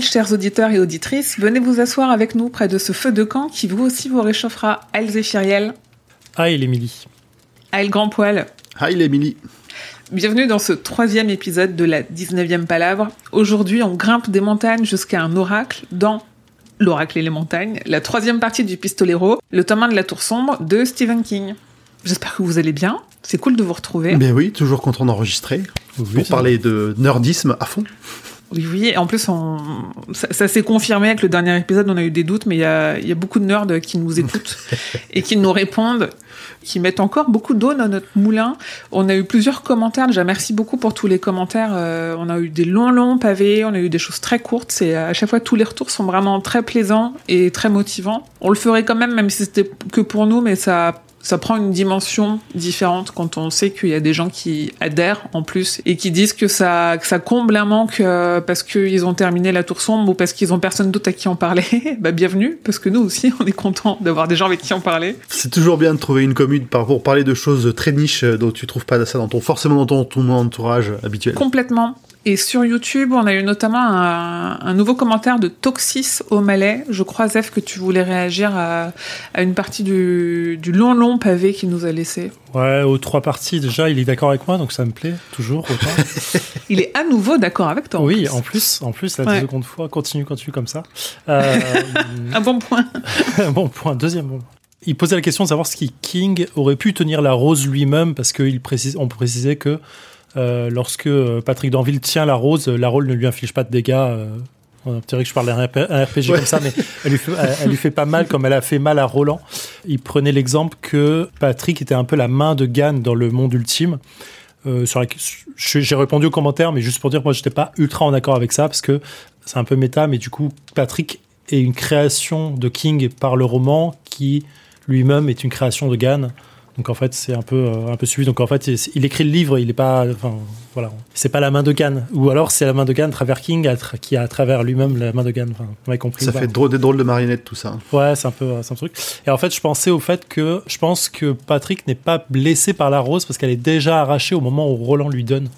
Chers auditeurs et auditrices, venez vous asseoir avec nous près de ce feu de camp qui vous aussi vous réchauffera. Aïe Zéphiriel, et l'Émilie. Aïe Grand Poil. Hi, Emily. Bienvenue dans ce troisième épisode de la 19e Palabre. Aujourd'hui, on grimpe des montagnes jusqu'à un oracle dans L'Oracle et les montagnes, la troisième partie du Pistolero, le tome 1 de la Tour Sombre de Stephen King. J'espère que vous allez bien. C'est cool de vous retrouver. Ben oui, toujours content d'enregistrer. Oui, Pour parler de nerdisme à fond. Oui, oui. En plus, on... ça, ça s'est confirmé avec le dernier épisode. On a eu des doutes, mais il y a, il y a beaucoup de nerds qui nous écoutent et qui nous répondent, qui mettent encore beaucoup d'eau dans notre moulin. On a eu plusieurs commentaires. Déjà, merci beaucoup pour tous les commentaires. Euh, on a eu des longs, longs pavés. On a eu des choses très courtes. C'est à chaque fois tous les retours sont vraiment très plaisants et très motivants. On le ferait quand même, même si c'était que pour nous, mais ça ça prend une dimension différente quand on sait qu'il y a des gens qui adhèrent en plus et qui disent que ça, que ça comble un manque euh, parce qu'ils ont terminé la tour sombre ou parce qu'ils ont personne d'autre à qui en parler. bah bienvenue, parce que nous aussi on est content d'avoir des gens avec qui en parler. C'est toujours bien de trouver une commune pour parler de choses très niches euh, dont tu trouves pas ça dans ton, forcément dans ton, ton entourage habituel. Complètement. Et sur YouTube, on a eu notamment un, un nouveau commentaire de Toxis au Malais. Je crois, Zef, que tu voulais réagir à, à une partie du, du long, long pavé qu'il nous a laissé. Ouais, aux trois parties, déjà, il est d'accord avec moi, donc ça me plaît, toujours, autant. Il est à nouveau d'accord avec toi. en oui, plus. en plus, en plus, la Ouais. seconde fois, continue, continue comme ça. Euh, Un bon point. bon point, deuxième bon. Il posait la question de savoir si King aurait pu tenir la rose lui-même, parce qu'on précise, on précisait que euh, lorsque euh, Patrick Danville tient la rose, la rose ne lui inflige pas de dégâts. Euh, on dirait que je parle d'un RP un RPG Ouais. comme ça, mais elle lui, fait, elle, elle lui fait pas mal comme elle a fait mal à Roland. Il prenait l'exemple que Patrick était un peu la main de Gann dans le monde ultime. Euh, j'ai répondu aux commentaires, mais juste pour dire, moi, j'étais pas ultra en accord avec ça parce que c'est un peu méta, mais du coup, Patrick est une création de King par le roman qui lui-même est une création de Gann. Donc en fait, c'est un peu euh, un peu suivi. Donc en fait, il, il écrit le livre, il est pas, enfin voilà, c'est pas la main de Gann. Ou alors c'est la main de Gann à travers King, qui a à travers lui-même la main de. Enfin, vous m'avez compris. Ça fait drôle, des drôles de marionnettes tout ça. Ouais, c'est un peu c'est un truc. Et en fait, je pensais au fait que je pense que Patrick n'est pas blessé par la rose parce qu'elle est déjà arrachée au moment où Roland lui donne.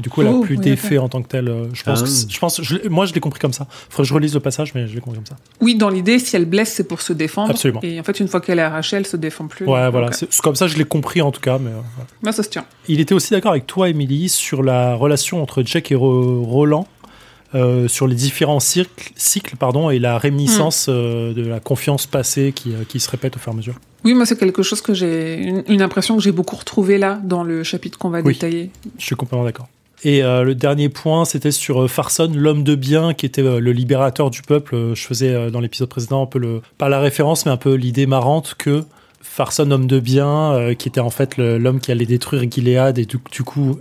Et du coup, elle a Oh, plus oui, d'effet en tant que tel. Euh, Je pense, Ah. que je pense, je moi, je l'ai compris comme ça. Faudrait que je relise le passage, mais je l'ai compris comme ça. Oui, dans l'idée, si elle blesse, c'est pour se défendre. Absolument. Et en fait, une fois qu'elle est arrachée, elle se défend plus. Ouais, Donc, voilà. ok. C'est comme ça, je l'ai compris en tout cas. Mais euh, ça se tient. il était aussi d'accord avec toi, Émilie, sur la relation entre Jack et Ro- Roland. euh, sur les différents cycles, cycles pardon, et la réminiscence Hmm. euh, de la confiance passée qui, euh, qui se répète au fur et à mesure. Oui, moi, c'est quelque chose que j'ai. Une, une impression que j'ai beaucoup retrouvée là, dans le chapitre qu'on va Oui. détailler. Je suis complètement d'accord. Et euh, le dernier point, c'était sur euh, Farson, l'homme de bien, qui était euh, le libérateur du peuple. Je faisais dans l'épisode précédent un peu le, pas la référence, mais un peu l'idée marrante que Farson, homme de bien, euh, qui était en fait l'homme qui allait détruire Gilead et du, du coup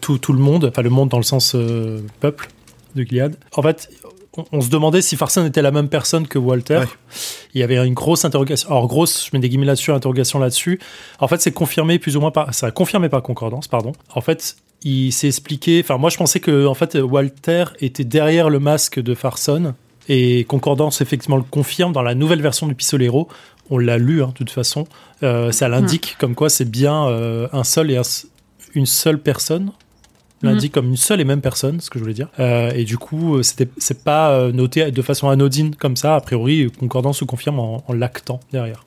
tout, tout le monde, enfin le monde dans le sens euh, peuple de Gilead. En fait, on, on se demandait si Farson était la même personne que Walter. Ouais. Il y avait une grosse interrogation. Alors grosse, je mets des guillemets là-dessus, interrogation là-dessus. En fait, c'est confirmé plus ou moins par, ça a confirmé par concordance, pardon. En fait, il s'est expliqué. Enfin, moi, je pensais que en fait Walter était derrière le masque de Farson. Et concordance effectivement le confirme dans la nouvelle version du Pistolero. On l'a lu, hein, de toute façon. Euh, ça l'indique comme quoi c'est bien euh, un seul et un une seule personne. L'indique comme une seule et même personne, ce que je voulais dire. Euh, et du coup, euh, c'est pas noté de façon anodine comme ça. A priori, concordance se confirme en, en l'actant derrière.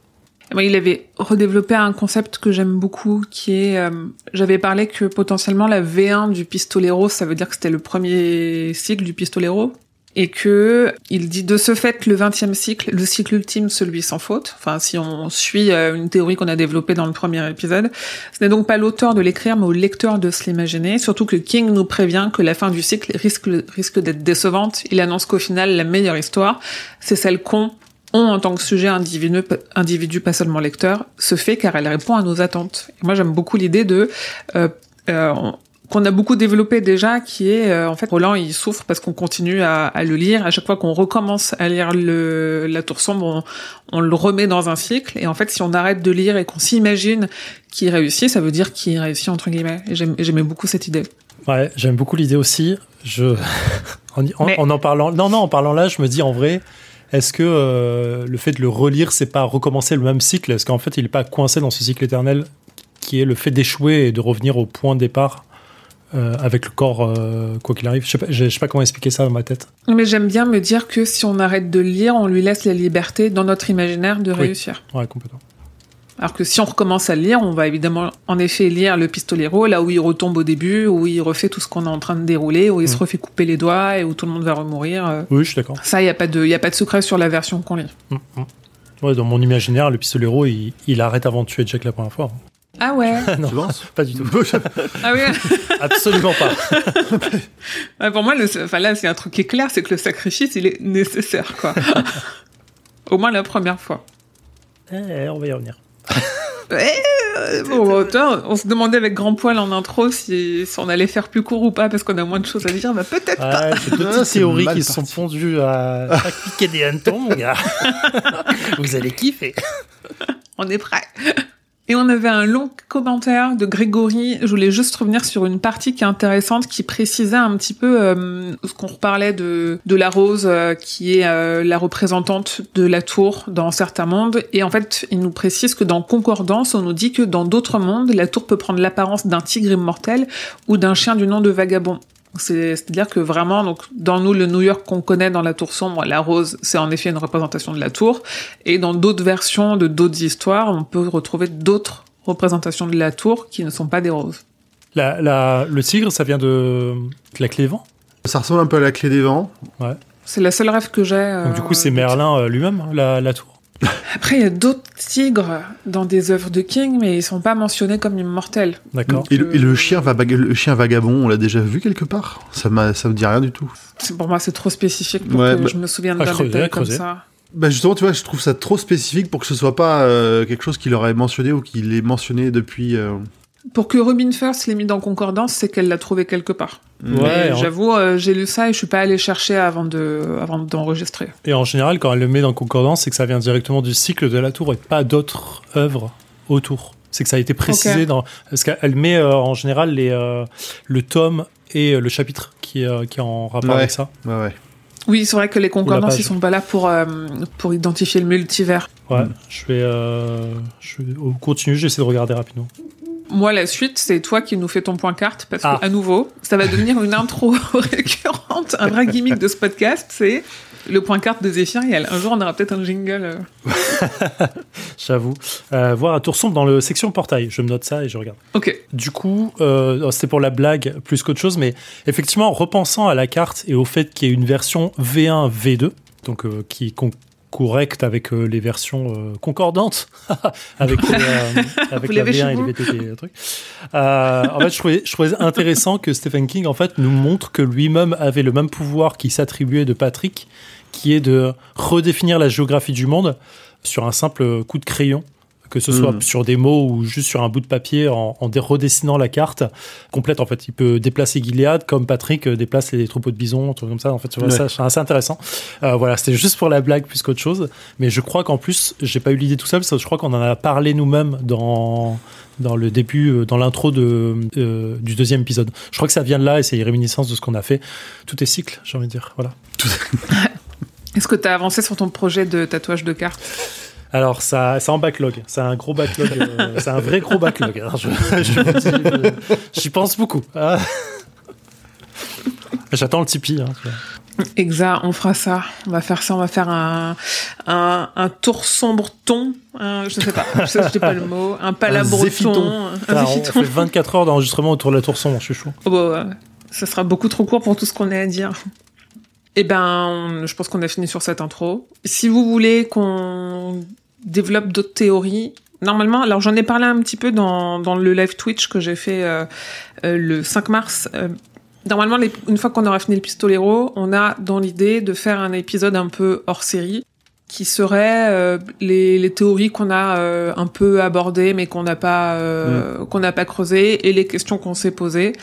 Moi, il avait redéveloppé un concept que j'aime beaucoup, qui est, euh, j'avais parlé que potentiellement la V1 du Pistolero, ça veut dire que c'était le premier cycle du Pistolero, et que il dit de ce fait le 20e cycle, le cycle ultime, celui sans faute. Enfin, si on suit euh, une théorie qu'on a développée dans le premier épisode, ce n'est donc pas l'auteur de l'écrire, mais au lecteur de se l'imaginer. Surtout que King nous prévient que la fin du cycle risque risque d'être décevante. Il annonce qu'au final, la meilleure histoire, c'est celle qu'on ont en tant que sujet individu, individu, pas seulement lecteur, se fait car elle répond à nos attentes. Et moi, j'aime beaucoup l'idée de euh, euh, on- qu'on a beaucoup développé déjà, qui est euh, en fait Roland il souffre parce qu'on continue à, à, le lire. À chaque fois qu'on recommence à lire le, la Tour sombre, on, on, le remet dans un cycle. Et en fait, si on arrête de lire et qu'on s'imagine qu'il réussit, ça veut dire qu'il réussit entre guillemets. Et j'aimais beaucoup cette idée. Ouais, j'aime beaucoup l'idée aussi. Je en, en, en, en parlant, non non, en parlant là, je me dis en vrai. Est-ce que euh, le fait de le relire, c'est pas recommencer le même cycle? Est-ce qu'en fait, il est pas coincé dans ce cycle éternel qui est le fait d'échouer et de revenir au point de départ euh, avec le corps, euh, quoi qu'il arrive? Je sais, pas, je sais pas comment expliquer ça dans ma tête. Mais j'aime bien me dire que si on arrête de lire, on lui laisse la liberté dans notre imaginaire de Oui. réussir. Ouais, complètement. Alors que si on recommence à le lire, on va évidemment en effet lire le pistolero, là où il retombe au début, où il refait tout ce qu'on est en train de dérouler, où il se Mm. refait couper les doigts et où tout le monde va remourir. euh. Oui, je suis d'accord. Ça, il n'y a, pas de- y a pas de secret sur la version qu'on lit. Mm, mm. Ouais, dans mon imaginaire, le pistolero, il, il arrête avant de tuer Jack la première fois. Ah ouais non, Tu penses pas du tout. Ah oui Absolument pas. Ouais, Pour moi, le, enfin là, c'est un truc qui est clair, c'est que le sacrifice, il est nécessaire, quoi. Au moins la première fois. Eh, on va y revenir. Euh, Bon, autant, on se demandait avec grand poil en intro si, si on allait faire plus court ou pas parce qu'on a moins de choses à dire. Bah peut-être pas. Ouais, ces Ah, petites c'est théories qui se sont à, à piquer des hannetons, mon gars. Vous allez kiffer. On est prêt. Et on avait un long commentaire de Grégory. Je voulais juste revenir sur une partie qui est intéressante, qui précisait un petit peu euh, ce qu'on reparlait de, la rose, euh, qui est euh, la représentante de la tour dans certains mondes. Et en fait, il nous précise que dans Concordance, on nous dit que dans d'autres mondes, la tour peut prendre l'apparence d'un tigre immortel ou d'un chien du nom de vagabond. C'est- C'est-à-dire que vraiment, donc, dans nous, le New York qu'on connaît dans la tour sombre, la rose, c'est en effet une représentation de la tour. Et dans d'autres versions de d'autres histoires, on peut retrouver d'autres représentations de la tour qui ne sont pas des roses. La, la, le tigre, ça vient de, de la clé des vents? Ça ressemble un peu à la clé des vents. C'est la seule rêve que j'ai. Du coup, euh, c'est Merlin euh, lui-même, hein, la, la tour? Après, il y a d'autres tigres dans des œuvres de King, mais ils sont pas mentionnés comme immortels. D'accord. Et, le, et le chien, va le chien vagabond, on l'a déjà vu quelque part? Ça ça me dit rien du tout. C'est- Pour moi, c'est trop spécifique pour Ouais, que bah- je me souvienne Ah, d'un détail comme creuser. ça. Bah justement, tu vois, je trouve ça trop spécifique pour que ce soit pas euh, quelque chose qu'il aurait mentionné ou qu'il ait mentionné depuis. euh, Pour que Robin First l'ait mis dans Concordance, c'est qu'elle l'a trouvé quelque part. Ouais, en- J'avoue, euh, j'ai lu ça et je suis pas allé chercher avant de, avant d'enregistrer. Et en général, quand elle le met dans Concordance, c'est que ça vient directement du cycle de la tour et pas d'autres œuvres autour. C'est que ça a été précisé Ok. dans. Parce qu'elle met euh, en général les, euh, le tome et euh, le chapitre qui, est, euh, qui est en rapport Ouais. avec ça. Ouais, ouais. Oui, c'est vrai que les concordances, ils sont pas là pour, euh, pour identifier le multivers. Ouais, Mm. je vais. Euh, je vais au continu, j'essaie de regarder rapidement. Moi, la suite, c'est toi qui nous fais ton point carte, parce Ah. que, à nouveau, ça va devenir une intro récurrente, un vrai gimmick de ce podcast, c'est le point carte de Zéphiriel. Un jour, on aura peut-être un jingle. euh. J'avoue. Euh, voir un tour sombre dans le section portail. Je me note ça et je regarde. Ok. Du coup, euh, c'était pour la blague plus qu'autre chose, mais effectivement, en repensant à la carte et au fait qu'il y ait une version V1, V2, donc euh, qui correcte avec euh, les versions euh, concordantes avec, euh, avec la l'avez V1 chez et les VTT et le truc. Euh, en fait, je trouvais, je trouvais intéressant que Stephen King en fait nous montre que lui-même avait le même pouvoir qui s'attribuait de Patrick, qui est de redéfinir la géographie du monde sur un simple coup de crayon que ce soit Mm. sur des mots ou juste sur un bout de papier en, en dé- redessinant la carte complète en fait. Il peut déplacer Gilead comme Patrick euh, déplace les troupeaux de bisons un truc comme ça. En fait Ouais. c'est assez intéressant. Euh, voilà c'était juste pour la blague plus qu'autre chose. Mais je crois qu'en plus j'ai pas eu l'idée tout seul parce que je crois qu'on en a parlé nous-mêmes dans dans le début euh, dans l'intro de euh, du deuxième épisode. Je crois que ça vient de là et c'est une réminiscence de ce qu'on a fait. Tout est cycle j'ai envie de dire. Voilà. Est-ce que tu as avancé sur ton projet de tatouage de cartes? Alors, ça, c'est en backlog. C'est un gros backlog. euh, c'est un vrai gros backlog. hein. je, J'y pense beaucoup. Ah. J'attends le Tipeee. hein, tu vois. Exa, on fera ça. On va faire ça. On va faire un, un, un tour sombre ton. un- je sais pas. Je sais, je sais pas le mot. Un palabreton. zéphiton. Un Putain, on zéphiton. fait 24 heures d'enregistrement autour de la tour sombre. Je suis chaud. Oh, bah, ouais. ça sera beaucoup trop court pour tout ce qu'on a à dire. Eh ben, je pense qu'on a fini sur cette intro. Si vous voulez qu'on développe d'autres théories, normalement, alors j'en ai parlé un petit peu dans, dans le live Twitch que j'ai fait euh, euh, le 5 mars. Euh, normalement, les- une fois qu'on aura fini le Pistolero, on a dans l'idée de faire un épisode un peu hors série qui serait les, les théories qu'on a un peu abordées mais qu'on n'a pas euh, qu'on n'a pas creusé et les questions qu'on s'est posées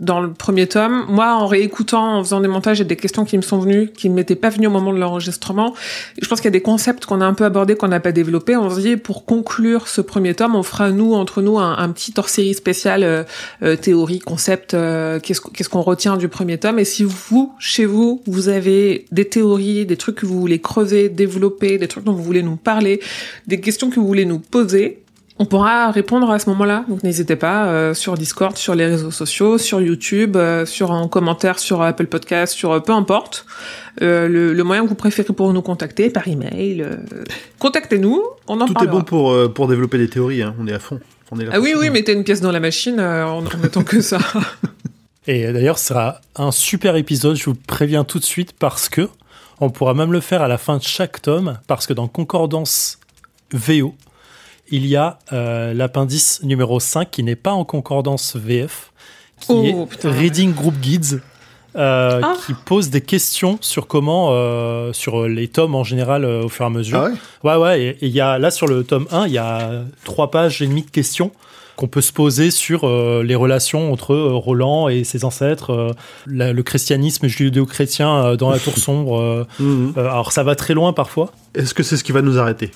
dans le premier tome. Moi, en réécoutant, en faisant des montages, il des questions qui me sont venues, qui ne m'étaient pas venues au moment de l'enregistrement. Je pense qu'il y a des concepts qu'on a un peu abordés, qu'on n'a pas développés. On se dit, pour conclure ce premier tome, on fera, nous, entre nous, un, petit hors-série spécial euh, euh, théorie, concept, euh, qu'est-ce qu'on retient du premier tome. Et si vous, chez vous, vous avez des théories, des trucs que vous voulez creuser, développer, des trucs dont vous voulez nous parler, des questions que vous voulez nous poser, on pourra répondre à ce moment-là. Donc n'hésitez pas euh, sur Discord, sur les réseaux sociaux, sur YouTube, euh, sur un commentaire sur Apple Podcast, sur euh, peu importe le, moyen que vous préférez pour nous contacter, par email. Contactez-nous, on en Tout est bon pour pour développer des théories. Hein. On est à fond. On est là ah oui oui, mettez une pièce dans la machine. on n'attend que ça. Et d'ailleurs, ce sera un super épisode. Je vous préviens tout de suite parce que on pourra même le faire à la fin de chaque tome parce que dans Concordance VO il y a euh, l'appendice numéro 5 qui n'est pas en concordance VF, qui oh, est Reading Group Guides. Euh, ah. qui pose des questions sur comment, euh, sur les tomes en général au fur et à mesure. Ah ouais, ouais, et il y a là sur le tome 1, il y a trois pages et demie de questions qu'on peut se poser sur les relations entre Roland et ses ancêtres, le christianisme judéo-chrétien dans la tour sombre. Mhm. alors ça va très loin parfois. Est-ce que c'est ce qui va nous arrêter?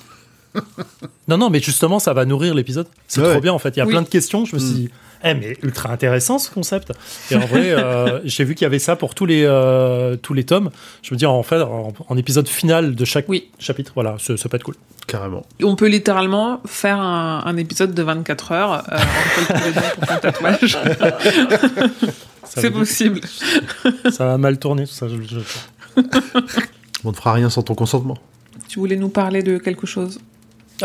non, non, mais justement, ça va nourrir l'épisode. C'est trop bien, en fait. Il y a plein de questions. Je me suis mm. dit, eh, mais ultra intéressant ce concept. Et en vrai, euh, j'ai vu qu'il y avait ça pour tous les, euh, tous les tomes. Je me dis, en fait, en, épisode final de chaque chapitre, voilà, ça, peut être cool. Carrément. On peut littéralement faire un, épisode de 24 heures euh, pour ton tatouage. C'est possible. ça va mal tourner, tout ça. Je, je... On ne fera rien sans ton consentement. Tu voulais nous parler de quelque chose?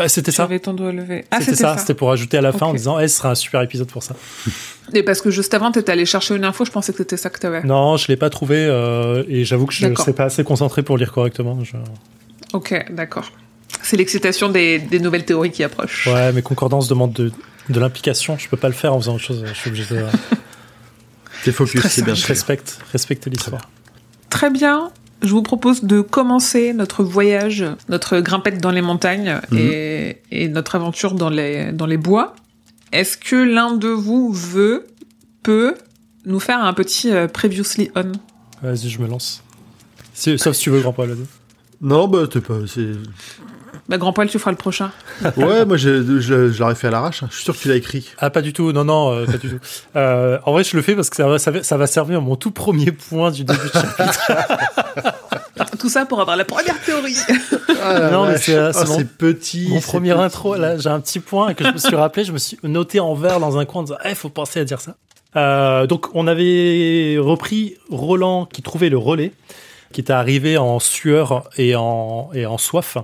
Ah, c'était ça. ton doigt levé. Ah, c'était ça. C'était pour ajouter à la fin en disant, eh, ce sera un super épisode pour ça. Et parce que juste avant, tu étais allé chercher une info, je pensais que c'était ça que tu avais. Non, je l'ai pas trouvé euh, et j'avoue que je ne serais pas assez concentré pour lire correctement. Ok, d'accord. C'est l'excitation des, nouvelles théories qui approchent. Ouais, mais concordance demande de, de l'implication. Je peux pas le faire en faisant autre chose. Je suis obligé de. T'es focus, c'est bien. Je respecte, respecte l'histoire. Très bien je vous propose de commencer notre voyage, notre grimpette dans les montagnes mhm. et, notre aventure dans les, dans les bois. Est-ce que l'un de vous veut, peut nous faire un petit euh, previously on? Vas-y, je me lance. sauf si tu veux, Grand Paul. Non, bah, t'es pas. Bah, Grand Poil, tu feras le prochain. ouais, moi, je, je, l'aurais fait à l'arrache. Je suis sûr que tu l'as écrit. Ah, pas du tout. Non, non, euh, pas du tout. Euh, en vrai, je le fais parce que ça va, ça, va servir à mon tout premier point du début de chapitre. tout ça pour avoir la première théorie. Ah, non, mais c'est oh, petit. Mon premier intro, là, j'ai un petit point que je me suis rappelé. Je me suis noté en vert dans un coin en disant, il eh, faut penser à dire ça. Euh, donc, on avait repris Roland qui trouvait le relais, qui était arrivé en sueur et en, et en soif.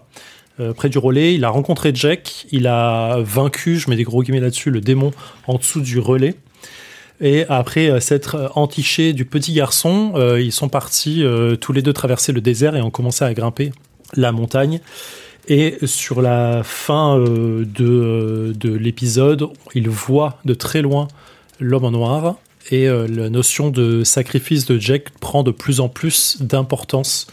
Euh, près du relais. Il a rencontré Jack. Il a vaincu, je mets des gros guillemets là-dessus, le démon en dessous du relais. Et après euh, s'être entiché du petit garçon, euh, ils sont partis tous les deux traverser le désert et ont commencé à grimper la montagne. Et sur la fin de, de l'épisode, il voit de très loin l'homme en noir. Et la notion de sacrifice de Jack prend de plus en plus d'importance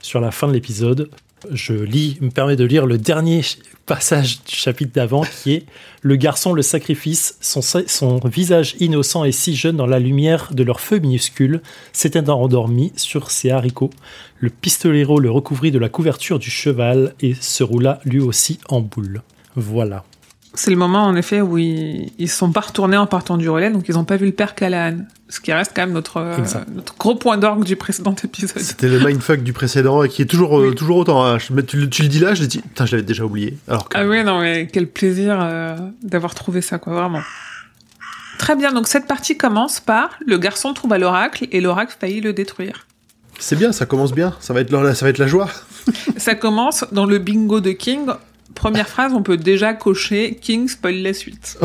sur la fin de l'épisode je lis, me permet de lire le dernier passage du chapitre d'avant qui est Le garçon, le sacrifice, son, visage innocent et si jeune dans la lumière de leur feu minuscule, s'était endormi sur ses haricots. Le pistolero le recouvrit de la couverture du cheval et se roula lui aussi en boule. Voilà. C'est le moment, en effet, où ils ne sont pas retournés en partant du relais, donc ils n'ont pas vu le père Callahan. Ce qui reste quand même notre, euh, notre gros point d'orgue du précédent épisode. C'était le mindfuck du précédent et qui est toujours, euh, toujours autant. Hein. tu, tu, le dis là, je dis, putain, je l'avais déjà oublié. Alors Ah oui, non, mais quel plaisir euh, d'avoir trouvé ça, quoi, vraiment. Très bien, donc cette partie commence par le garçon trouve à l'oracle et l'oracle faillit le détruire. C'est bien, ça commence bien, ça va être ça va être la joie. ça commence dans le bingo de King première phrase, on peut déjà cocher King spoil la suite.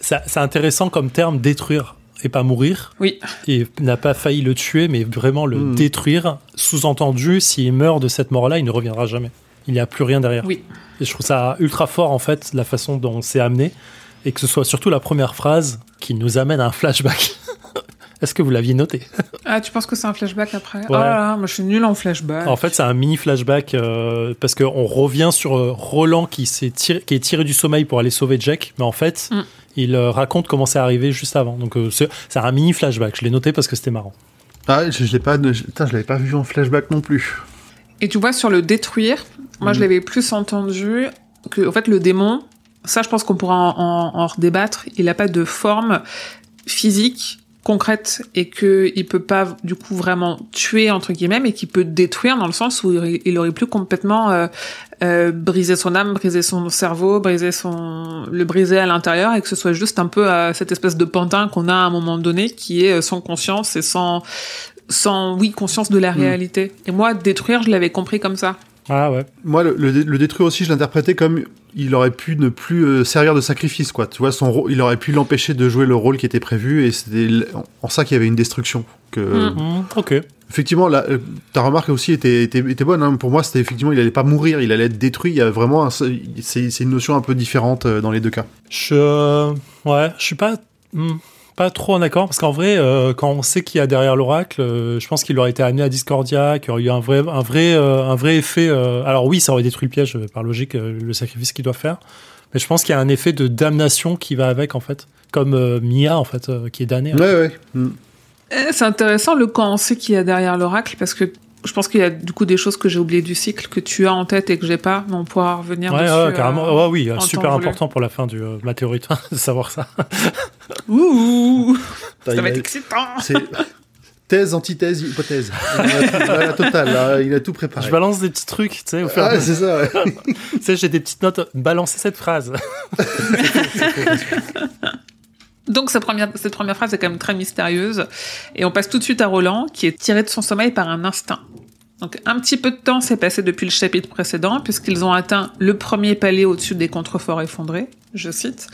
C'est intéressant comme terme détruire et pas mourir. Oui. Et n'a pas failli le tuer, mais vraiment le hmm. détruire. Sous-entendu, s'il meurt de cette mort-là, il ne reviendra jamais. Il n'y a plus rien derrière. Oui. Et je trouve ça ultra fort, en fait, la façon dont c'est amené. Et que ce soit surtout la première phrase qui nous amène à un flashback. Est-ce que vous l'aviez noté Ah, tu penses que c'est un flashback après? Ouais. Oh là là, moi je suis nul en flashback. En fait, c'est un mini flashback euh, parce qu'on revient sur euh, Roland qui, s'est tiré- qui est tiré du sommeil pour aller sauver Jack, mais en fait, Mm. il euh, raconte comment c'est arrivé juste avant. Donc, euh, c'est un mini flashback. Je l'ai noté parce que c'était marrant. Ah, je, je l'ai pas, je, putain, je l'avais pas vu en flashback non plus. Et tu vois, sur le détruire, moi je Mhm. l'avais plus entendu que, en fait, le démon, ça je pense qu'on pourra en, en, en redébattre, il n'a pas de forme physique concrète et que il peut pas du coup vraiment tuer entre guillemets mais qu'il peut détruire dans le sens où il aurait, pu complètement euh, euh, briser son âme briser son cerveau briser son le briser à l'intérieur et que ce soit juste un peu euh, cette espèce de pantin qu'on a à un moment donné qui est euh, sans conscience et sans sans oui conscience de la Mm. réalité et moi détruire je l'avais compris comme ça Ah ouais. Moi, le, le, le détruire aussi, je l'interprétais comme il aurait pu ne plus euh, servir de sacrifice, quoi. Tu vois, son il aurait pu l'empêcher de jouer le rôle qui était prévu, et c'était en, ça qu'il y avait une destruction. Que, Mm. Mm, ok. Effectivement, la- euh, ta remarque aussi était, était, était bonne. hein. Pour moi, c'était effectivement, il allait pas mourir, il allait être détruit. Il y a vraiment, c'est une notion un peu différente euh, dans les deux cas. Je, ouais, je suis pas, hmm, pas trop en accord parce qu'en vrai, euh, quand on sait qu'il y a derrière l'oracle, euh, je pense qu'il aurait été amené à Discordia, qu'il y aurait eu un vrai, un vrai, euh, un vrai effet. euh, alors oui, ça aurait détruit le piège euh, par logique, euh, le sacrifice qu'il doit faire. Mais je pense qu'il y a un effet de damnation qui va avec en fait, comme euh, Mia en fait, euh, qui est damnée. Ouais, ouais. Mm. Eh, c'est intéressant le quand on sait qu'il y a derrière l'oracle parce que je pense qu'il y a du coup des choses que j'ai oubliées du cycle que tu as en tête et que j'ai pas mais on pourra revenir Ouais, dessus ouais, euh, carrément. ouais, oui, en super voulu. important pour la fin du euh, Météorite de savoir ça. Ouh, ça va être excitant C'est thèse, antithèse, hypothèse. Il a, tout- il a la totale, là, il a tout préparé. Je balance des petits trucs, tu sais, au fur et à Ah, mesure. c'est ça, ouais. Tu sais, j'ai des petites notes. Balancer cette phrase. Donc cette première, cette première phrase est quand même très mystérieuse. Et on passe tout de suite à Roland, qui est tiré de son sommeil par un instinct. Donc un petit peu de temps s'est passé depuis le chapitre précédent, puisqu'ils ont atteint le premier palier au-dessus des contreforts effondrés, je cite.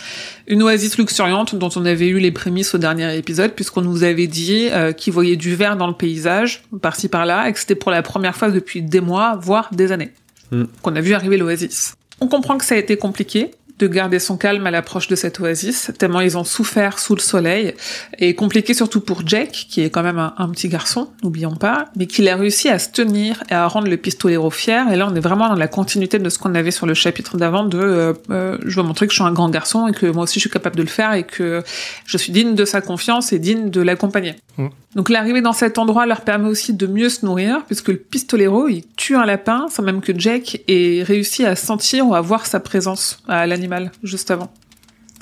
Une oasis luxuriante dont on avait eu les prémices au dernier épisode, puisqu'on nous avait dit euh, qu'ils voyaient du vert dans le paysage, par-ci par-là, et que c'était pour la première fois depuis des mois, voire des années, Mm. qu'on a vu arriver l'oasis. On comprend que ça a été compliqué, de garder son calme à l'approche de cette oasis, tellement ils ont souffert sous le soleil, et compliqué surtout pour Jake, qui est quand même un, un petit garçon, n'oublions pas, mais qu'il a réussi à se tenir et à rendre le pistolero fier, et là on est vraiment dans la continuité de ce qu'on avait sur le chapitre d'avant de euh, euh, je veux montrer que je suis un grand garçon et que moi aussi je suis capable de le faire et que je suis digne de sa confiance et digne de l'accompagner. Mm. Donc l'arrivée dans cet endroit leur permet aussi de mieux se nourrir, puisque le pistolero, il tue un lapin sans même que Jake ait réussi à sentir ou à voir sa présence à l'animal juste avant.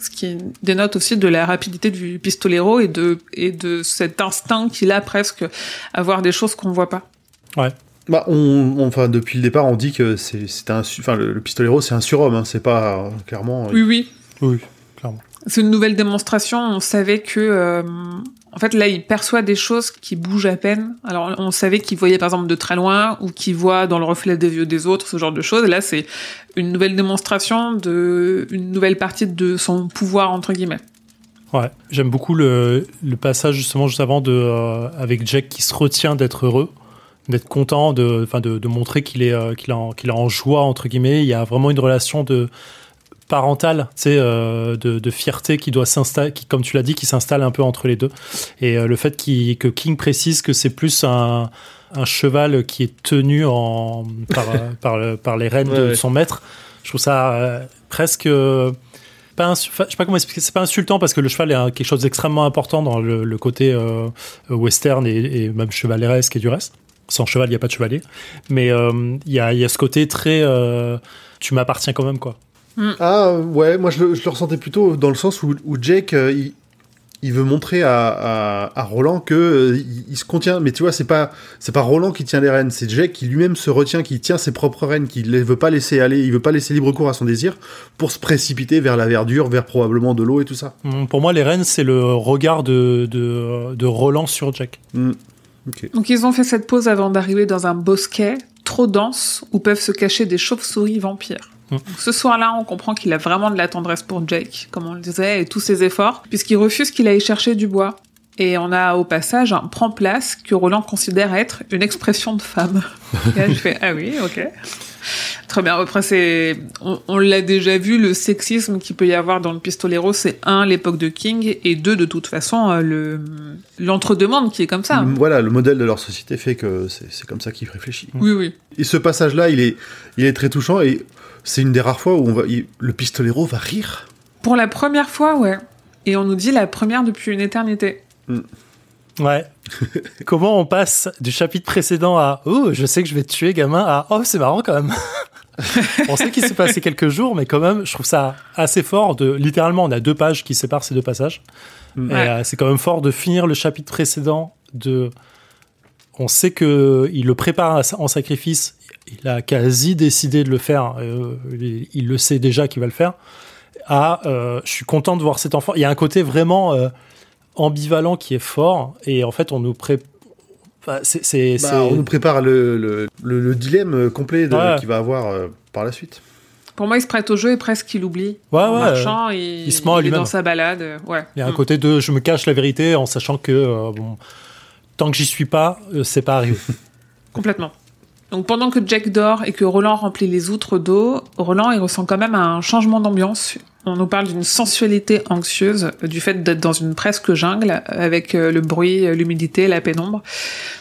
Ce qui dénote aussi de la rapidité du pistolero et de, et de cet instinct qu'il a presque à voir des choses qu'on voit pas. Bah, on, on- enfin, depuis le départ, on dit que c'est c'est un, enfin, le, le pistolero, c'est un surhomme, hein, c'est pas euh, clairement. Oui, oui. Oui, clairement. C'est une nouvelle démonstration. On savait que, euh, en fait, là, il perçoit des choses qui bougent à peine. Alors, on savait qu'il voyait par exemple de très loin ou qu'il voit dans le reflet des yeux des autres, ce genre de choses. Là, c'est une nouvelle démonstration de une nouvelle partie de son pouvoir entre guillemets. Ouais, j'aime beaucoup le, le passage justement juste avant de euh, avec Jack qui se retient d'être heureux, d'être content, de, de, de montrer qu'il est euh, qu'il en- qu'il est en joie entre guillemets. Il y a vraiment une relation de parentale, tu sais, euh, de, de fierté qui doit s'installer, qui comme tu l'as dit, qui s'installe un peu entre les deux. Et euh, le fait que King précise que c'est plus un un cheval qui est tenu en par euh, par, le- par les rênes Ouais, de ouais. son maître. Je trouve ça euh, presque pas insu- enfin, je sais pas comment expliquer, c'est pas insultant parce que le cheval est quelque chose d'extrêmement important dans le, le côté euh, western et, et même chevaleresque et du reste. Sans cheval, il n'y a pas de chevalier. Mais euh, il y, a, il y a ce côté très. euh, tu m'appartiens quand même, quoi. Ah ouais, moi je le, je le ressentais plutôt dans le sens où, où Jake euh, il, il veut montrer à, à, à Roland que euh, il, il se contient, mais tu vois c'est pas c'est pas Roland qui tient les rênes, c'est Jake qui lui-même se retient, qui tient ses propres rênes, qui ne veut pas laisser aller, il veut pas laisser libre cours à son désir pour se précipiter vers la verdure, vers probablement de l'eau et tout ça. Hum, Pour moi, les reines, c'est le regard de, de, de Roland sur Jack. Hmm. Ok. Donc ils ont fait cette pause avant d'arriver dans un bosquet trop dense où peuvent se cacher des chauves-souris vampires. Mm. Ce soir-là, on comprend qu'il a vraiment de la tendresse pour Jake, comme on le disait, et tous ses efforts, puisqu'il refuse qu'il aille chercher du bois. Et on a au passage un prend-place que Roland considère être une expression de femme. Et là, je fais ah oui, ok. Très bien. Après, c'est, on, on l'a déjà vu, le sexisme qu'il peut y avoir dans le Pistolero, c'est un, l'époque de King, et deux, de toute façon, euh, le, l'entre-demande qui est comme ça. Le- Voilà, le modèle de leur société fait que c'est c'est comme ça qu'ils réfléchissent. Oui, oui. Et ce passage-là, il est, il est très touchant et c'est une des rares fois où on va, il- le pistolero va rire. Pour la première fois, ouais. Et on nous dit la première depuis une éternité. Ouais. Comment on passe du chapitre précédent à Oh, je sais que je vais te tuer, gamin, à Oh, c'est marrant quand même. on sait qu'il s'est passé quelques jours, mais quand même, je trouve ça assez fort de. Littéralement, on a deux pages qui séparent ces deux passages. Mm. Et Ouais. euh, c'est quand même fort de finir le chapitre précédent de. On sait que il le prépare en sacrifice. Il a quasi décidé de le faire. euh, il, il le sait déjà qu'il va le faire. À, euh, je suis content de voir cet enfant. Il y a un côté vraiment euh, ambivalent qui est fort. Et en fait, on nous prépare. Bah, on nous prépare le, le, le- le dilemme complet de- Ouais. qu'il va avoir euh, par la suite. Pour moi, il se prête au jeu et presque il oublie. Ouais, en ouais, marchant, il, il se ment à est lui-même. dans sa balade. Ouais. Il y a un Mm. côté de je me cache la vérité en sachant que euh, bon, tant que j'y suis pas, euh, c'est pas arrivé. Complètement. Donc pendant que Jack dort et que Roland remplit les outres d'eau, Roland il ressent quand même un changement d'ambiance. On nous parle d'une sensualité anxieuse, euh, du fait d'être dans une presque jungle, avec euh, le bruit, l'humidité, la pénombre.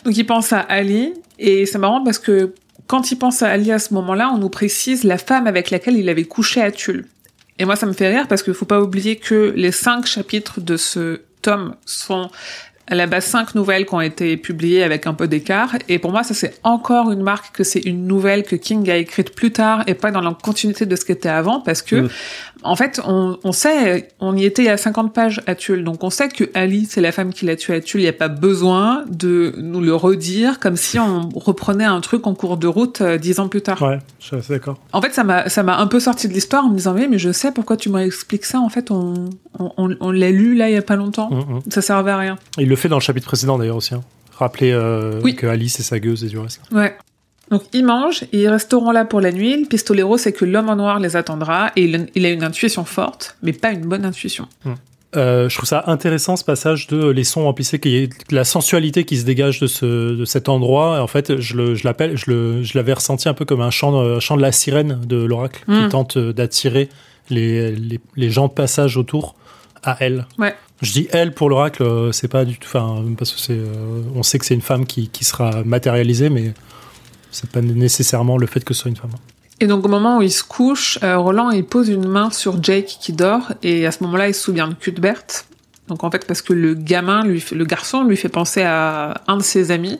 Donc il pense à Ali, et c'est marrant parce que quand il pense à Ali à ce moment-là, on nous précise la femme avec laquelle il avait couché à Tulle. Et moi ça me fait rire parce qu'il faut pas oublier que les cinq chapitres de ce tome sont à la base cinq nouvelles qui ont été publiées avec un peu d'écart. Et pour moi, ça c'est encore une marque que c'est une nouvelle que King a écrite plus tard et pas dans la continuité de ce qui était avant parce que, Mm. en fait, on, on sait, on y était à 50 pages à Tulle. Donc on sait que Ali, c'est la femme qui l'a tué à Tulle. Il n'y a pas besoin de nous le redire comme si on reprenait un truc en cours de route euh, dix ans plus tard. ouais, je suis assez d'accord. En fait, ça m'a, ça m'a un peu sorti de l'histoire en me disant, oui, mais je sais pourquoi tu m'expliques ça. En fait, on, on, on- on l'a lu là il y a pas longtemps. Mm, mm. Ça servait à rien. Le fait dans le chapitre précédent d'ailleurs aussi. hein. Rappeler euh, Oui. que Alice est sa gueuse et du reste. Ouais. Donc ils mangent, et ils resteront là pour la nuit. Le pistolero sait que l'homme en noir les attendra et il, a une intuition forte, mais pas une bonne intuition. Euh, je trouve ça intéressant ce passage de les sons remplissés, qu'il y ait la sensualité qui se dégage de, ce, de cet endroit. Et en fait, je, le, je l'appelle, je, le, je l'avais ressenti un peu comme un chant, euh, chant de la sirène de l'oracle qui tente euh, d'attirer les, les, les gens de passage autour à elle. Ouais. Je dis elle pour l'oracle, euh, c'est pas du tout, enfin parce que c'est, euh, on sait que c'est une femme qui, qui sera matérialisée, mais c'est pas nécessairement le fait que ce soit une femme. Et donc au moment où il se couche, euh, Roland il pose une main sur Jake qui dort et à ce moment-là il se souvient de Cuthbert. Donc en fait parce que le gamin, lui, le garçon lui fait penser à un de ses amis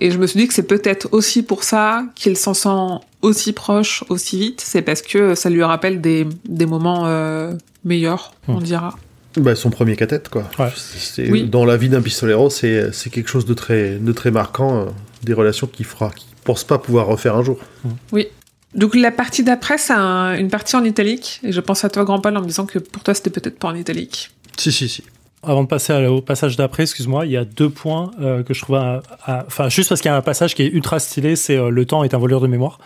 et je me suis dit que c'est peut-être aussi pour ça qu'il s'en sent aussi proche aussi vite. C'est parce que ça lui rappelle des, des moments euh, meilleurs, on Hmm. dira. Bah, son premier cathète, quoi. Ouais. C'est- Oui. Dans la vie d'un pistolero, c'est c'est quelque chose de très, de très marquant, euh, des relations qu'il fera, qu'il pense pas pouvoir refaire un jour. Donc la partie d'après, c'est un- une partie en italique. Et je pense à toi, Grand Paul, en me disant que pour toi, c'était peut-être pas en italique. Si, si, si. Avant de passer au passage d'après, excuse-moi, il y a deux points euh, que je trouve. Enfin, juste parce qu'il y a un passage qui est ultra stylé, c'est euh, le temps est un voleur de mémoire.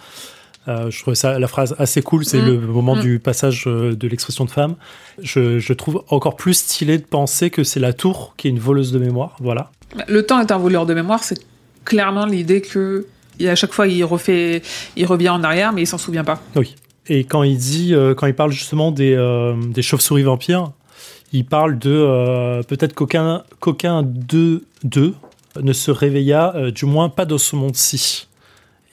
Euh, je trouvais ça la phrase assez cool. C'est Mm. le moment Mm. du passage euh, de l'expression de femme. Je, je trouve encore plus stylé de penser que c'est la tour qui est une voleuse de mémoire. Voilà. Le temps est un voleur de mémoire, c'est clairement l'idée que et à chaque fois il refait, il revient en arrière, mais il s'en souvient pas. Oui. Et quand il dit, euh, quand il parle justement des, euh, des chauves-souris vampires, il parle de euh, peut-être qu'aucun qu'aucun d'eux d'eux ne se réveilla, du moins pas dans ce monde-ci.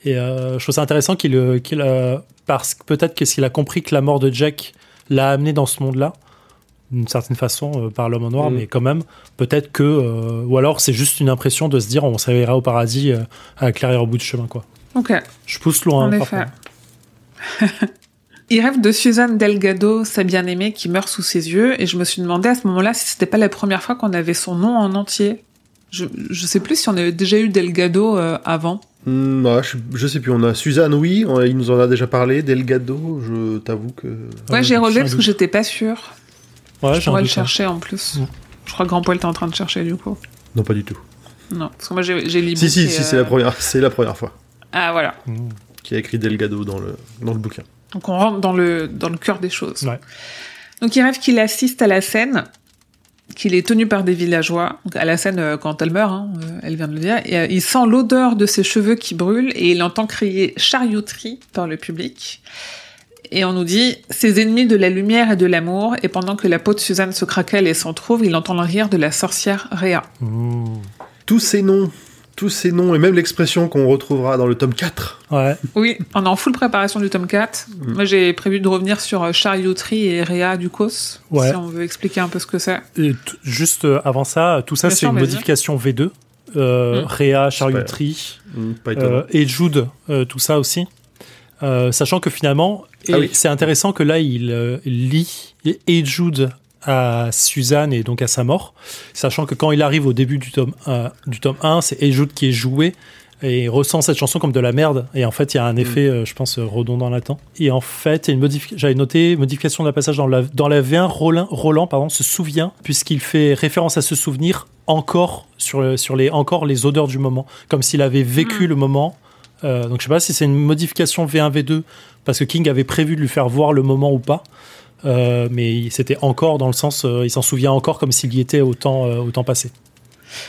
Et euh, je trouve ça intéressant qu'il euh, qu'il euh, parce que peut-être qu'est-ce qu'il a compris que la mort de Jack l'a amené dans ce monde-là d'une certaine façon euh, par l'homme en noir, Mhm. mais quand même peut-être que euh, ou alors c'est juste une impression de se dire on se réveillera au paradis euh, à clairière au bout du chemin quoi. Ok, Je pousse loin. en parfois. effet. Il rêve de Suzanne Delgado, sa bien-aimée, qui meurt sous ses yeux, et je me suis demandé à ce moment-là si c'était pas la première fois qu'on avait son nom en entier. Je, je sais plus si on avait déjà eu Delgado euh, avant. Hmm, ouais, je, je sais plus, on a Suzanne, oui, on- il nous en a déjà parlé, Delgado, je t'avoue que... Ouais, Euh, j'ai relevé parce que j'étais pas sûre. Ouais, je pourrais le hein. chercher en plus. Mm. Je crois que Grand Paul était en train de chercher du coup. Non, pas du tout. Non, parce que moi j'ai lu. Si, si, si, c'est la, première, c'est la première fois Ah voilà. Mmh. qu'il a écrit Delgado dans le, dans le bouquin. Donc on rentre dans le, dans le cœur des choses. Ouais. Donc il rêve qu'il assiste à la scène qu'il est tenu par des villageois. À la scène, euh, quand elle meurt, hein, euh, elle vient de le dire, euh, il sent l'odeur de ses cheveux qui brûlent et il entend crier chariotterie par le public. Et on nous dit, ses ennemis de la lumière et de l'amour, et pendant que la peau de Suzanne se craquelle et s'en trouve, il entend le rire de la sorcière Rhea. Tous ces noms, tous ces noms, et même l'expression qu'on retrouvera dans le tome 4. Ouais. Oui, on est en full préparation du tome 4. Mm. Moi, j'ai prévu de revenir sur euh, Chariotterie et Rhea Ducos, Ouais. si on veut expliquer un peu ce que c'est. Juste euh, avant ça, tout ça, c'est une modification V2. Euh, Mm. Réa, charcuterie, Hmm, pas étonnant. euh, et Jude, euh, tout ça aussi. Euh, sachant que finalement, Ah oui. c'est intéressant que là, il euh, lit et Jude à Suzanne et donc à sa mort. Sachant que quand il arrive au début du tome, euh, du tome 1, c'est Jude qui est joué et il ressent cette chanson comme de la merde. Et en fait, il y a un effet, euh, je pense, euh, redondant là-dedans. Et en fait, une modifi- j'avais noté modification d'un passage dans la, dans la V1. Roland, Roland pardon, se souvient, puisqu'il fait référence à ce souvenir encore sur, le- sur les, encore les odeurs du moment, comme s'il avait vécu le moment. Euh, donc je sais pas si c'est une modification V1, V2, parce que King avait prévu de lui faire voir le moment ou pas. Euh, mais c'était encore dans le sens, euh, il s'en souvient encore comme s'il y était au temps, euh, au temps passé.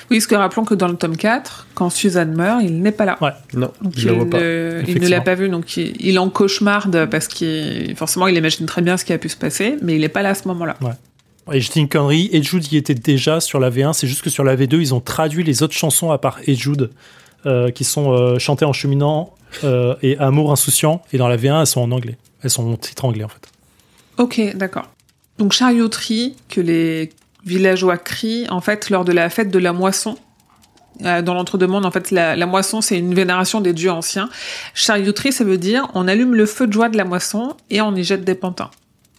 Oui, parce que rappelons que dans le tome 4, quand Suzanne meurt, il n'est pas là. Ouais. non, Donc je il, la vois pas. ne, il ne l'a pas vu, donc il, il en cauchemarde parce qu'il forcément il imagine très bien ce qui a pu se passer, mais il n'est pas là à ce moment-là. Et je dis une connerie, Ed Jude y était déjà sur la V1, c'est juste que sur la V2, ils ont traduit les autres chansons à part Ed Jude, euh, qui sont euh, chantées en cheminant euh, et Amour insouciant, et dans la V1, elles sont en anglais. Elles sont en titre anglais, en fait. Ok, d'accord. Donc chariotterie que les villageois crient en fait lors de la fête de la moisson. Euh, Dans l'entre-deux-mondes, en fait, la, la moisson, c'est une vénération des dieux anciens. Charioterie, ça veut dire on allume le feu de joie de la moisson et on y jette des pantins.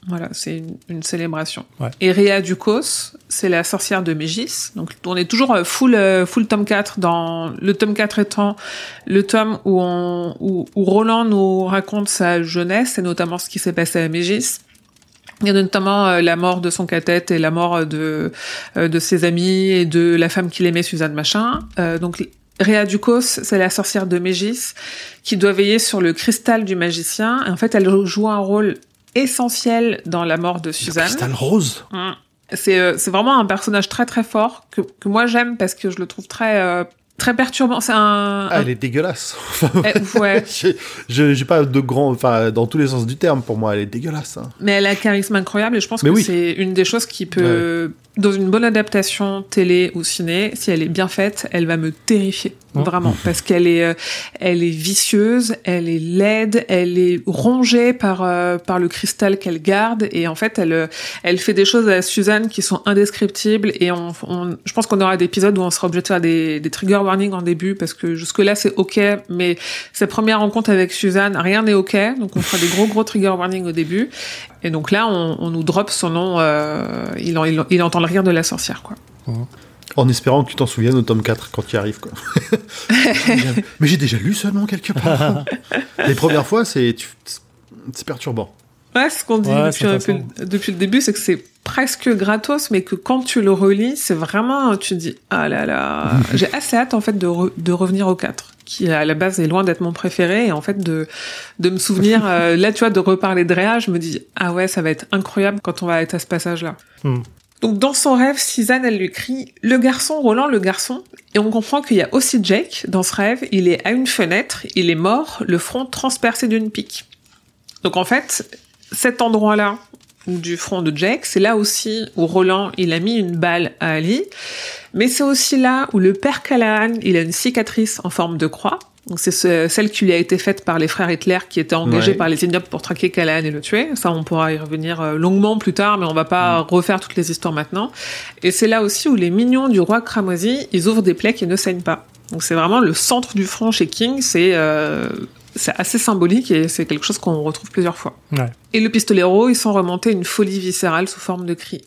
Voilà, c'est une, une célébration. Ouais. Et Rhea Ducos, c'est la sorcière de Mégis. Donc, on est toujours euh, full, euh, full tome 4 dans le tome 4 étant le tome où, on, où, où Roland nous raconte sa jeunesse et notamment ce qui s'est passé à Mégis. Il y a notamment euh, la mort de son cathète et la mort de, euh, de ses amis et de la femme qu'il aimait, Suzanne Machin. Euh, donc, Rhea Ducos, c'est la sorcière de Mégis qui doit veiller sur le cristal du magicien. Et en fait, elle joue un rôle essentiel dans la mort de Suzanne. Cristal rose. Mm. C'est euh, c'est vraiment un personnage très très fort que, que moi j'aime parce que je le trouve très euh, très perturbant. C'est un, Ah, un- elle est dégueulasse. eh, ouais, J'ai- pas de grand, enfin, dans tous les sens du terme, pour moi, elle est dégueulasse. hein. mais elle a un charisme incroyable et je pense Mais que oui. c'est une des choses qui peut dans une bonne adaptation télé ou ciné, si elle est bien faite, elle va me terrifier Mm. vraiment. Parce qu'elle est euh, elle est vicieuse, elle est laide, elle est rongée par euh, par le cristal qu'elle garde. Et en fait elle euh, elle fait des choses à Suzanne qui sont indescriptibles. Et on, on- je pense qu'on aura des épisodes où on sera obligé de faire des, des trigger warnings en début parce que jusque là c'est ok. Mais sa première rencontre avec Suzanne rien n'est ok. Donc on fera des gros gros trigger warnings au début et donc là on, on nous drop son nom euh, il, en- il, il entend le rire de la sorcière quoi En espérant que tu t'en souviennes au tome 4 quand tu y arrives, quoi. Mais j'ai déjà lu ce nom quelque part. Les premières fois, c'est tu- c'est perturbant. Ouais, ce qu'on dit Ouais, depuis, le début, c'est que c'est presque gratos, mais que quand tu le relis, c'est vraiment, tu te dis, ah là là, j'ai assez hâte en fait de, re- de revenir au 4, qui à la base est loin d'être mon préféré, et en fait de, de me souvenir, euh, là tu vois, de reparler de Réa, je me dis, ah ouais, ça va être incroyable quand on va être à ce passage-là. Hmm. Donc dans son rêve, Suzanne, elle lui crie « Le garçon, Roland, le garçon !» Et on comprend qu'il y a aussi Jake dans ce rêve. Il est à une fenêtre, il est mort, le front transpercé d'une pique. Donc en fait, cet endroit-là du front de Jake, c'est là aussi où Roland, il a mis une balle à Ali. Mais c'est aussi là où le père Callahan, il a une cicatrice en forme de croix. Donc c'est ce- celle qui lui a été faite par les frères Hitler qui étaient engagés Ouais. par les ignobles pour traquer Callahan et le tuer. Ça, on pourra y revenir euh, longuement plus tard, mais on va pas refaire toutes les histoires maintenant. Et c'est là aussi où les mignons du roi cramoisi, ils ouvrent des plaies qui ne saignent pas. Donc c'est vraiment le centre du front chez King, c'est euh, c'est assez symbolique et c'est quelque chose qu'on retrouve plusieurs fois. Ouais. Et le pistolero, ils sont remontés une folie viscérale sous forme de cris.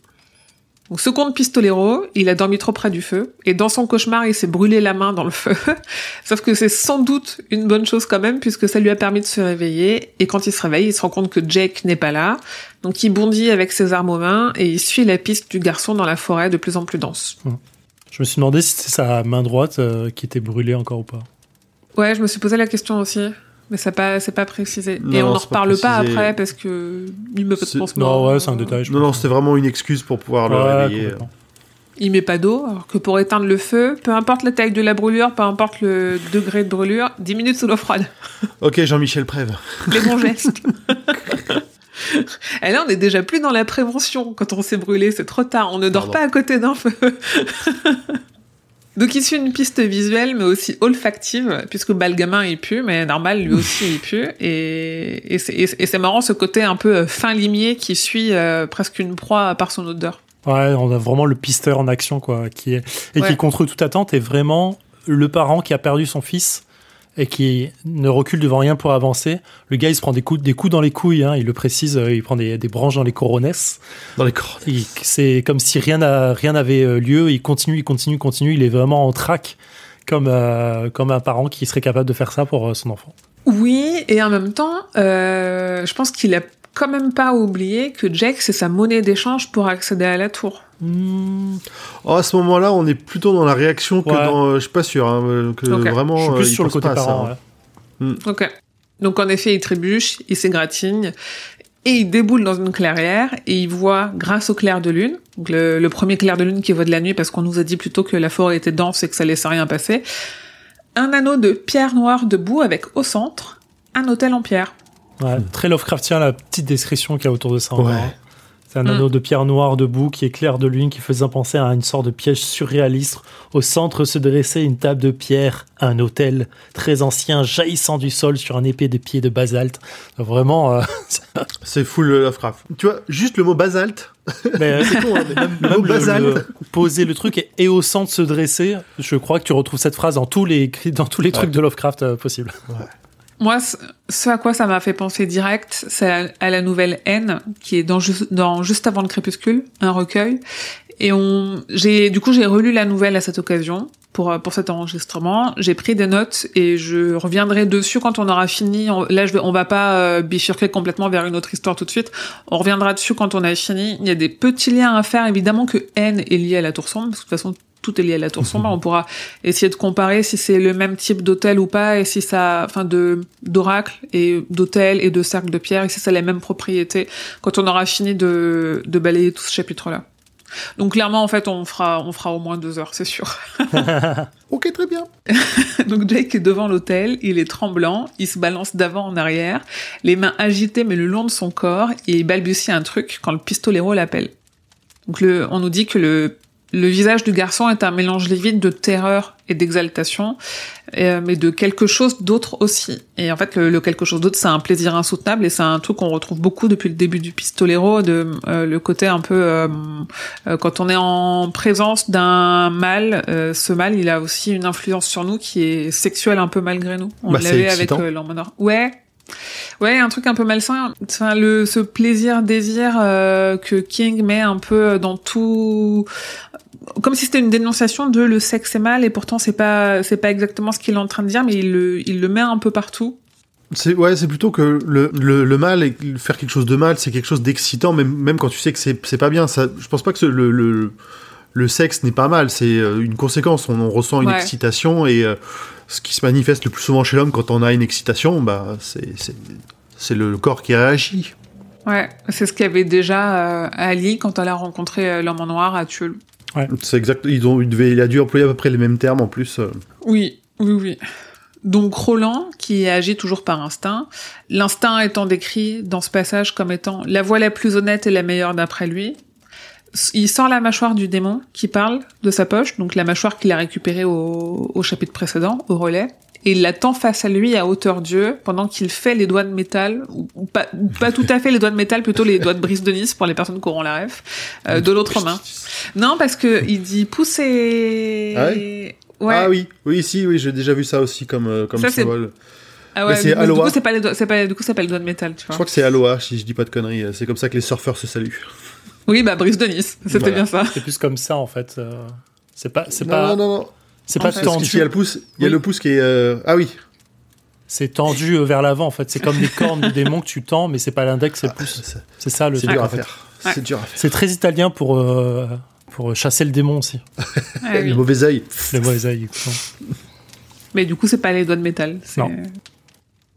Donc ce comte pistolero, il a dormi trop près du feu, et dans son cauchemar, il s'est brûlé la main dans le feu. Sauf que c'est sans doute une bonne chose quand même, puisque ça lui a permis de se réveiller, et quand il se réveille, il se rend compte que Jake n'est pas là. Donc il bondit avec ses armes aux mains, et il suit la piste du garçon dans la forêt de plus en plus dense. Je me suis demandé si c'était sa main droite euh, qui était brûlée encore ou pas. Ouais, je me suis posé la question aussi. Mais ça pas, c'est pas précisé. Non, et on non, n'en c'est pas reparle pas, après parce que il me fait C'est- pansement. Non, ouais, c'est un détail. je Non, non, pense. c'était vraiment une excuse pour pouvoir le réveiller. il met pas d'eau, alors que pour éteindre le feu, peu importe la taille de la brûlure, peu importe le degré de brûlure, 10 minutes sous l'eau froide. Ok, Jean-Michel Prève. Les bons gestes. Et là, on est déjà plus dans la prévention quand on s'est brûlé, c'est trop tard, on ne dort Pardon. pas à côté d'un feu. Donc il suit une piste visuelle mais aussi olfactive puisque bah, le gamin il pue mais normal lui aussi il pue et, et c'est marrant ce côté un peu euh, fin limier qui suit euh, presque une proie par son odeur. Ouais, on a vraiment le pisteur en action, quoi, qui est, et Ouais. qui, contre toute attente, est vraiment le parent qui a perdu son fils et qui ne recule devant rien pour avancer. Le gars, il se prend des coups, des coups dans les couilles, hein, il le précise, euh, il prend des, des branches dans les coronesses. Dans les. Il- C'est comme si rien n'a- rien n'avait euh, lieu. Il continue, il continue, il continue. Il est vraiment en trac, comme, euh, comme un parent qui serait capable de faire ça pour euh, son enfant. Oui et en même temps euh, je pense qu'il a quand même pas oublié que Jake c'est sa monnaie d'échange pour accéder à la tour. Hmm, Oh, à ce moment-là, on est plutôt dans la réaction que Ouais. dans. euh, je suis pas sûr, hein, euh, que Ok. vraiment. je suis euh, plus il sur le côté à ça, parent. hein. ouais. Ok. Donc en effet, il trébuche, il s'égratigne, et il déboule dans une clairière, et il voit, grâce au clair de lune, donc le, le premier clair de lune qui voit de la nuit, parce qu'on nous a dit plutôt que la forêt était dense et que ça laissait rien passer, un anneau de pierre noire debout avec au centre un hôtel en pierre. Ouais, Très Lovecraftien, la petite description qu'il y a autour de ça. Ouais. C'est un Mm. anneau de pierre noire debout qui est clair de lune, qui faisait penser à une sorte de piège surréaliste. Au centre se dressait une table de pierre, un hôtel très ancien jaillissant du sol sur un épée de pied de basalte. Vraiment, euh, C'est full Lovecraft. Tu vois, juste le mot basalte. mais, C'est con, hein, mais même le même mot le- basalte. le- poser le truc et, et au centre se dresser. Je crois que tu retrouves cette phrase dans tous les dans tous les trucs de Lovecraft euh, possibles. Moi, ce- à quoi ça m'a fait penser direct, c'est à, la nouvelle N, qui est dans, Ju- dans Juste avant le crépuscule, un recueil. Et on, j'ai, du coup, j'ai relu la nouvelle à cette occasion pour euh, pour cet enregistrement. J'ai pris des notes et je reviendrai dessus quand on aura fini. Là, je on va pas euh, bifurquer complètement vers une autre histoire tout de suite. On reviendra dessus quand on a fini. Il y a des petits liens à faire, évidemment que N est lié à la tour sombre, parce que de toute façon tout est lié à la tour sombre. On pourra essayer de comparer si c'est le même type d'hôtel ou pas, et si ça, enfin de d'oracle et d'hôtel et de cercle de pierre, et si ça a les mêmes propriétés quand on aura fini de de balayer tout ce chapitre-là. Donc clairement, en fait, on fera on fera au moins deux heures, c'est sûr. Ok, très bien. Donc Jake est devant l'hôtel, il est tremblant, il se balance d'avant en arrière, les mains agitées mais le long de son corps, et il balbutie un truc quand le pistolero l'appelle. Donc le, on nous dit que le, le visage du garçon est un mélange livide de terreur et d'exaltation, euh, mais de quelque chose d'autre aussi. Et en fait, le, le quelque chose d'autre, c'est un plaisir insoutenable et c'est un truc qu'on retrouve beaucoup depuis le début du pistolero, de euh, le côté un peu euh, euh, quand on est en présence d'un mal, euh, ce mal, il a aussi une influence sur nous qui est sexuelle un peu malgré nous. On Bah, l'avait avec l'emmeneur. Ouais. Ouais, un truc un peu malsain. Enfin, le ce plaisir désir euh, que King met un peu dans tout comme si c'était une dénonciation de le sexe est mal et pourtant c'est pas c'est pas exactement ce qu'il est en train de dire mais il le il le met un peu partout. C'est ouais, c'est plutôt que le, le, le mal et faire quelque chose de mal, c'est quelque chose d'excitant, même même quand tu sais que c'est c'est pas bien. Ça, je pense pas que ce- le, le le sexe n'est pas mal, c'est euh, une conséquence. On, on ressent une Ouais. excitation et euh, ce qui se manifeste le plus souvent chez l'homme quand on a une excitation, bah c'est c'est c'est le corps qui réagit. Ouais, c'est ce qu'avait déjà euh, Ali quand elle a rencontré euh, l'homme en noir à Tulle. C'est exact. Ils ont, il a dû employer à peu près les mêmes termes en plus. euh. Oui, oui, oui. Donc Roland, qui agit toujours par instinct, l'instinct étant décrit dans ce passage comme étant la voie la plus honnête et la meilleure d'après lui. Il sort la mâchoire du démon qui parle de sa poche, donc la mâchoire qu'il a récupérée au, au chapitre précédent, au relais, et il la tend face à lui à hauteur d'yeux pendant qu'il fait les doigts de métal, ou, ou pas, ou pas tout à fait les doigts de métal, plutôt les doigts de brise de Nice pour les personnes qui auront la ref, euh, de l'autre main. Non, parce que il dit pousser. Ah Ouais. Ah oui, oui, si, oui, j'ai déjà vu ça aussi comme euh, comme Ça, symbole. Ah ouais, c'est Aloha. du coup, c'est pas les doigts, c'est pas, du coup, c'est pas le doigt de métal, tu Je vois. crois que c'est Aloha, si je dis pas de conneries. C'est comme ça que les surfeurs se saluent. Oui, bah, Brice de Nice. C'était Voilà. bien ça. C'est plus comme ça en fait. euh, C'est pas, c'est pas, non, non, non. c'est pas fait, tendu. il y a le pouce. Il y a Oui. le pouce qui est. euh, Ah oui. C'est tendu euh, vers l'avant en fait. C'est comme les cornes du démon que tu tends, mais c'est pas l'index, c'est le pouce. C'est C'est ça le c'est dur en à fait. faire. Ouais. C'est dur à faire. C'est très italien pour euh, pour chasser le démon aussi. Ah oui. Le mauvais œil. Les mauvais exactement. Mais du coup, c'est pas les doigts de métal. Non.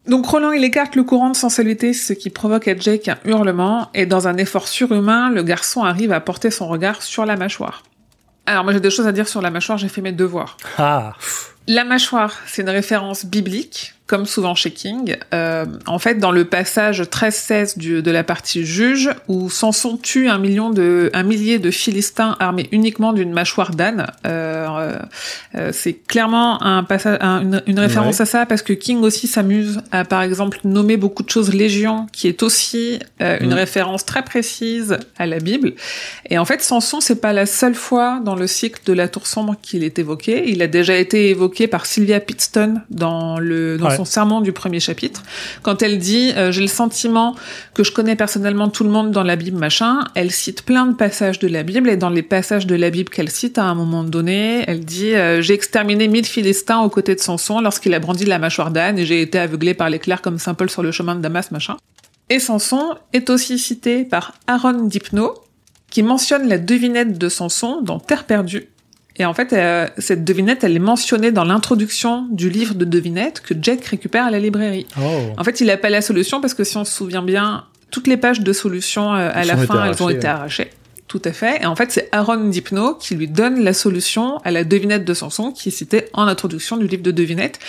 Donc Roland, il écarte le courant de sensualité, ce qui provoque à Jake un hurlement, et dans un effort surhumain, le garçon arrive à porter son regard sur la mâchoire. Alors moi j'ai des choses à dire sur la mâchoire, j'ai fait mes devoirs. Ah, La mâchoire, c'est une référence biblique, comme souvent chez King. Euh, en fait, dans le passage 13-16 du- de la partie juge, où Samson tue un, million de, un millier de Philistins armés uniquement d'une mâchoire d'âne, euh, euh, c'est clairement un passage, un- une, une référence Ouais. à ça, parce que King aussi s'amuse à, par exemple, nommer beaucoup de choses Légion, qui est aussi euh, une Mm. référence très précise à la Bible. Et en fait, Samson, c'est pas la seule fois dans le cycle de la Tour sombre qu'il est évoqué. Il a déjà été évoqué par Sylvia Pittston dans le dans Ouais. son sermon du premier chapitre, quand elle dit euh, j'ai le sentiment que je connais personnellement tout le monde dans la Bible machin. Elle cite plein de passages de la Bible et dans les passages de la Bible qu'elle cite à un moment donné, elle dit euh, j'ai exterminé mille Philistins aux côtés de Samson lorsqu'il a brandi la mâchoire d'âne et j'ai été aveuglé par l'éclair comme Saint Paul sur le chemin de Damas machin. Et Samson est aussi cité par Aaron Dipno, qui mentionne la devinette de Samson dans Terre perdue. Et en fait, euh, cette devinette, elle est mentionnée dans l'introduction du livre de devinettes que Jack récupère à la librairie. oh. En fait, il n'a pas la solution parce que si on se souvient bien, toutes les pages de solution euh, à la fin, elles ont été ouais. arrachées. Tout à fait. Et en fait, c'est Aaron Dipno qui lui donne la solution à la devinette de Samson qui est citée en introduction du livre de devinettes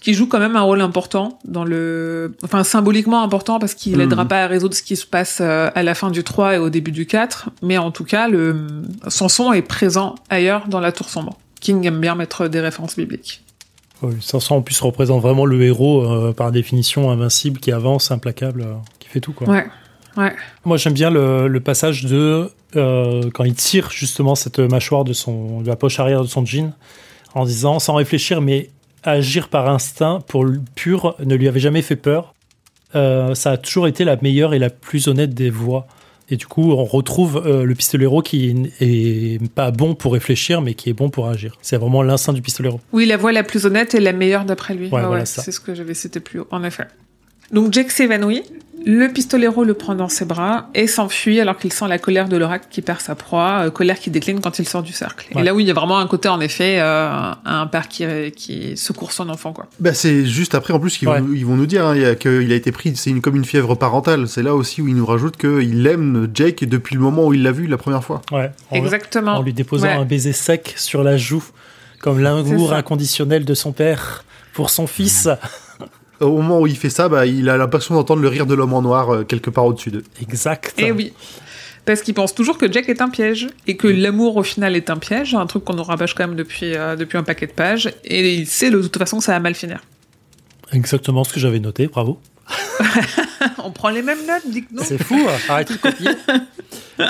qui joue quand même un rôle important dans le, enfin symboliquement important parce qu'il Mhm. aidera pas à résoudre ce qui se passe euh, à la fin du 3 et au début du 4, mais en tout cas, le Samson est présent ailleurs dans la tour sombre. King aime bien mettre des références bibliques. Oui, Samson en plus représente vraiment le héros euh, par définition invincible qui avance, implacable, euh, qui fait tout quoi. Ouais. Ouais. Moi j'aime bien le, le passage de euh, quand il tire justement cette mâchoire de son de la poche arrière de son jean en disant sans réfléchir mais agir par instinct pour le pur ne lui avait jamais fait peur. Euh, ça a toujours été la meilleure et la plus honnête des voix. Et du coup, on retrouve euh, le pistolero qui est pas bon pour réfléchir, mais qui est bon pour agir. C'est vraiment l'instinct du pistolero. Oui, la voix la plus honnête et la meilleure d'après lui. Ouais, voilà ça. c'est ce que j'avais cité plus haut, en effet. Donc Jack s'évanouit, le pistolero le prend dans ses bras et s'enfuit alors qu'il sent la colère de l'oracle qui perd sa proie, euh, colère qui décline quand il sort du cercle. Ouais. Et là où il y a vraiment un côté, en effet, euh, un père qui, qui secourt son enfant, quoi. Bah, c'est juste après, en plus, qu'ils Ouais. vont, ils vont nous dire hein, il qu'il a été pris, c'est une, comme une fièvre parentale. C'est là aussi où ils nous rajoutent qu'il aime Jake depuis le moment où il l'a vu la première fois. Ouais. En, Exactement. en lui déposant Ouais. un baiser sec sur la joue, comme l'amour inconditionnel de son père pour son fils. Au moment où il fait ça, bah, il a l'impression d'entendre le rire de l'homme en noir euh, quelque part au-dessus d'eux. Exact. Et Eh oui. Parce qu'il pense toujours que Jack est un piège et que l'amour au final est un piège, un truc qu'on nous rabâche quand même depuis, euh, depuis un paquet de pages, et il sait de toute façon que ça va mal finir. Exactement ce que j'avais noté, bravo. On prend les mêmes notes, dites-nous. C'est fou, hein. arrêtez de copier.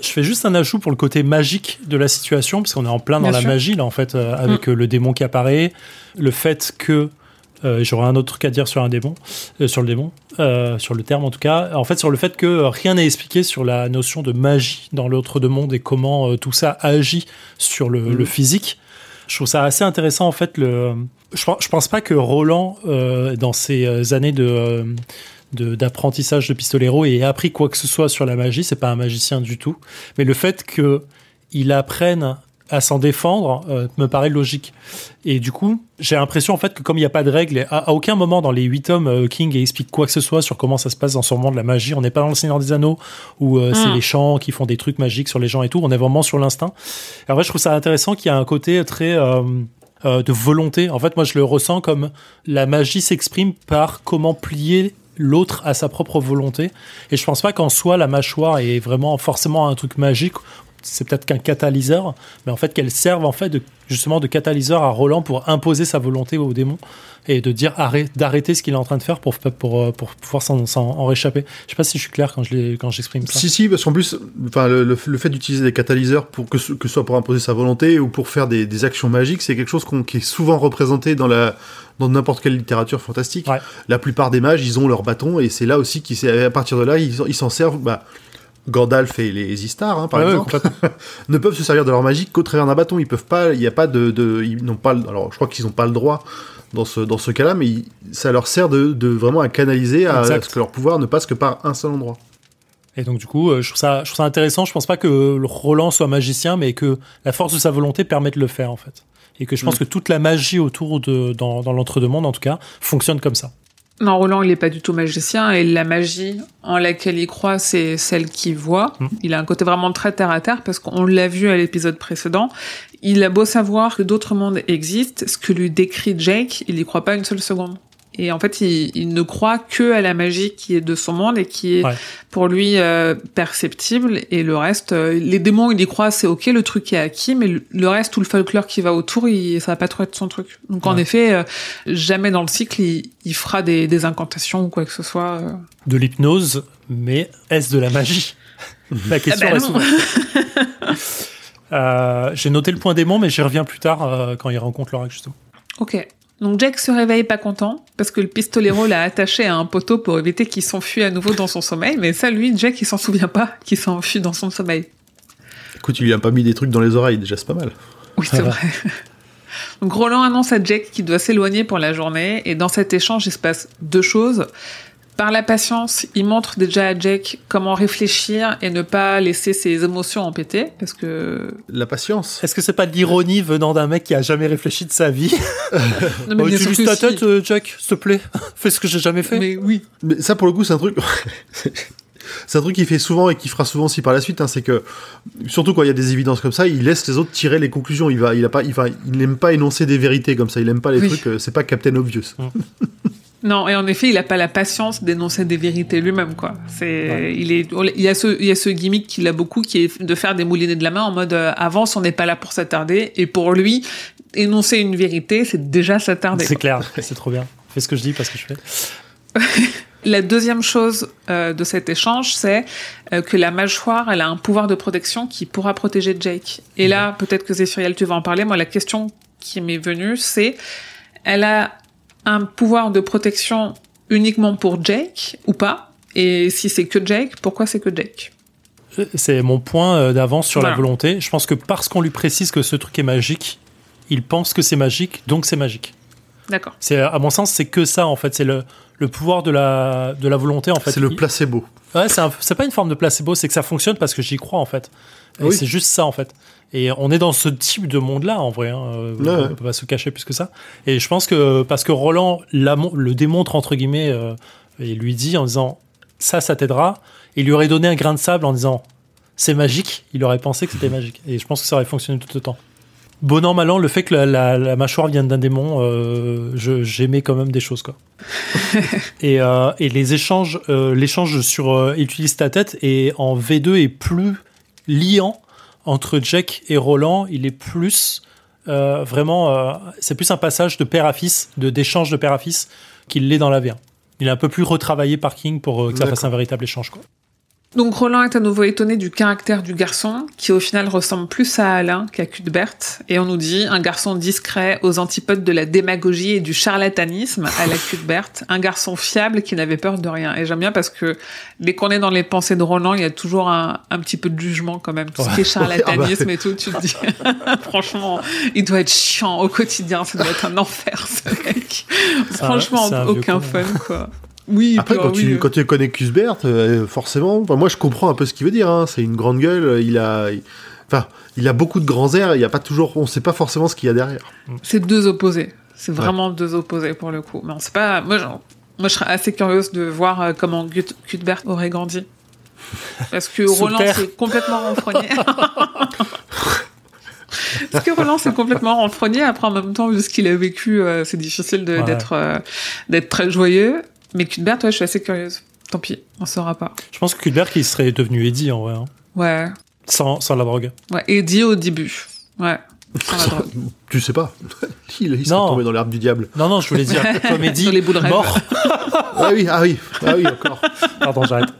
Je fais juste un ajout pour le côté magique de la situation, parce qu'on est en plein dans Bien la sûr. Mm. magie, là, en fait, euh, avec euh, le démon qui apparaît, le fait que. Euh, J'aurais un autre truc à dire sur un démon, euh, sur le démon, euh, sur le terme en tout cas. En fait, sur le fait que rien n'est expliqué sur la notion de magie dans l'autre de monde et comment euh, tout ça agit sur le, le physique. Je trouve ça assez intéressant en fait. Le, je, pense- je pense pas que Roland, dans ses années de euh, de- d'apprentissage de, pistolero ait appris quoi que ce soit sur la magie. C'est pas un magicien du tout. Mais le fait que il apprenne à s'en défendre euh, me paraît logique. Et du coup, j'ai l'impression en fait que comme il n'y a pas de règles, et à, à aucun moment dans les huit tomes, euh, King explique quoi que ce soit sur comment ça se passe dans ce monde de la magie. On n'est pas dans le Seigneur des Anneaux où euh, c'est Mm. les chants qui font des trucs magiques sur les gens et tout. On est vraiment sur l'instinct. En vrai, je trouve ça intéressant qu'il y a un côté très de volonté. En fait, moi, je le ressens comme la magie s'exprime par comment plier l'autre à sa propre volonté. Et je pense pas qu'en soi, la mâchoire est vraiment forcément un truc magique. C'est peut-être qu'un catalyseur, mais en fait qu'elle serve en fait de, justement de catalyseur à Roland pour imposer sa volonté au démon et de dire arrête, d'arrêter ce qu'il est en train de faire pour, pour, euh, pour pouvoir s'en, s'en- en réchapper. Je sais pas si je suis clair quand je l'ai- quand j'exprime ça. Si, si, parce qu'en plus, enfin, le, le- le fait d'utiliser des catalyseurs pour que ce que ce soit pour imposer sa volonté ou pour faire des, des actions magiques, c'est quelque chose qu'on- qui est souvent représenté dans la dans n'importe quelle littérature fantastique. Ouais. La plupart des mages, ils ont leur bâton et c'est là aussi qu'ils à partir de là, ils ils s'en servent. Bah, Gandalf et les Istar, hein, par exemple, ne peuvent se servir de leur magie qu'au travers d'un bâton. Ils peuvent pas, il n'y a pas de, de- ils n'ont pas, alors je crois qu'ils n'ont pas le droit dans ce, dans ce cas-là, mais ça leur sert de, de vraiment à canaliser à, ce que leur pouvoir ne passe que par un seul endroit. Et donc du coup, euh, je trouve ça, je trouve ça intéressant. Je pense pas que Roland soit magicien, mais que la force de sa volonté permet de le faire en fait. Et que je pense Mm. que toute la magie autour de dans, dans l'entre-deux-mondes, en tout cas, fonctionne comme ça. Non, Roland, il n'est pas du tout magicien et la magie en laquelle il croit, c'est celle qu'il voit. Mm. Il a un côté vraiment très terre à terre parce qu'on l'a vu à l'épisode précédent. Il a beau savoir que d'autres mondes existent, ce que lui décrit Jake, il n'y croit pas une seule seconde. Et en fait, il, il ne croit que à la magie qui est de son monde et qui est Ouais. pour lui euh, perceptible. Et le reste, euh, les démons, il y croit, c'est ok, le truc est acquis, mais le, le reste, tout le folklore qui va autour, il, ça va pas trop être son truc. Donc en effet, euh, jamais dans le cycle, il, il fera des, des incantations ou quoi que ce soit. euh. De l'hypnose, mais est-ce de la magie? La question Ah. Euh, J'ai noté le point démon, mais j'y reviens plus tard euh, quand il rencontre Laura, justement. Ok. Donc Jack se réveille pas content parce que le pistolero l'a attaché à un poteau pour éviter qu'il s'enfuit à nouveau dans son sommeil. Mais ça, lui, Jack, il s'en souvient pas qu'il s'enfuit dans son sommeil. Écoute, il lui a pas mis des trucs dans les oreilles, déjà, c'est pas mal. Oui, c'est va. vrai. Donc Roland annonce à Jack qu'il doit s'éloigner pour la journée et dans cet échange, il se passe deux choses. Par la patience, il montre déjà à Jack comment réfléchir et ne pas laisser ses émotions en péter parce que La patience. Est-ce que c'est pas de l'ironie venant d'un mec qui a jamais réfléchi de sa vie? Non, mais Oh, Utilise que ta si. tête, euh, Jack, s'il te plaît? Fais ce que j'ai jamais fait. Mais oui. Mais ça, pour le coup, c'est un truc. c'est un truc qu'il fait souvent et qu'il fera souvent aussi par la suite. hein, c'est que, surtout quand il y a des évidences comme ça, il laisse les autres tirer les conclusions. Il va, il a pas, il va, il n'aime pas énoncer des vérités comme ça. Il aime pas les Oui. trucs. euh, c'est pas Captain Obvious. Non, et en effet, il a pas la patience d'énoncer des vérités lui-même, quoi. C'est, il est, il y a ce, il y a ce gimmick qu'il a beaucoup, qui est de faire des moulinets de la main en mode euh, avance, on n'est pas là pour s'attarder, et pour lui, énoncer une vérité, c'est déjà s'attarder. C'est clair, c'est trop bien. Fais ce que je dis parce que je fais. La deuxième chose euh, de cet échange, c'est euh, que la mâchoire, elle a un pouvoir de protection qui pourra protéger Jake. Et là, peut-être que Zéphiriel, tu vas en parler. Moi, la question qui m'est venue, c'est, elle a un pouvoir de protection uniquement pour Jake ou pas? Et si c'est que Jake, pourquoi c'est que Jake? C'est mon point euh, d'avance sur la volonté. Je pense que parce qu'on lui précise que ce truc est magique, il pense que c'est magique, donc c'est magique. D'accord. C'est à mon sens, c'est que ça en fait. C'est le, le pouvoir de la, de la volonté en fait. c'est le placebo. Ouais, c'est un- pas une forme de placebo, c'est que ça fonctionne parce que j'y crois en fait. Et Oui. C'est juste ça en fait. Et on est dans ce type de monde-là en vrai. hein. Ouais, on ouais. peut pas se cacher plus que ça. Et je pense que parce que Roland le démontre entre guillemets euh, et lui dit en disant ça, ça t'aidera. Il lui aurait donné un grain de sable en disant c'est magique. Il aurait pensé que c'était magique. Et je pense que ça aurait fonctionné tout le temps. Bon an, mal an, le fait que la, la- la mâchoire vienne d'un démon, euh, j'aimais quand même des choses quoi. et, euh, et les échanges, euh, l'échange sur utilise ta tête et en V2 est plus liant entre Jack et Roland. Il est plus euh, vraiment, euh, c'est plus un passage de père à fils, de d'échange de père à fils qu'il l'est dans la V1. Il est un peu plus retravaillé par King pour euh, que ça fasse un véritable échange. Quoi. Donc Roland est à nouveau étonné du caractère du garçon, qui au final ressemble plus à Alain qu'à Cuthbert, et on nous dit un garçon discret aux antipodes de la démagogie et du charlatanisme à la Cuthbert, un garçon fiable qui n'avait peur de rien. Et j'aime bien parce que dès qu'on est dans les pensées de Roland, il y a toujours un, un petit peu de jugement quand même, tout ce qui est charlatanisme et tout, tu te dis, franchement, il doit être chiant au quotidien, ça doit être un enfer ce mec. Franchement, aucun fun quoi. Oui, Après, quand, ah tu, oui, quand tu connais Cusbert, euh, forcément, enfin, moi je comprends un peu ce qu'il veut dire. hein. C'est une grande gueule. Il a, il- enfin, il a beaucoup de grands airs. Il y a pas toujours, on sait pas forcément ce qu'il y a derrière. C'est deux opposés. C'est vraiment deux opposés pour le coup. Mais on sait pas. Moi, genre, moi, je serais assez curieuse de voir euh, comment Gut- Cuthbert aurait grandi. Parce que Roland s'est complètement renfrogné. Parce que Roland s'est complètement renfrogné. Après, en même temps, vu ce qu'il a vécu, euh, c'est difficile Ouais. d'être euh, d'être très joyeux. Mais Cuthbert, ouais, je suis assez curieuse. Tant pis, on saura pas. Je pense que Cuthbert il serait devenu Eddie en vrai, hein. Ouais. sans, sans la drogue. Ouais. Eddie au début. Ouais. Sans la drogue. Tu sais pas. il il serait Non. tombé dans l'herbe du diable. Non, non, je voulais dire comédie Sur les boules mort. ah oui, ah oui, ah oui, encore. Pardon, j'arrête.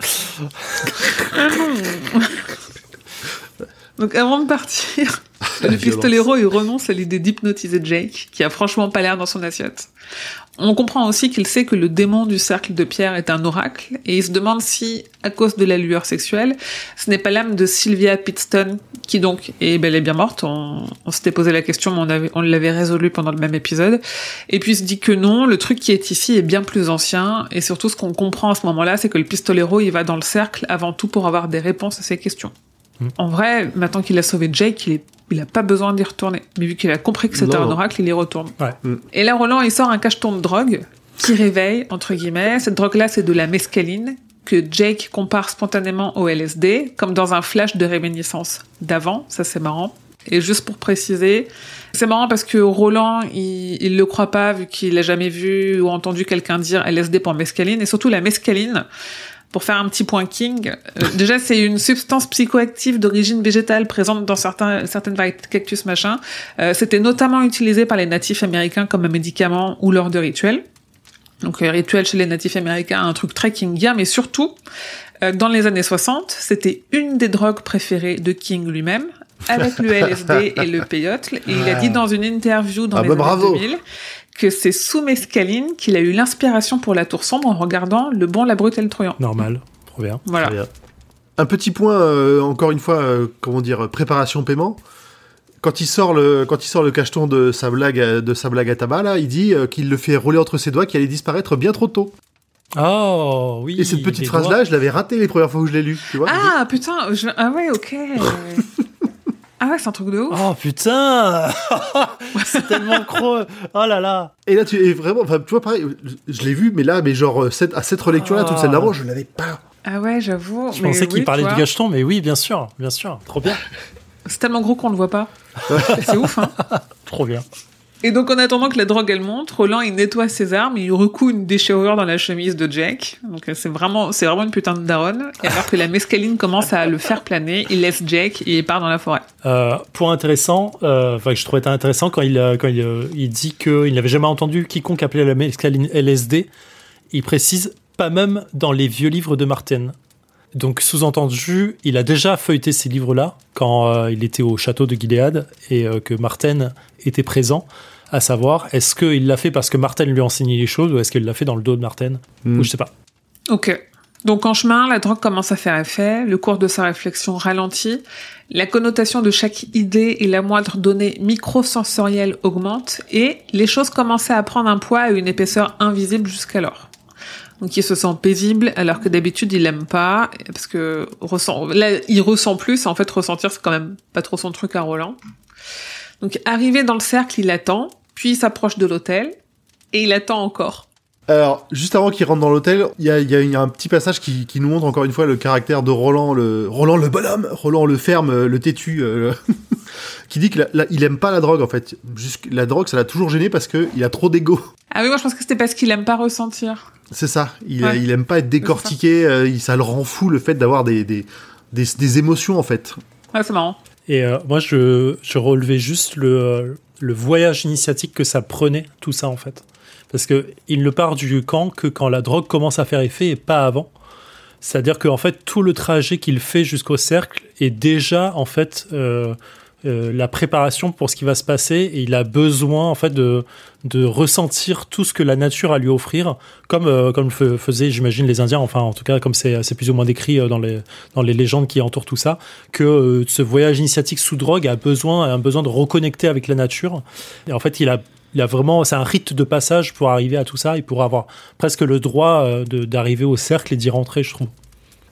Donc avant de partir, le violence. pistolero il renonce à l'idée d'hypnotiser Jake, qui a franchement pas l'air dans son assiette. On comprend aussi qu'il sait que le démon du cercle de pierre est un oracle, et il se demande si, à cause de la lueur sexuelle, ce n'est pas l'âme de Sylvia Pittston, qui donc est bel et bien morte. On, s'était posé la question, mais on l'avait résolu pendant le même épisode. Et puis il se dit que non, le truc qui est ici est bien plus ancien, et surtout ce qu'on comprend à ce moment-là, c'est que le pistolero il va dans le cercle avant tout pour avoir des réponses à ses questions. En vrai, maintenant qu'il a sauvé Jake, il, est, il a pas besoin d'y retourner. Mais vu qu'il a compris que c'était un oracle, il y retourne. Ouais. Mm. Et là, Roland, il sort un cacheton de drogue qui réveille, entre guillemets. Cette drogue-là, c'est de la mescaline que Jake compare spontanément au LSD, comme dans un flash de réminiscence d'avant. Ça, c'est marrant. Et juste pour préciser, c'est marrant parce que Roland, il, il le croit pas vu qu'il a jamais vu ou entendu quelqu'un dire LSD pour mescaline. Et surtout, la mescaline, pour faire un petit point King, euh, déjà c'est une substance psychoactive d'origine végétale présente dans certains, certaines variétés de cactus machin. Euh, C'était notamment utilisé par les natifs américains comme un médicament ou lors de rituels. Donc euh, rituel chez les natifs américains, un truc très kingien, mais surtout euh, dans les années 60, c'était une des drogues préférées de King lui-même, avec le LSD et le peyote. Et il a dit dans une interview dans Ah les bah années bravo. 2000 que c'est sous mescaline qu'il a eu l'inspiration pour la tour sombre en regardant Le Bon, la Brute et le Troyan. Normal, trop bien. Voilà. Bien. Un petit point, euh, encore une fois, euh, comment dire, préparation paiement. Quand il sort le, quand il sort le cacheton de sa blague, à- de sa blague à tabac, là, il dit euh, qu'il le fait rouler entre ses doigts, qu'il allait disparaître bien trop tôt. Oh oui. Et cette petite phrase-là, je l'avais ratée les premières fois où je l'ai lu. Tu vois Ah putain, je- ah ouais, ok. ah ouais, c'est un truc de ouf. Oh putain C'est tellement creux Oh là là Et là, tu es vraiment, enfin, tu vois, pareil, je, l'ai vu, mais là, mais genre, euh, cette- à cette relecture-là, toute celle d'avant, je l'avais pas. Ah ouais, j'avoue. Je mais pensais qu'il oui, parlait du vois. cacheton, mais oui, bien sûr, bien sûr. Trop bien, C'est tellement gros qu'on le voit pas. c'est ouf, hein. trop bien. Et donc, en attendant que la drogue elle monte, Roland il nettoie ses armes, il recoue une déchirure dans la chemise de Jack. Donc euh, c'est vraiment, c'est vraiment une putain de daronne. Et alors que la mescaline commence à le faire planer, il laisse Jack et il part dans la forêt. Euh, point intéressant, euh, enfin que je trouvais intéressant quand il euh, quand il, euh, dit qu'il n'avait jamais entendu quiconque appeler la mescaline LSD. Il précise pas même dans les vieux livres de Martin. Donc sous-entendu, il a déjà feuilleté ces livres-là quand euh, il était au château de Gilead et euh, que Martin était présent. À savoir, est-ce qu'il l'a fait parce que Martin lui a enseigné les choses ou est-ce qu'il l'a fait dans le dos de Martin Hmm. Ou je sais pas. Ok. Donc en chemin, la drogue commence à faire effet, le cours de sa réflexion ralentit, la connotation de chaque idée et la moindre donnée microsensorielle augmente, et les choses commençaient à prendre un poids et une épaisseur invisible jusqu'alors. Donc il se sent paisible alors que d'habitude il aime pas parce que ressent là il ressent plus en fait ressentir c'est quand même pas trop son truc à Roland. Donc arrivé dans le cercle, il attend, puis il s'approche de l'hôtel et il attend encore. Alors, juste avant qu'il rentre dans l'hôtel, il y a, il y a- il y a un petit passage qui, qui nous montre encore une fois le caractère de Roland, le Roland le bonhomme, Roland le ferme, euh, le têtu, euh, qui dit qu'il il aime pas la drogue en fait. Jusque, la drogue, ça l'a toujours gêné parce que il a trop d'ego. Ah oui, moi je pense que c'était parce qu'il aime pas ressentir. C'est ça. Il, Ouais. il aime pas être décortiqué. euh, ça le rend fou le fait d'avoir des, des, des, des émotions en fait. Ouais, c'est marrant. Et euh, moi, je, je relevais juste le, euh, le voyage initiatique que ça prenait, tout ça, en fait. Parce que il ne part du camp que quand la drogue commence à faire effet et pas avant. C'est-à-dire qu'en fait, tout le trajet qu'il fait jusqu'au cercle est déjà, en fait, euh, euh, la préparation pour ce qui va se passer. Et il a besoin, en fait, de, de ressentir tout ce que la nature a à lui offrir, comme, euh, comme faisaient, j'imagine, les Indiens. Enfin, en tout cas, comme c'est plus ou moins décrit euh, dans les, dans les légendes qui entourent tout ça que euh, ce voyage initiatique sous drogue a besoin, a un besoin de reconnecter avec la nature. Et en fait, il a, il a vraiment, c'est un rite de passage pour arriver à tout ça. Il pourra avoir presque le droit euh, d'arriver au cercle et d'y rentrer, je trouve.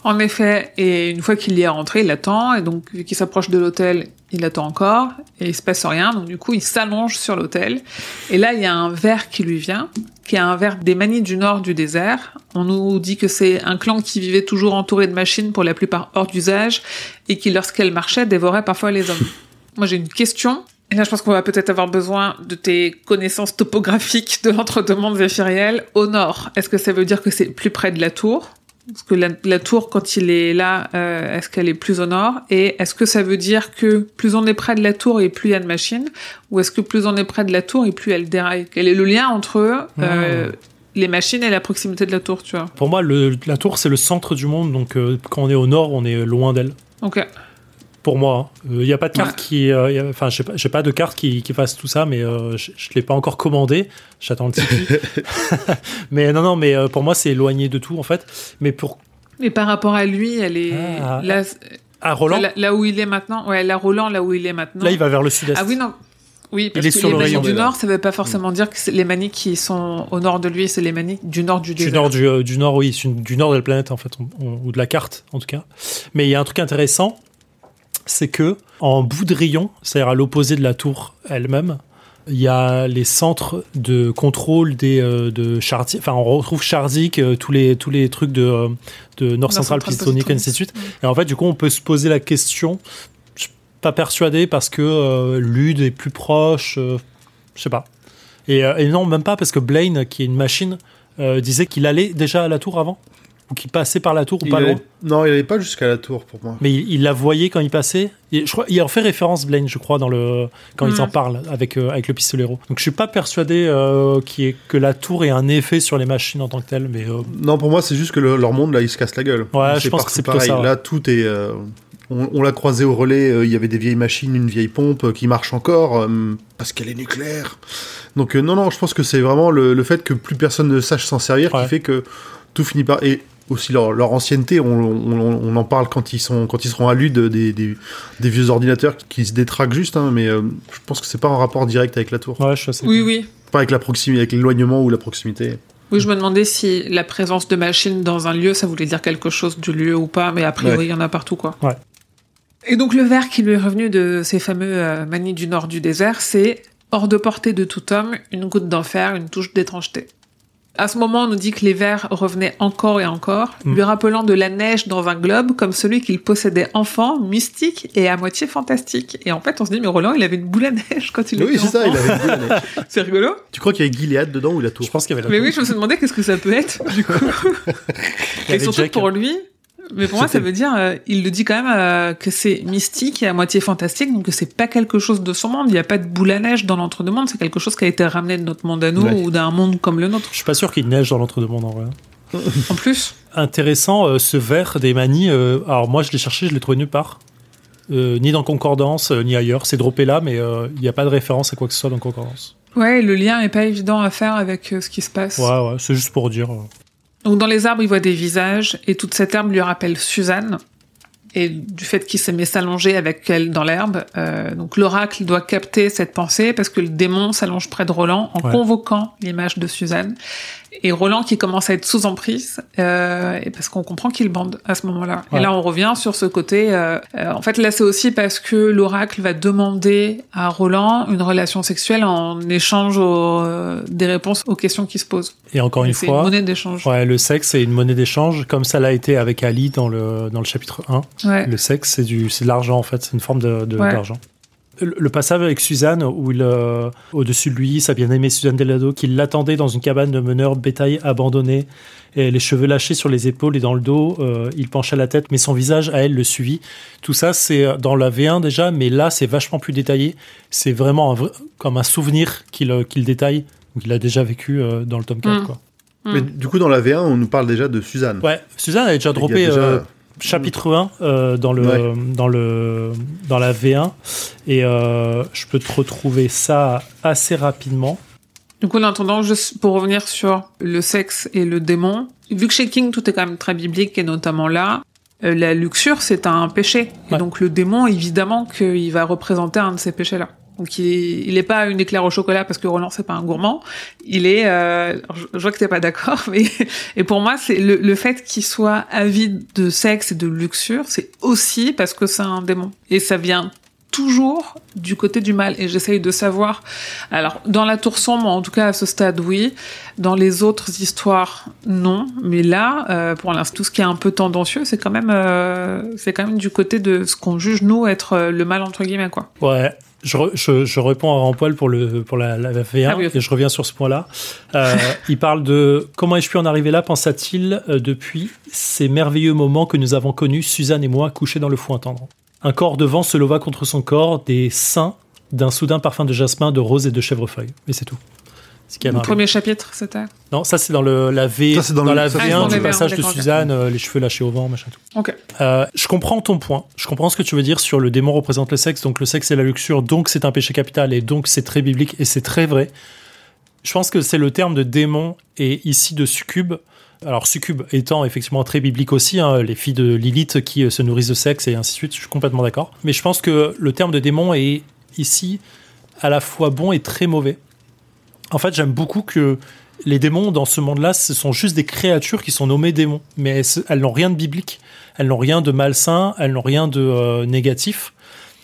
En effet, et une fois qu'il y est rentré, il attend, et donc vu qu'il s'approche de l'hôtel, il attend encore, et il se passe rien, donc du coup il s'allonge sur l'hôtel, et là il y a un ver qui lui vient, qui est un ver des manies du nord du désert. On nous dit que c'est un clan qui vivait toujours entouré de machines, pour la plupart hors d'usage, et qui lorsqu'elles marchaient dévorait parfois les hommes. Moi j'ai une question, et là je pense qu'on va peut-être avoir besoin de tes connaissances topographiques de l'entre-deux-mondes. Au nord, est-ce que ça veut dire que c'est plus près de la tour? Parce que la, la tour, quand il est là, euh, est-ce qu'elle est plus au nord? Et est-ce que ça veut dire que plus on est près de la tour et plus il y a de machines? Ou est-ce que plus on est près de la tour et plus elle déraille? Quel est le lien entre euh, les machines et la proximité de la tour, tu vois? Pour moi, le- la tour, c'est le centre du monde. Donc, euh, quand on est au nord, on est loin d'elle. Ok. Pour moi, il n'y a pas de carte Ouais. qui, euh, enfin, j'ai pas, j'ai pas de carte qui, qui fasse tout ça, mais euh, je, je l'ai pas encore commandé. J'attends le Tipeee. mais non, non, mais euh, pour moi, c'est éloigné de tout en fait. Mais pour Et par rapport à lui, elle est Ah. là, à Roland, là, là où il est maintenant? Ouais, là, Roland, là où il est maintenant. là, il va vers le sud-est. Ah oui, non. Oui, parce est que sur les le rayon, du là. nord, ça veut pas forcément dire que les manies qui sont au nord de lui, c'est les manies du nord du Du désert. nord, du, euh, du nord, oui, du nord de la planète en fait, on- on- ou de la carte en tout cas. Mais il y a un truc intéressant, c'est que en bout de rayon, c'est-à-dire à l'opposé de la tour elle-même, Il y a les centres de contrôle des euh, de Chardi- enfin on retrouve Charzik, euh, tous les tous les trucs de euh, de Nord Central, Pistonic, et ainsi de suite. Et en fait, du coup, on peut se poser la question. Je suis pas persuadé parce que euh, Lude est plus proche. je sais pas. Et, et non, même pas parce que Blaine, qui est une machine, disait qu'il allait déjà à la tour avant ou qu'il passait par la tour ou Il pas allait- loin. Non, il allait pas jusqu'à la tour pour moi. Mais il, il la voyait quand il passait. Et je crois, il en fait référence Blaine, je crois, dans le quand ils en parlent avec euh, avec le pistolero. Donc je suis pas persuadé euh, ait- que la tour ait un effet sur les machines en tant que telles, mais euh, Non, pour moi, c'est juste que le- leur monde, là, il se casse la gueule. Ouais, je pense que c'est pareil. ça, ouais. Là, tout est. euh, on on l'a croisé au relais, euh, il y avait des vieilles machines, une vieille pompe euh, qui marche encore, euh, parce qu'elle est nucléaire. Donc, euh, non, non, je pense que c'est vraiment le, le fait que plus personne ne sache s'en servir Ouais. qui fait que tout finit par. Et aussi leur, leur ancienneté, on, on- on en parle quand ils, sont, quand ils seront à l'UD des, des, des vieux ordinateurs qui se détraquent juste, hein, mais euh, je pense que c'est pas en rapport direct avec la tour. ouais, je suis assez. Oui, oui. Pas avec la proximité, avec l'éloignement ou la proximité. Oui, je me demandais si la présence de machines dans un lieu, ça voulait dire quelque chose du lieu ou pas, mais a priori, Ouais. il y en a partout, quoi. Ouais. Et donc, le vers qui lui est revenu de ces fameux euh, manies du nord du désert, c'est hors de portée de tout homme, une goutte d'enfer, une touche d'étrangeté. À ce moment, on nous dit que les vers revenaient encore et encore, Mm. lui rappelant de la neige dans un globe comme celui qu'il possédait enfant, mystique et à moitié fantastique. Et en fait, on se dit, mais Roland, il avait une boule à neige quand il oui, était c'est ça, enfant. il avait une boule à neige. C'est rigolo. Tu crois qu'il y avait Gilead dedans ou la tour Je pense qu'il y avait la Mais tour. oui, je me suis demandé qu'est-ce que ça peut être, du coup. Il Et surtout Jack, pour hein. lui, mais pour moi, ça veut dire, euh, il le dit quand même euh, que c'est mystique et à moitié fantastique, donc que c'est pas quelque chose de son monde. Il n'y a pas de boule à neige dans l'entre-deux-mondes, c'est quelque chose qui a été ramené de notre monde à nous Ouais. ou d'un monde comme le nôtre. Je suis pas sûr qu'il neige dans l'entre-deux-mondes en vrai. En plus, Intéressant, euh, ce verre des manies. alors moi, je l'ai cherché, je l'ai trouvé nulle part. Ni dans Concordance, ni ailleurs. C'est droppé là, mais il n'y a pas de référence à quoi que ce soit dans Concordance. ouais, le lien est pas évident à faire avec ce qui se passe. Ouais, ouais, c'est juste pour dire. Donc dans les arbres, il voit des visages et toute cette herbe lui rappelle Suzanne. Et du fait qu'il s'est mis s'allonger avec elle dans l'herbe, euh, donc l'oracle doit capter cette pensée parce que le démon s'allonge près de Roland en Ouais. convoquant l'image de Suzanne. Et Roland qui commence à être sous emprise, euh, et parce qu'on comprend qu'il bande à ce moment-là. Ouais. Et là, on revient sur ce côté. euh, euh, en fait, là, c'est aussi parce que l'oracle va demander à Roland une relation sexuelle en échange aux, euh, des réponses aux questions qui se posent. Et encore Et une c'est fois, une monnaie d'échange. ouais, le sexe est une monnaie d'échange, comme ça l'a été avec Ali dans le, dans le chapitre 1. Ouais. Le sexe, c'est du- c'est de l'argent en fait, c'est une forme de- de- Ouais. d'argent. Le, passage avec Suzanne, où il, euh, au-dessus de lui, sa bien-aimée Suzanne Delado, qui l'attendait dans une cabane de meneur bétail abandonnée, et les cheveux lâchés sur les épaules et dans le dos, euh, il pencha la tête, mais son visage à elle le suivit. Tout ça, c'est euh, dans la V1 déjà, mais là, c'est vachement plus détaillé. C'est vraiment un vrai- comme un souvenir qu'il qu'il détaille, qu'il a déjà vécu euh, dans le tome 4. Mm. Quoi. Mais du coup, dans la V1, on nous parle déjà de Suzanne. Ouais, Suzanne avait déjà Il y a droppé déjà- euh, chapitre 1 euh, dans, le, Ouais. dans, le, dans la V1 et euh, je peux te retrouver ça assez rapidement. Du coup, en attendant, juste pour revenir sur le sexe et le démon, vu que chez King, tout est quand même très biblique, et notamment là, euh, la luxure, c'est un péché. Et donc, le démon, évidemment, qu'il va représenter un de ces péchés-là. Donc, il, il est pas une éclair au chocolat parce que Roland, c'est pas un gourmand. Il est, euh, je vois que t'es pas d'accord, mais, et pour moi, c'est le, le fait qu'il soit avide de sexe et de luxure, c'est aussi parce que c'est un démon. Et ça vient toujours du côté du mal. Et j'essaye de savoir alors, dans la tour sombre, en tout cas à ce stade, oui. Dans les autres histoires, non. Mais là, euh, pour l'instant, tout ce qui est un peu tendancieux, c'est quand même, euh, c'est quand même du côté de ce qu'on juge nous être euh, le mal entre guillemets, quoi. Ouais. Je, re- je, je réponds à Rampoil pour, le, pour la, la V1 Ah oui, et je reviens sur ce point-là. Euh, il parle de comment ai-je pu en arriver là, pensa-t-il, euh, depuis ces merveilleux moments que nous avons connus, Suzanne et moi, couchés dans le foin tendre. Un corps de vent se leva contre son corps, des seins d'un soudain parfum de jasmin, de rose et de chèvrefeuille. Mais c'est tout. Ce qui Le premier chapitre, c'était. Non, ça c'est dans le, la V, Ça, dans, dans le- la ça, c'est V1 dans du le V1, passage de d'accord, Suzanne, euh, les cheveux lâchés au vent, machin tout. Ok. Euh, je comprends ton point. Je comprends ce que tu veux dire sur le démon représente le sexe, donc le sexe c'est la luxure, donc c'est un péché capital et donc c'est très biblique et c'est très vrai. Je pense que c'est le terme de démon et ici de succube. Alors succube étant effectivement très biblique aussi, hein, les filles de Lilith qui euh, se nourrissent de sexe et ainsi de suite. Je suis complètement d'accord. Mais je pense que le terme de démon est ici à la fois bon et très mauvais. En fait, j'aime beaucoup que les démons dans ce monde-là, ce sont juste des créatures qui sont nommées démons, mais elles, n'ont rien de biblique, elles n'ont rien de malsain, elles n'ont rien de euh, négatif.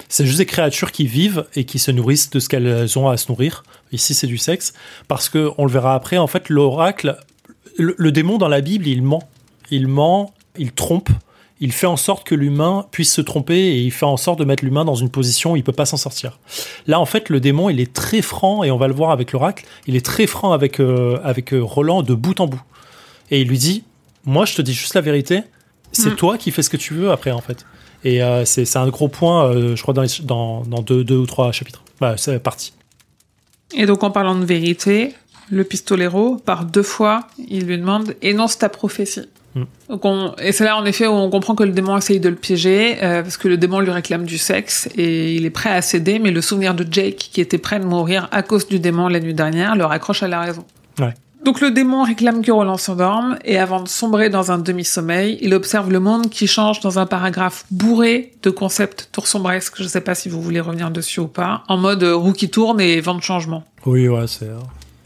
C'est juste des créatures qui vivent et qui se nourrissent de ce qu'elles ont à se nourrir. Ici, c'est du sexe. Parce que, on le verra après, en fait, l'oracle, le, le démon dans la Bible, il ment. Il ment, il trompe, il fait en sorte que l'humain puisse se tromper et il fait en sorte de mettre l'humain dans une position où il peut pas s'en sortir. Là, en fait, le démon, il est très franc et on va le voir avec l'oracle. Il est très franc avec euh, avec euh, Roland de bout en bout. Et il lui dit, moi, je te dis juste la vérité. C'est Mm. toi qui fais ce que tu veux après, en fait. Et euh, c'est c'est un gros point, euh, je crois, dans, les- dans, dans deux, deux ou trois chapitres. Bah, c'est parti. Et donc, en parlant de vérité, le pistolero, par deux fois, il lui demande énonce ta prophétie. Mm. Donc on- et c'est là, en effet, où on comprend que le démon essaye de le piéger, euh, parce que le démon lui réclame du sexe, et il est prêt à céder, mais le souvenir de Jake, qui était prêt de mourir à cause du démon la nuit dernière, le raccroche à la raison. Ouais. Donc le démon réclame que Roland s'endorme, et avant de sombrer dans un demi-sommeil, il observe le monde qui change dans un paragraphe bourré de concepts tour-sombresques, je sais pas si vous voulez revenir dessus ou pas, en mode euh, roue qui tourne et vent de changement. Oui, ouais, c'est. euh,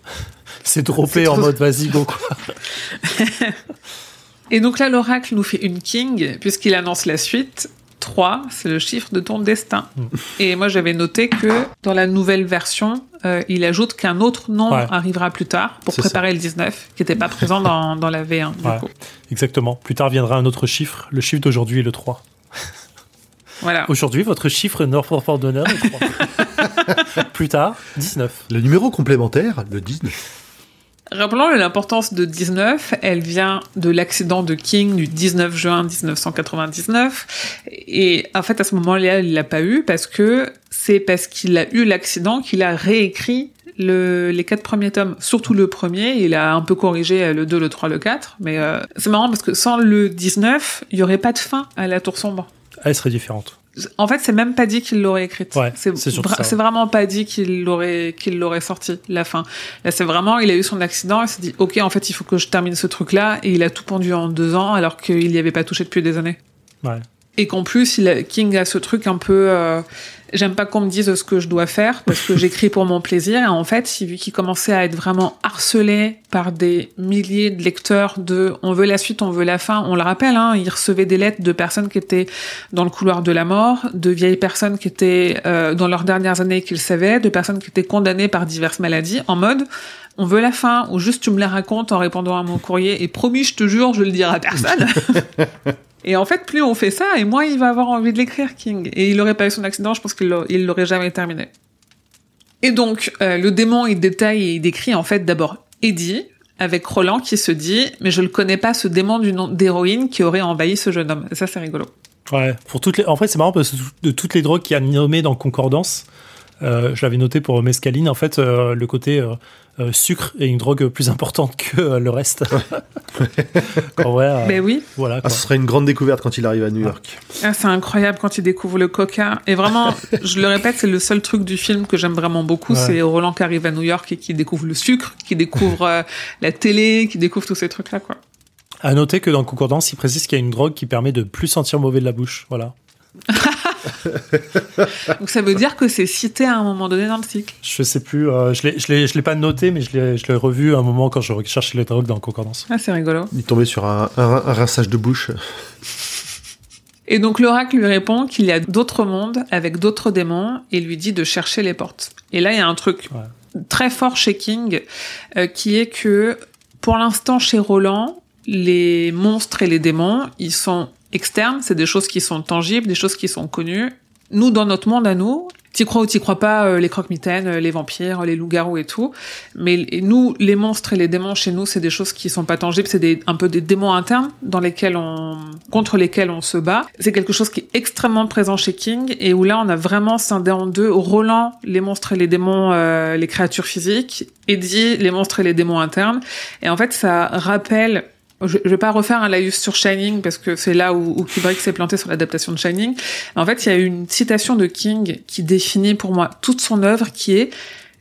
c'est droppé en trop- mode vas-y, go, quoi. Et donc là, l'oracle nous fait une king, puisqu'il annonce la suite. 3, c'est le chiffre de ton destin. Mm. Et moi, j'avais noté que dans la nouvelle version, euh, il ajoute qu'un autre nom Ouais. arrivera plus tard pour C'est préparer le 19, qui n'était pas présent dans, dans la V1. Du Ouais. coup. Exactement. Plus tard viendra un autre chiffre. Le chiffre d'aujourd'hui est le 3. Voilà. Aujourd'hui, votre chiffre Norfolk d'honneur est 3. Plus tard, 19. Le numéro complémentaire, le 19. Rappelons l'importance de 19, elle vient de l'accident de King du 19 juin 1999. Et en fait, à ce moment-là, il l'a pas eu parce que c'est parce qu'il a eu l'accident qu'il a réécrit le, les quatre premiers tomes, surtout le premier. Il a un peu corrigé le 2, le 3, le 4. Mais euh, c'est marrant parce que sans le 19, il y aurait pas de fin à la Tour Sombre. Elle serait différente. En fait, c'est même pas dit qu'il l'aurait écrite. Ouais, c'est vra- ouais. vraiment pas dit qu'il l'aurait qu'il l'aurait sorti la fin. Là, c'est vraiment il a eu son accident, il s'est dit OK, en fait, il faut que je termine ce truc là et il a tout pendu en deux ans alors qu'il y avait pas touché depuis des années. Ouais. Et qu'en plus, il a, King a ce truc un peu. euh, J'aime pas qu'on me dise ce que je dois faire parce que j'écris pour mon plaisir. Et en fait, vu qu'il commençait à être vraiment harcelé par des milliers de lecteurs de on veut la suite, on veut la fin. On le rappelle, hein, il recevait des lettres de personnes qui étaient dans le couloir de la mort, de vieilles personnes qui étaient euh, dans leurs dernières années qu'ils savaient, de personnes qui étaient condamnées par diverses maladies en mode on veut la fin ou juste tu me la racontes en répondant à mon courrier et promis, je te jure, je le dirai à personne. Et en fait, plus on fait ça, et moins il va avoir envie de l'écrire, King. Et il aurait pas eu son accident, je pense qu'il l'a- il l'aurait jamais terminé. Et donc, euh, le démon, il détaille et il décrit en fait d'abord Eddie, avec Roland qui se dit « Mais je le connais pas, ce démon du nom d'héroïne qui aurait envahi ce jeune homme. » ça, c'est rigolo. Ouais. Pour toutes les... En fait, c'est marrant parce que de toutes les drogues qu'il a nommées dans Concordance, euh, je l'avais noté pour Mescaline, en fait, euh, le côté euh, euh, sucre est une drogue plus importante que euh, le reste. en vrai, euh, Ben oui, voilà. Ah, ce serait une grande découverte quand il arrive à New York. Ah, c'est incroyable quand il découvre le coca. Et vraiment, je le répète, c'est le seul truc du film que j'aime vraiment beaucoup. Ouais. C'est Roland qui arrive à New York et qui découvre le sucre, qui découvre euh, la télé, qui découvre tous ces trucs-là, quoi. À noter que dans Concordance, il précise qu'il y a une drogue qui permet de plus sentir mauvais de la bouche. Voilà. Donc ça veut dire que c'est cité à un moment donné dans le cycle. Je sais plus, euh, je l'ai- je l'ai je l'ai pas noté, mais je l'ai je l'ai revu à un moment quand je recherchais les drogues dans Concordance. Ah, c'est rigolo. Il est tombé sur un, un, un rinçage de bouche. Et donc l'oracle lui répond qu'il y a d'autres mondes avec d'autres démons et lui dit de chercher les portes. Et là, il y a un truc Ouais. très fort chez King euh, qui est que pour l'instant chez Roland, les monstres et les démons, ils sont externes, c'est des choses qui sont tangibles, des choses qui sont connues. Nous, dans notre monde à nous, t'y crois ou t'y crois pas, euh, les croque-mitaines, euh, les vampires, les loups-garous et tout. Mais nous, les monstres et les démons chez nous, c'est des choses qui sont pas tangibles, c'est un peu des démons internes dans lesquels on, contre lesquels on se bat. C'est quelque chose qui est extrêmement présent chez King et où là, on a vraiment scindé en deux Roland, les monstres et les démons, euh, les créatures physiques, Eddie, les monstres et les démons internes. Et en fait, ça rappelle je, je vais pas refaire un laïus sur Shining parce que c'est là où, où Kubrick s'est planté sur l'adaptation de Shining. En fait, il y a une citation de King qui définit pour moi toute son œuvre qui est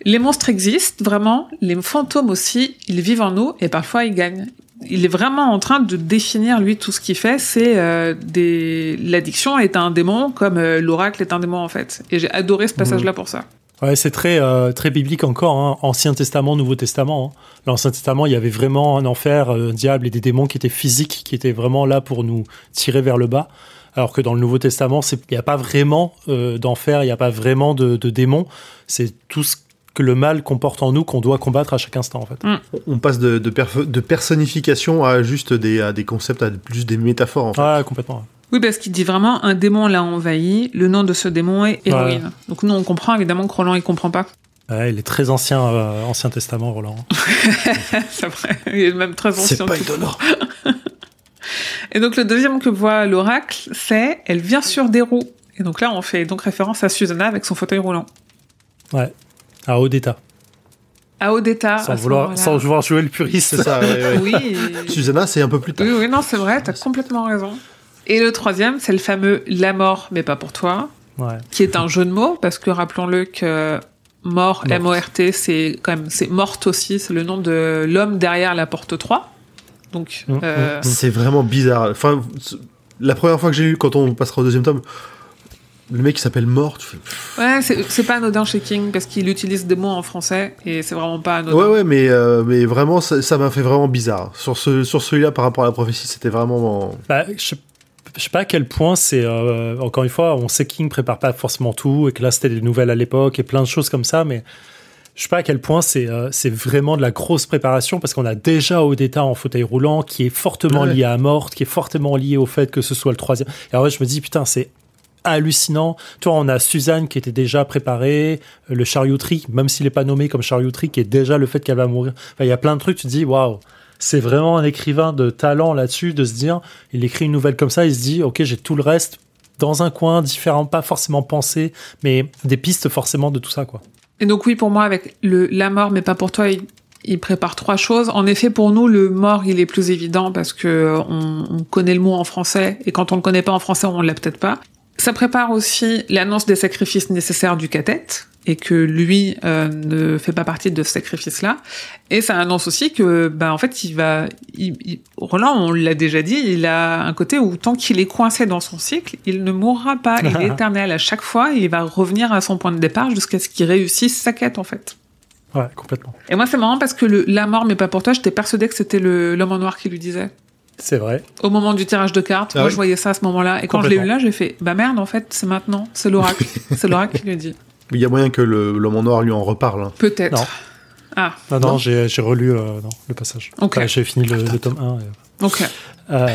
les monstres existent vraiment, les fantômes aussi, ils vivent en nous et parfois ils gagnent. Il est vraiment en train de définir lui tout ce qu'il fait, c'est euh, des l'addiction est un démon comme euh, l'oracle est un démon en fait. Et j'ai adoré ce passage-là pour ça. Ouais, c'est très, euh, très biblique encore, hein. Ancien Testament, Nouveau Testament. hein. L'Ancien Testament, il y avait vraiment un enfer, euh, un diable et des démons qui étaient physiques, qui étaient vraiment là pour nous tirer vers le bas. Alors que dans le Nouveau Testament, il n'y a pas vraiment euh, d'enfer, il n'y a pas vraiment de, de démons. C'est tout ce que le mal comporte en nous qu'on doit combattre à chaque instant, en fait. Mm. On passe de, de, de personnification à juste des, à des concepts, à plus des métaphores. En fait. Ouais, complètement. Oui, parce qu'il dit vraiment un démon l'a envahi. Le nom de ce démon est héroïne. Donc nous, on comprend évidemment que Roland, il comprend pas. Ouais, il est très ancien, euh, Ancien Testament, Roland. C'est vrai. Il est même très C'est ancien. pas tout étonnant. Et donc le deuxième que voit l'oracle, c'est elle vient sur des roues. Et donc là, on fait donc référence à Susanna avec son fauteuil roulant. Ouais. À Odetta. À Odetta. Sans à vouloir, sans vouloir jouer le puriste. C'est ça, ouais, ouais. Oui. Susanna, c'est un peu plus tard. oui, oui, non, c'est vrai, t'as complètement raison. Et le troisième, c'est le fameux La mort, mais pas pour toi, Ouais. qui est un jeu de mots, parce que rappelons-le que mort. M-O-R-T, c'est quand même, c'est morte aussi, c'est le nom de l'homme derrière la porte 3. Donc, Mm, euh, C'est vraiment bizarre. Enfin, la première fois que j'ai lu, quand on passera au deuxième tome, le mec qui s'appelle Mort, tu fais. ouais, c'est c'est pas anodin chez King, parce qu'il utilise des mots en français, et c'est vraiment pas anodin. Ouais, ouais, mais, euh, mais vraiment, ça ça m'a fait vraiment bizarre. Sur, ce, sur celui-là, par rapport à la prophétie, c'était vraiment. Bah, je sais- je sais pas à quel point c'est. euh, encore une fois, on sait que King prépare pas forcément tout et que là c'était des nouvelles à l'époque et plein de choses comme ça, mais je sais pas à quel point c'est euh, c'est vraiment de la grosse préparation parce qu'on a déjà Odetta en fauteuil roulant qui est fortement Ouais. lié à Morte, qui est fortement lié au fait que ce soit le troisième. Et en vrai, je me dis putain, c'est hallucinant. Toi, on a Suzanne qui était déjà préparée, le charioterie, même s'il est pas nommé comme charioterie, qui est déjà le fait qu'elle va mourir. Enfin, il y a plein de trucs, tu te dis waouh. C'est vraiment un écrivain de talent là-dessus, de se dire, il écrit une nouvelle comme ça, il se dit, ok, j'ai tout le reste dans un coin différent, pas forcément pensé, mais des pistes forcément de tout ça, quoi. Et donc oui, pour moi, avec le la mort, mais pas pour toi, il, prépare trois choses. En effet, pour nous, le mort, il est plus évident parce que euh, on, on connaît le mot en français, et quand on le connaît pas en français, on l'a peut-être pas. Ça prépare aussi l'annonce des sacrifices nécessaires du cathète, et que lui euh, ne fait pas partie de ce sacrifice-là. Et ça annonce aussi que, bah, en fait, il va, il, il- Roland, on l'a déjà dit, il a un côté où tant qu'il est coincé dans son cycle, il ne mourra pas, il est éternel à chaque fois, et il va revenir à son point de départ jusqu'à ce qu'il réussisse sa quête, en fait. Ouais, complètement. Et moi, c'est marrant parce que le la mort, mais pas pour toi, j'étais persuadée que c'était le l'homme en noir qui lui disait. C'est vrai. Au moment du tirage de cartes, Ah moi oui. je voyais ça à ce moment-là. Et quand je l'ai vu là, j'ai fait bah merde, en fait, c'est maintenant, c'est l'oracle. c'est l'oracle qui lui dit. Il y a moyen que le- l'homme en noir lui en reparle. hein. Peut-être. Non. Ah, Non, non, Non. j'ai j'ai relu euh, non, le passage. Ok. Enfin, j'ai fini le, le tome 1. et- ok. Euh,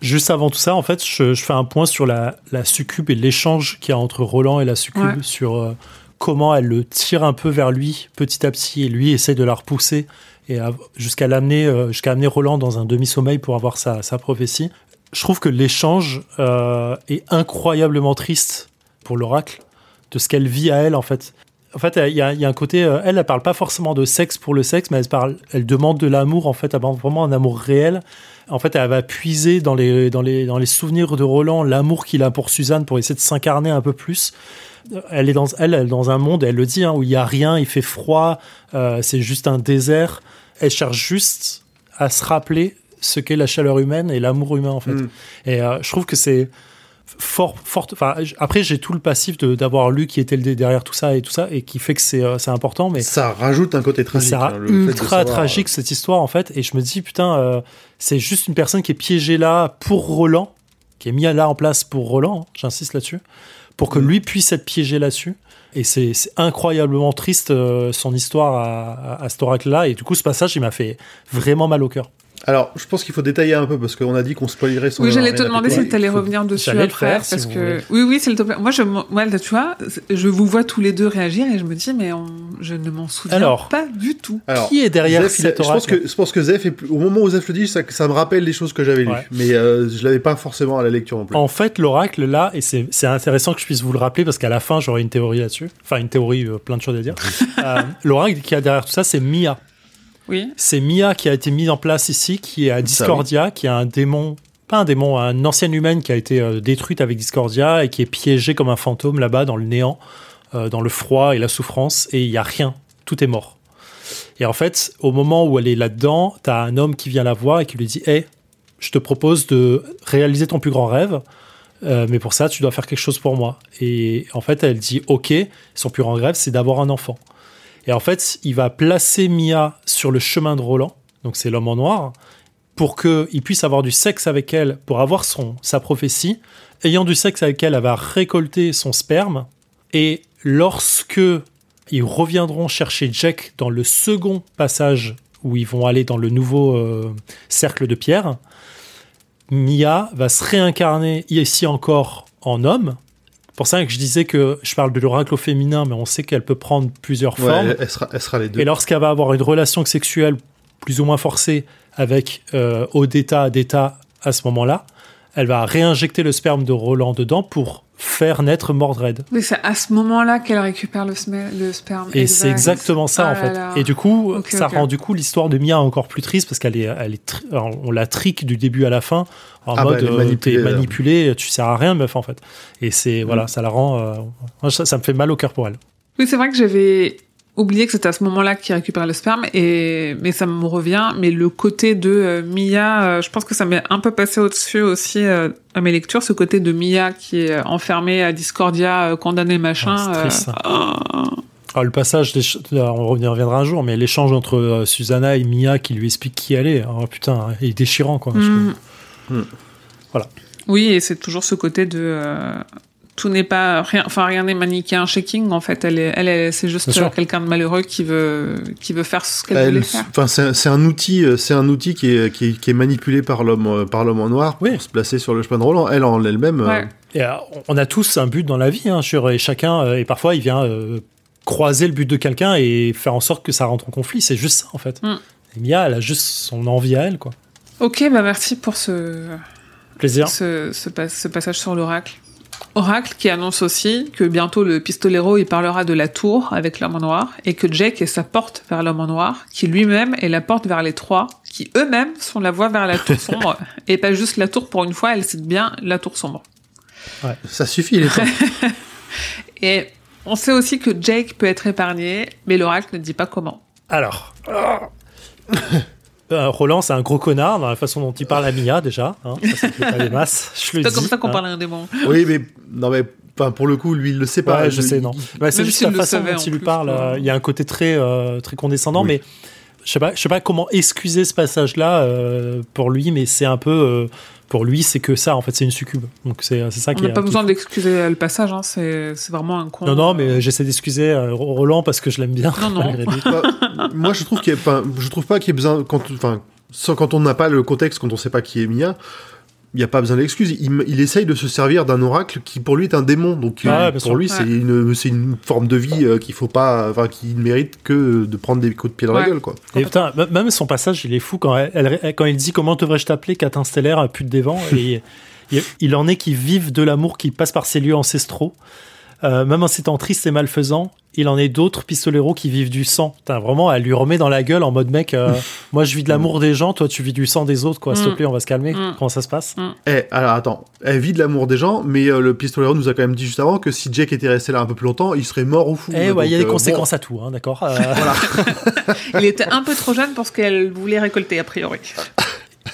juste avant tout ça, en fait, je, je fais un point sur la, la succube et l'échange qu'il y a entre Roland et la succube, Ouais. sur euh, comment elle le tire un peu vers lui petit à petit et lui essaie de la repousser et jusqu'à l'amener, euh, jusqu'à amener Roland dans un demi-sommeil pour avoir sa, sa prophétie. Je trouve que l'échange euh, est incroyablement triste pour l'oracle de ce qu'elle vit à elle en fait. En fait, il y, a y a un côté, euh, elle, elle parle pas forcément de sexe pour le sexe, mais elle parle, elle demande de l'amour en fait, vraiment un amour réel. En fait, elle va puiser dans les, dans les, dans les souvenirs de Roland l'amour qu'il a pour Suzanne pour essayer de s'incarner un peu plus. Elle est dans, elle, est dans un monde, elle le dit, hein, où il y a rien, il fait froid, c'est juste un désert. Elle cherche juste à se rappeler ce qu'est la chaleur humaine et l'amour humain en fait. Mm. Et euh, je trouve que c'est fort, fort. Enfin, après j'ai tout le passif d'avoir lu qui était le derrière tout ça et tout ça et qui fait que c'est euh, important, mais Ça rajoute un côté tragique. c'est hein, ultra savoir, tragique cette histoire en fait. Et je me dis putain, euh, c'est juste une personne qui est piégée là pour Roland, qui est mis là en place pour Roland. hein, J'insiste là-dessus, pour que lui puisse être piégé là-dessus. Et c'est incroyablement triste euh, son histoire à, à, à cet oracle-là. Et du coup, ce passage, il m'a fait vraiment mal au cœur. Alors, je pense qu'il faut détailler un peu parce qu'on a dit qu'on spoilerait son. Oui, j'allais te demander si tu allais revenir dessus le après. faire, parce que... Oui, oui, s'il te plaît. Moi, je, moi, là, tu vois, je vous vois tous les deux réagir et je me dis, mais on- je ne m'en souviens Alors. pas du tout. Alors, qui est derrière Zef, cet je pense oracle que je pense que Zef est plus- au moment où Zef le dit, ça, ça me rappelle les choses que j'avais lues, Ouais. mais euh, je l'avais pas forcément à la lecture non plus. En fait, l'oracle, là, et c'est c'est intéressant que je puisse vous le rappeler parce qu'à la fin, j'aurai une théorie là-dessus. Enfin, une théorie, euh, plein de choses à dire. Euh, l'oracle qui a derrière tout ça, c'est Mia. Oui. C'est Mia qui a été mise en place ici, qui est à Discordia, qui est un démon, pas un démon, une ancienne humaine qui a été euh, détruite avec Discordia et qui est piégée comme un fantôme là-bas dans le néant, euh, dans le froid et la souffrance, et il y a rien, tout est mort. Et en fait, au moment où elle est là-dedans, t'as un homme qui vient la voir et qui lui dit Hé, je te propose de réaliser ton plus grand rêve, euh, mais pour ça, tu dois faire quelque chose pour moi. Et en fait, elle dit Ok, son plus grand rêve, c'est d'avoir un enfant. Et en fait, il va placer Mia sur le chemin de Roland, donc c'est l'homme en noir, pour qu'il puisse avoir du sexe avec elle, pour avoir son, sa prophétie. Ayant du sexe avec elle, elle va récolter son sperme. Et lorsque ils reviendront chercher Jack dans le second passage où ils vont aller dans le nouveau euh, cercle de pierre, Mia va se réincarner ici encore en homme. Pour ça que je disais que je parle de l'oracle au féminin, mais on sait qu'elle peut prendre plusieurs Ouais, formes. elle, sera, elle sera les deux. Et lorsqu'elle va avoir une relation sexuelle plus ou moins forcée avec euh, Odetta Adetta à ce moment-là, elle va réinjecter le sperme de Roland dedans pour faire naître Mordred. Oui, c'est à ce moment-là qu'elle récupère le, sperme. Et c'est Exact. exactement ça Ah en là fait. là. Et du coup, ça rend du coup l'histoire de Mia encore plus triste parce qu'elle est, elle est, on la trique du début à la fin en Ah bah, mode euh, manipulée, t'es là. manipulé, tu sers à rien meuf en fait. Et c'est voilà, ça la rend, euh, moi, ça, ça me fait mal au cœur pour elle. Oui, c'est vrai que j'avais oublié que c'était à ce moment-là qu'il récupère le sperme, et mais ça me revient. Mais le côté de euh, Mia, euh, je pense que ça m'est un peu passé au-dessus aussi euh, à mes lectures, ce côté de Mia qui est enfermée à Discordia, euh, condamnée machin. Ah, triste, ça. ah. Le passage, on y reviendra un jour, mais l'échange entre euh, Susanna et Mia qui lui explique qui elle est, oh, putain, il est déchirant quoi. Mm. Mm. Voilà. Oui, et c'est toujours ce côté de euh, tout n'est pas rien, enfin rien n'est manichéen shaking. En fait, elle est, elle, est- c'est juste euh, quelqu'un de malheureux qui veut, qui veut faire ce qu'elle Elle- voulait faire. enfin, c'est un- c'est un outil, euh, c'est un outil qui est, qui est, qui est manipulé par l'homme, euh, par l'homme en noir Oui. pour se placer sur le chemin de Roland. Elle en elle-même, euh. Et, euh, on a tous un but dans la vie, hein, sur- et chacun, et parfois il vient euh, croiser le but de quelqu'un et faire en sorte que ça rentre en conflit. C'est juste ça en fait. Mm. Et Mia, elle a juste son envie à elle, quoi. Ok, bah merci pour ce, Plaisir. ce, ce, pas- ce passage sur l'oracle. Oracle qui annonce aussi que bientôt le pistolero il parlera de la tour avec l'homme en noir et que Jake est sa porte vers l'homme en noir, qui lui-même est la porte vers les trois, qui eux-mêmes sont la voie vers la tour sombre et pas juste la tour pour une fois, elle cite bien la tour sombre. ça suffit. Il est temps. Et on sait aussi que Jake peut être épargné, mais l'oracle ne dit pas comment. Alors. Euh, Roland, c'est un gros connard dans la façon dont il parle à Mia déjà. Hein. Ça, pas des masses. Je le C'est dis. pas comme ça qu'on hein. parle à un démon. oui, mais non, mais enfin, pour le coup, lui, il le sait pas. Ouais, je sais, non. Ouais, c'est Même juste la le façon savait, dont il lui plus, parle. euh, Il y a un côté très, euh, très condescendant, Oui. mais je sais pas, je sais pas comment excuser ce passage-là euh, pour lui, mais c'est un peu euh, pour lui, c'est que ça. En fait, c'est une succube. Donc c'est c'est ça On qui n'a est. pas besoin d'excuser le passage, hein, c'est c'est vraiment un con. Non, non, mais j'essaie d'excuser euh, Roland parce que je l'aime bien. Non, non. Bah, moi, je trouve qu'il y a, enfin, je trouve pas qu'il y ait besoin quand, enfin, sans quand on n'a pas le contexte, quand on sait pas qui est Mia, il n'y a pas besoin d'excuses. Il, il essaye de se servir d'un oracle qui pour lui est un démon. Donc euh, bien pour sûr. lui, c'est une, forme de vie euh, qu'il faut pas, enfin, qui ne mérite que de prendre des coups de pied dans la gueule, quoi. Et putain, même son passage, il est fou quand, elle, elle- quand il dit comment devrais-je t'appeler, Catin stellaire, pute des vents. Et il, il en est qui vivent de l'amour qui passe par ses lieux ancestraux. Euh, même en s'étant triste et malfaisant, il en est d'autres pistoleros qui vivent du sang. Putain, vraiment, elle lui remet dans la gueule en mode mec, euh, moi je vis de l'amour des gens, toi tu vis du sang des autres, quoi. S'il te Mm. plaît, on va se calmer. Mm. Comment ça se passe? Eh, alors attends, elle vit de l'amour des gens, mais euh, le pistolero nous a quand même dit juste avant que si Jake était resté là un peu plus longtemps, il serait mort ou fou. Eh ouais, il y a des euh, conséquences à tout, hein, d'accord Euh, Il était un peu trop jeune pour ce qu'elle voulait récolter, a priori.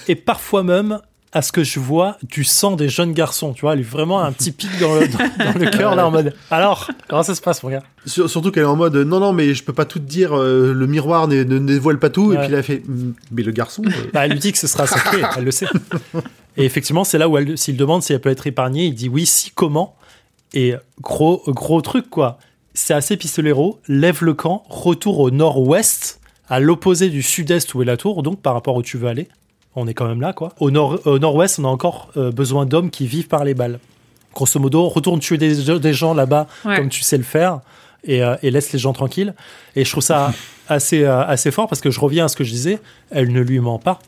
Et parfois même, à ce que je vois, du sang des jeunes garçons. Tu vois, elle est vraiment un petit pic dans le, dans, dans le cœur, là, en mode Alors, comment ça se passe, mon gars? Sur- surtout qu'elle est en mode euh, non non mais je peux pas tout te dire euh, le miroir ne, ne dévoile pas tout et puis elle a fait Hmm, mais le garçon euh, Bah, elle lui dit que ce sera sacré, elle le sait. Et effectivement, c'est là où elle, s'il demande si elle peut être épargnée, il dit oui, si, comment? Et gros, gros truc, quoi. C'est assez pistolero, lève le camp, retour au nord-ouest, à l'opposé du sud-est où est la tour, donc par rapport où tu veux aller. On est quand même là, quoi. Au, nord, au nord-ouest, on a encore euh, besoin d'hommes qui vivent par les balles. Grosso modo, retourne tuer des, des gens là-bas Ouais. comme tu sais le faire et, euh, et laisse les gens tranquilles. Et je trouve ça assez, euh, assez fort parce que je reviens à ce que je disais, elle ne lui ment pas.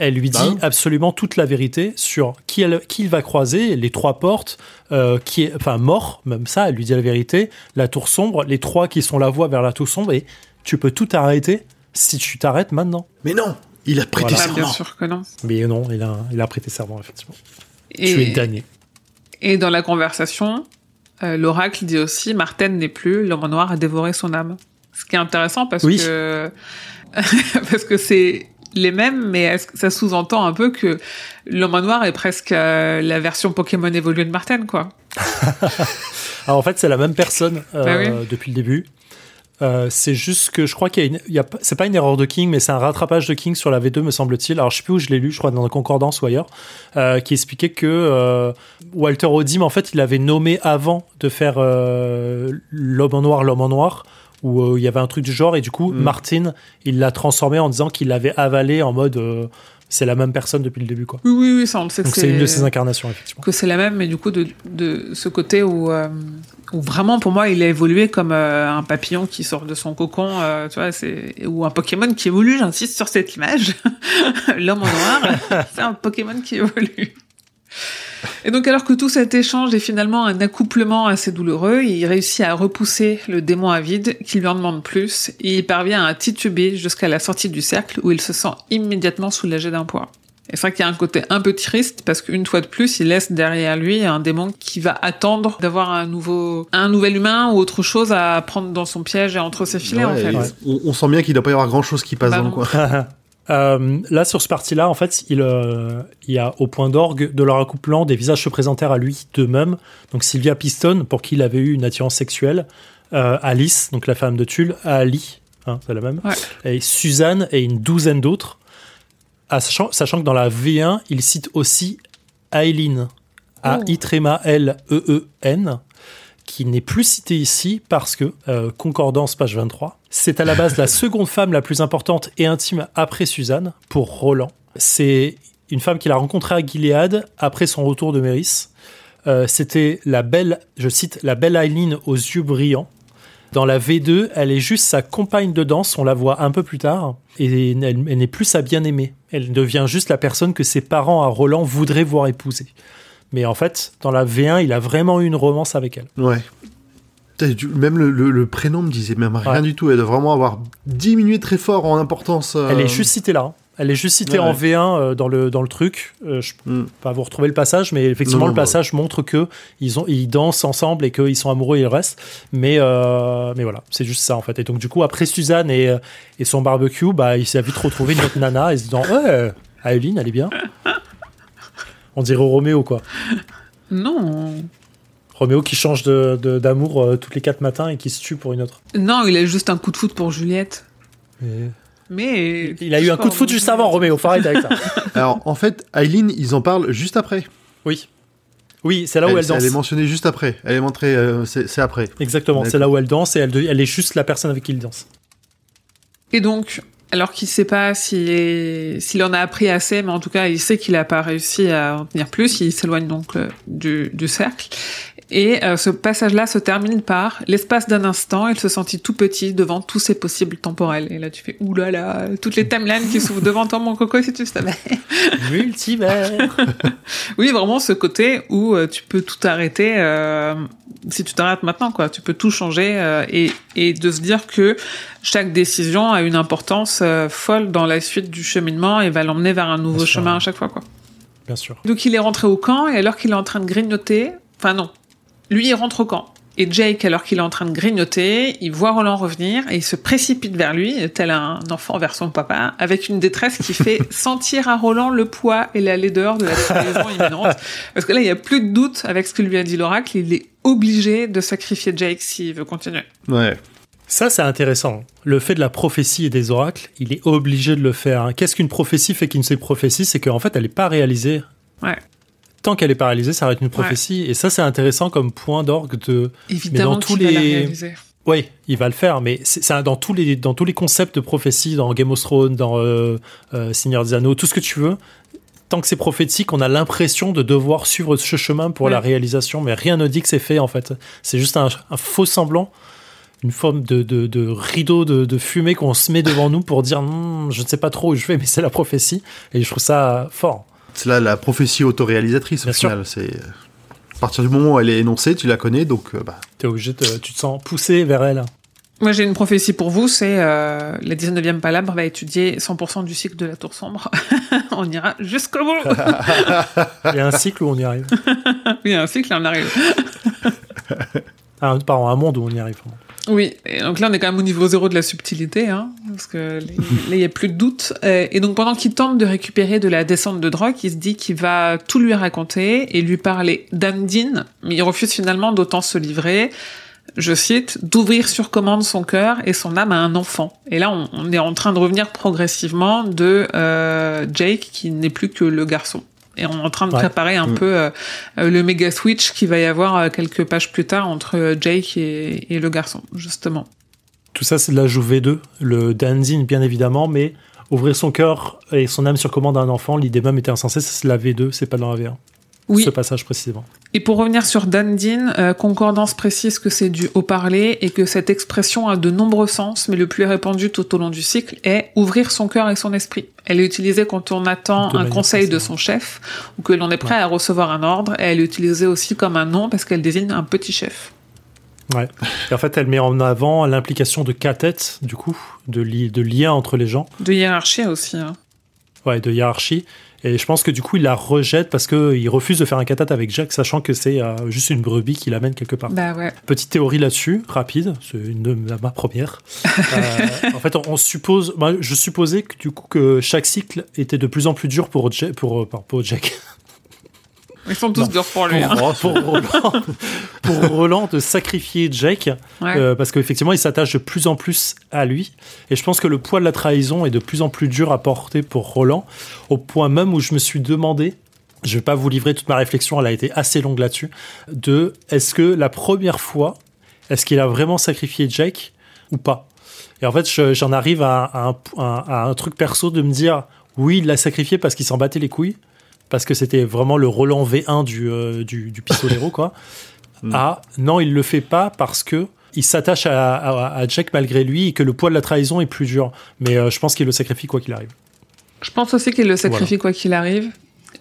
Elle lui Bah dit absolument toute la vérité sur qui, elle, qui il va croiser, les trois portes, euh, qui est, enfin mort, même ça, elle lui dit la vérité, la tour sombre, les trois qui sont la voie vers la tour sombre, et tu peux tout arrêter si tu t'arrêtes maintenant. mais non il a prêté Voilà. Ah, bien serment sûr que non. Mais non, il a, il a prêté serment, effectivement. Et, Tu es damné. et dans la conversation, euh, l'oracle dit aussi Martin n'est plus, l'homme noir a dévoré son âme. Ce qui est intéressant parce Oui. que parce que c'est les mêmes, mais est-ce que ça sous-entend un peu que l'homme noir est presque euh, la version Pokémon évoluée de Martin, quoi. Alors en fait, c'est la même personne euh, Bah oui. depuis le début. Euh, c'est juste que je crois qu'il y a, une, il y a c'est pas une erreur de King, mais c'est un rattrapage de King sur la V2, me semble-t-il. Alors je sais plus où je l'ai lu, je crois dans la concordance ou ailleurs, euh, qui expliquait que euh, Walter Odim, en fait, il avait nommé avant de faire euh, l'homme en noir, l'homme en noir, où euh, il y avait un truc du genre, et du coup, Mm. Martin, il l'a transformé en disant qu'il l'avait avalé en mode euh, c'est la même personne depuis le début, quoi. Oui, oui, oui, ça on le sait Donc c'est une de ses incarnations, effectivement. que c'est la même, mais du coup de, de ce côté où, euh, où vraiment pour moi il a évolué comme euh, un papillon qui sort de son cocon, euh, tu vois, c'est ou un Pokémon qui évolue. J'insiste sur cette image. L'homme en noir, c'est un Pokémon qui évolue. Et donc alors que tout cet échange est finalement un accouplement assez douloureux, il réussit à repousser le démon avide qui lui en demande plus et il parvient à tituber jusqu'à la sortie du cercle où il se sent immédiatement soulagé d'un poids. Et c'est vrai qu'il y a un côté un peu triste parce qu'une fois de plus, il laisse derrière lui un démon qui va attendre d'avoir un nouveau, un nouvel humain ou autre chose à prendre dans son piège et entre ses filets en fait. on, on sent bien qu'il doit pas y avoir grand chose qui passe Bah dans le coin. Euh, là, sur ce parti-là, en fait, il, euh, il y a au point d'orgue de leur accouplement des visages se présentèrent à lui d'eux-mêmes. Donc Sylvia Piston, pour qui il avait eu une attirance sexuelle, euh, Alice, donc la femme de Tulle, Ali, hein, c'est la même, Ouais. et Suzanne et une douzaine d'autres. Ah, Sachant, sachant que dans la V1, il cite aussi Aileen, A-I-L-E-E-N, qui n'est plus citée ici parce que, euh, concordance page 23, c'est à la base la seconde femme la plus importante et intime après Suzanne pour Roland. C'est une femme qu'il a rencontrée à Gilead après son retour de Méris. Euh, C'était la belle, je cite, la belle Aileen aux yeux brillants. Dans la V2, elle est juste sa compagne de danse, on la voit un peu plus tard, et elle, elle n'est plus sa bien-aimée. Elle devient juste la personne que ses parents à Roland voudraient voir épouser. Mais en fait, dans la V1, il a vraiment eu une romance avec elle. Ouais. Même le, le- le prénom me disait même rien Ouais. du tout. Elle doit vraiment avoir diminué très fort en importance. euh, Elle est juste citée là. hein. Elle est juste citée Ouais, en ouais. V1 euh, dans, le, dans le truc. Euh, je Hmm. peux pas vous retrouver le passage, mais effectivement, Non, non, le passage montre que ils, ont, ils dansent ensemble et qu'ils sont amoureux et ils restent. Mais, euh, mais voilà, c'est juste ça en fait. Et donc, du coup, après Suzanne et, et son barbecue, bah, il s'est vite retrouvé une autre nana et se disant Ouais, Aileen, elle est bien. On dirait Roméo, quoi. Non, Roméo qui change de- de- d'amour euh, toutes les quatre matins et qui se tue pour une autre. non, il a juste un coup de foot pour Juliette. Et- Mais Il a eu un coup de foot juste avant, Roméo. Faut arrêter avec ça. Alors, en fait, Aileen, ils en parlent juste après. Oui. Oui, c'est là où elle, danse. Elle est mentionnée juste après. Elle est montrée, euh, c'est après. Exactement, c'est là où elle danse et elle, de- elle est juste la personne avec qui il danse. Et donc, alors qu'il sait pas s'il en a appris assez, mais en tout cas, il sait qu'il a pas réussi à en tenir plus, il s'éloigne donc euh, du, du cercle. Et euh, ce passage-là se termine par l'espace d'un instant, il se sentit tout petit devant tous ses possibles temporels. Et là, tu fais oulala, toutes les timelines qui s'ouvrent devant toi, mon coco, si tu savais. Multivers Oui, vraiment ce côté où euh, tu peux tout arrêter euh, si tu t'arrêtes maintenant, quoi. Tu peux tout changer euh, et, et de se dire que chaque décision a une importance euh, folle dans la suite du cheminement et va l'emmener vers un nouveau chemin à chaque fois, quoi. Bien sûr. Donc il est rentré au camp et alors qu'il est en train de grignoter, enfin non, lui il rentre au camp. Et Jake, alors qu'il est en train de grignoter, il voit Roland revenir et il se précipite vers lui, tel un enfant vers son papa, avec une détresse qui fait sentir à Roland le poids et la laideur de la trahison imminente. Parce que là, il n'y a plus de doute avec ce que lui a dit l'oracle, il est obligé de sacrifier Jake s'il veut continuer. Ouais. Ça, c'est intéressant. Le fait de la prophétie et des oracles, il est obligé de le faire. hein. Qu'est-ce qu'une prophétie fait qu'une seule prophétie C'est qu'en fait, elle n'est pas réalisée. Ouais. Qu'elle n'est pas réalisée, ça reste une prophétie. Et ça, c'est intéressant comme point d'orgue de. Évidemment dans tous les-. Oui, il va le faire, mais c'est dans tous les dans tous les concepts de prophétie, dans Game of Thrones, dans euh, euh, Seigneur des Anneaux, tout ce que tu veux. Tant que c'est prophétique, on a l'impression de devoir suivre ce chemin pour Ouais. la réalisation, mais rien ne dit que c'est fait en fait. C'est juste un, un faux semblant, une forme de, de, de rideau de, de fumée qu'on se met devant nous pour dire Hmm, je ne sais pas trop où je vais, mais c'est la prophétie. Et je trouve ça fort. C'est là la prophétie autoréalisatrice au Bien sûr. final. C'est euh, à partir du moment où elle est énoncée, tu la connais, donc euh, bah, T'es obligé, de, tu te sens poussé vers elle. Moi, j'ai une prophétie pour vous, c'est euh, la 19e palabre va étudier 100% du cycle de la tour sombre. on ira jusqu'au bout. Il y a un cycle où on y arrive. oui, un cycle, et on arrive. Ah, pardon, un monde où on y arrive. pardon. Oui, et donc là, on est quand même au niveau zéro de la subtilité, hein, parce que là, il n'y a plus de doute. Et donc, pendant qu'il tente de récupérer de la descente de drogue, il se dit qu'il va tout lui raconter et lui parler d'Andine, mais il refuse finalement d'autant se livrer. je cite, d'ouvrir sur commande son cœur et son âme à un enfant. Et là, on, est en train de revenir progressivement de euh, Jake qui n'est plus que le garçon. Et on est en train de préparer un mm. peu euh, le méga switch qui va y avoir euh, quelques pages plus tard entre Jake et, et le garçon, justement. Tout ça, c'est de l'ajout V2, le dancing bien évidemment, mais ouvrir son cœur et son âme sur commande à un enfant, l'idée même était insensée, c'est la V2, c'est pas dans la V1 oui. ce passage précisément. Et pour revenir sur Dandin, euh, concordance précise que c'est du haut-parler et que cette expression a de nombreux sens, mais le plus répandu tout au long du cycle est ouvrir son cœur et son esprit. Elle est utilisée quand on attend un conseil de son chef ou que l'on est prêt à recevoir un ordre. Et elle est utilisée aussi comme un nom parce qu'elle désigne un petit chef. Ouais. Et en fait, elle met en avant l'implication de têtes du coup, de, li de lien entre les gens. De hiérarchie aussi. Hein. Ouais, de hiérarchie. Et je pense que du coup, il la rejette parce qu'il refuse de faire un katat avec Jack, sachant que c'est euh, juste une brebis qui l'amène quelque part. Bah ouais. Petite théorie là-dessus, rapide, c'est une de ma première. euh, en fait, on, suppose, je supposais que du coup que chaque cycle était de plus en plus dur pour, Jack, pour, pour, pour Jack. Ils sont tous durs pour lui. Hein. Pour, Roland, pour, Roland, de sacrifier Jake, euh, parce qu'effectivement, il s'attache de plus en plus à lui. Et je pense que le poids de la trahison est de plus en plus dur à porter pour Roland, au point même où je me suis demandé, je vais pas vous livrer toute ma réflexion, elle a été assez longue là-dessus, de est-ce que la première fois, est-ce qu'il a vraiment sacrifié Jake ou pas? Et en fait, j'en arrive à, à un truc perso de me dire, oui, il l'a sacrifié parce qu'il s'en battait les couilles parce que c'était vraiment le Roland V1 du, euh, du, du pistolero, quoi. Mm. Ah, non, il le fait pas parce que il s'attache à, Jack malgré lui et que le poids de la trahison est plus dur. Mais euh, je pense qu'il le sacrifie quoi qu'il arrive. Je pense aussi qu'il le sacrifie quoi qu'il arrive.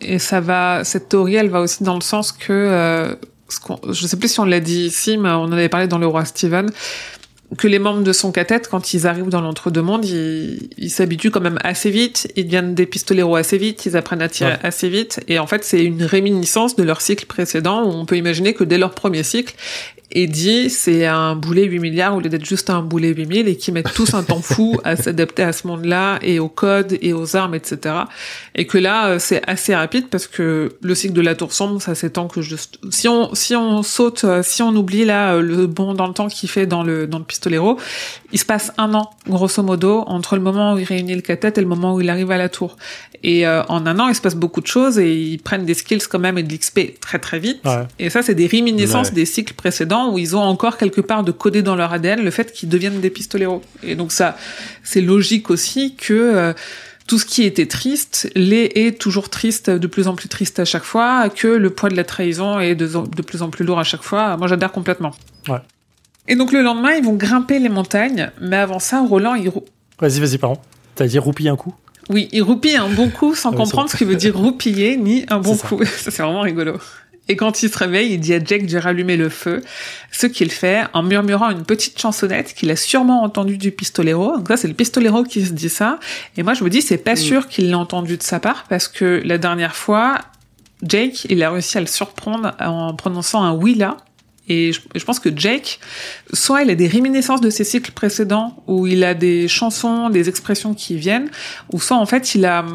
Et ça va, cette théorie, elle va aussi dans le sens que, euh, ce je sais plus si on l'a dit ici, mais on en avait parlé dans Le Roi Steven, que les membres de son cathète, quand ils arrivent dans l'entre-deux-mondes, ils s'habituent quand même assez vite, ils deviennent des pistoleros assez vite, ils apprennent à tirer assez vite, et en fait c'est une réminiscence de leur cycle précédent, où on peut imaginer que dès leur premier cycle, Eddie, c'est un boulet 8 milliards au lieu d'être juste un boulet 8000 et qui mettent tous un temps fou à s'adapter à ce monde-là et au code et aux armes, etc. Et que là, euh, c'est assez rapide parce que le cycle de la tour sombre, ça s'étend que juste, si on, si on saute, euh, si on oublie là euh, le bond dans le temps qu'il fait dans le, dans le pistolero, il se passe un an, grosso modo, entre le moment où il réunit le cathète et le moment où il arrive à la tour. Et en un an, il se passe beaucoup de choses et ils prennent des skills quand même et de l'XP très très vite. Et ça, c'est des réminiscences des cycles précédents où ils ont encore quelque part de coder dans leur ADN le fait qu'ils deviennent des pistoleros. Et donc ça, c'est logique aussi que euh, tout ce qui était triste l'est est toujours triste, de plus en plus triste à chaque fois, que le poids de la trahison est de, de plus en plus lourd à chaque fois. Moi, j'adhère complètement. Ouais. Et donc le lendemain, ils vont grimper les montagnes, mais avant ça, Roland, il... Vas-y, vas-y, pardon. T'as dit roupiller un coup Oui, il roupille un bon coup sans ah comprendre ce qu'il veut dire roupiller ni un bon coup. ça c'est vraiment rigolo. Et quand il se réveille, il dit à Jack de rallumer le feu, ce qu'il fait en murmurant une petite chansonnette qu'il a sûrement entendue du pistolero. Donc ça, c'est le pistolero qui se dit ça. Et moi, je me dis, c'est pas mm. sûr qu'il l'a entendu de sa part, parce que la dernière fois, Jake, il a réussi à le surprendre en prononçant un oui là, et je, pense que Jake, soit il a des réminiscences de ses cycles précédents, où il a des chansons, des expressions qui viennent, ou soit en fait il a,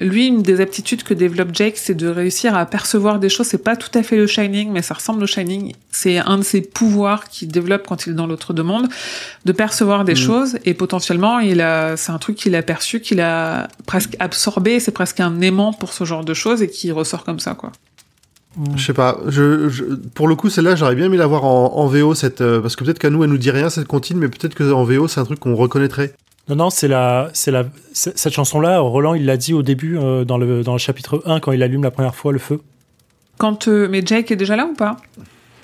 lui, une des aptitudes que développe Jake, c'est de réussir à percevoir des choses. C'est pas tout à fait le Shining, mais ça ressemble au Shining. C'est un de ses pouvoirs qu'il développe quand il est dans l'autre monde, de percevoir des mm. choses, et potentiellement, il a, c'est un truc qu'il a perçu, qu'il a presque absorbé, c'est presque un aimant pour ce genre de choses, et qui ressort comme ça, quoi. Je sais pas. Je, pour le coup, celle-là, j'aurais bien aimé la voir en, VO, cette, euh, parce que peut-être qu'à nous, elle nous dit rien, cette comptine, mais peut-être qu'en VO, c'est un truc qu'on reconnaîtrait. Non, non, c'est la, c'est la, cette chanson-là, Roland, il l'a dit au début, euh, dans, le, dans le chapitre 1, quand il allume la première fois le feu. Quand, euh, mais Jake est déjà là ou pas?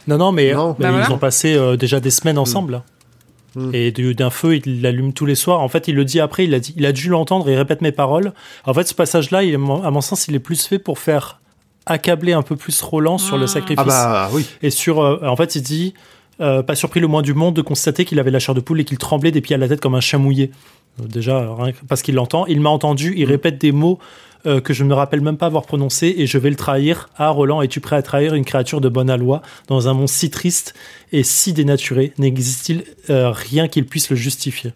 Non, non, mais, bah ils ont passé déjà des semaines ensemble. Mm. Et d'un feu, il l'allume tous les soirs. En fait, il le dit après, il a, dit, il a dû l'entendre il répète mes paroles. En fait, ce passage-là, à mon sens, il est plus fait pour faire accabler un peu plus Roland sur le ah. sacrifice. Ah bah oui. Et sur, euh, en fait, il dit, euh, pas surpris le moins du monde de constater qu'il avait la chair de poule et qu'il tremblait des pieds à la tête comme un chat mouillé. Euh, déjà, parce qu'il l'entend, il m'a entendu, il mm. répète des mots que je ne me rappelle même pas avoir prononcés et je vais le trahir. Ah, Roland, es-tu prêt à trahir une créature de bonne aloi dans un monde si triste et si dénaturé? N'existe-t-il rien qu'il puisse le justifier?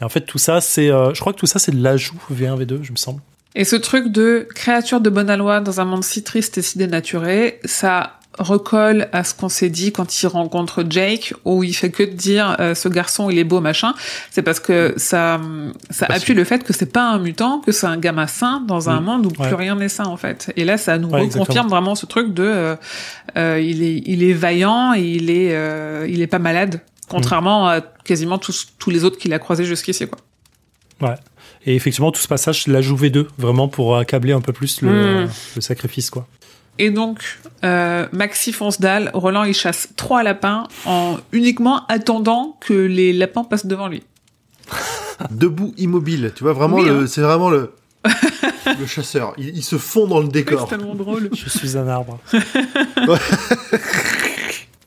Et En fait, tout ça, c'est, je crois que tout ça, c'est de l'ajout V1, V2, je me semble. Et ce truc de créature de bonne aloi dans un monde si triste et si dénaturé, ça recolle à ce qu'on s'est dit quand il rencontre Jake, où il fait que de dire euh, ce garçon il est beau machin. C'est parce que ça ça appuie le fait que c'est pas un mutant, que c'est un gamin sain dans un monde où plus rien n'est sain en fait. Et là ça nous reconfirme vraiment ce truc de euh, euh, il est il est vaillant et il est il est pas malade, contrairement à quasiment tous tous les autres qu'il a croisés jusqu'ici quoi. Ouais. Et effectivement, tout ce passage la joue V2, vraiment pour accabler un peu plus le, hmm. le sacrifice, quoi. Et donc, euh, Maxi fonce dalle, Roland il chasse trois lapins en uniquement attendant que les lapins passent devant lui. Debout, immobile. Tu vois, vraiment, hein. c'est vraiment le, le chasseur. Il, se fond dans le décor. C'est tellement drôle. Je suis un arbre.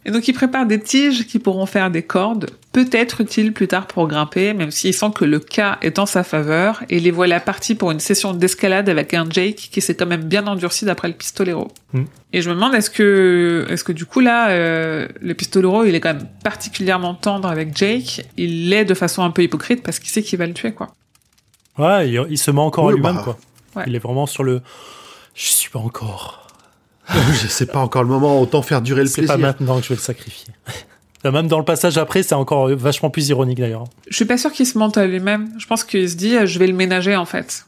Et donc il prépare des tiges qui pourront faire des cordes, peut-être utiles plus tard pour grimper, même s'il sent que le cas est en sa faveur, et les voilà partis pour une session d'escalade avec un Jake qui s'est quand même bien endurci d'après le pistolero. Mm. Et je me demande est-ce que, est-ce que du coup là, euh, le pistolero il est quand même particulièrement tendre avec Jake, il l'est de façon un peu hypocrite parce qu'il sait qu'il va le tuer quoi. Ouais, il, se met encore à lui-même bah. quoi. Il est vraiment sur le, je suis pas encore. sais pas encore le moment, autant faire durer le plaisir. C'est pas maintenant que je vais le sacrifier. Même dans le passage après, c'est encore vachement plus ironique d'ailleurs. Je suis pas sûr qu'il se mente à lui-même. Je pense qu'il se dit, je vais le ménager en fait.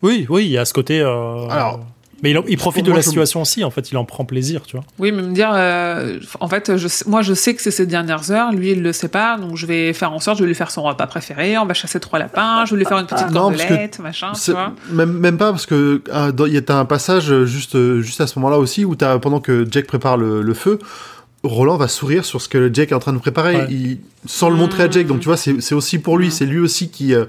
Oui, oui, il y a ce côté. Euh... Alors, mais il, profite de la situation aussi, en fait, il en prend plaisir, tu vois. Oui, mais me dire, euh, en fait, je, moi je sais que c'est ses dernières heures, lui il le sait pas, donc je vais faire en sorte, je vais lui faire son repas préféré, on va chasser trois lapins, je vais lui faire une petite ah, cordelette, machin, tu vois. Même, même pas, parce que ah, il y a un passage juste, juste à ce moment-là aussi, où as, pendant que Jack prépare le, feu, Roland va sourire sur ce que Jack est en train de préparer, il, sans le montrer à Jack, donc tu vois, c'est aussi pour lui, mmh. c'est lui aussi qui, euh,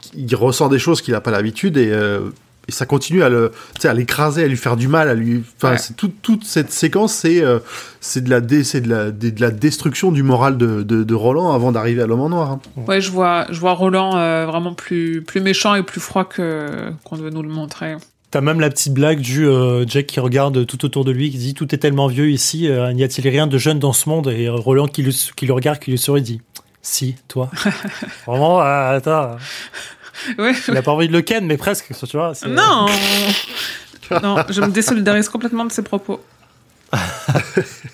qui, ressent des choses qu'il n'a pas l'habitude, et... Euh, et ça continue à le, à l'écraser, à lui faire du mal, à lui. Enfin, toute cette séquence, c'est euh, c'est de la de la de, la destruction du moral de, de, Roland avant d'arriver à l'homme en noir. Hein. Ouais, je vois je vois Roland euh, vraiment plus plus méchant et plus froid que qu'on veut nous le montrer. T'as même la petite blague du euh, Jack qui regarde tout autour de lui, qui dit tout est tellement vieux ici, n'y a-t-il rien de jeune dans ce monde? Et Roland qui le, qui le regarde, qui lui sourit, dit si, toi. Vraiment, attends. Il a pas envie de le ken, mais presque, tu vois. Non Non, je me désolidarise complètement de ses propos.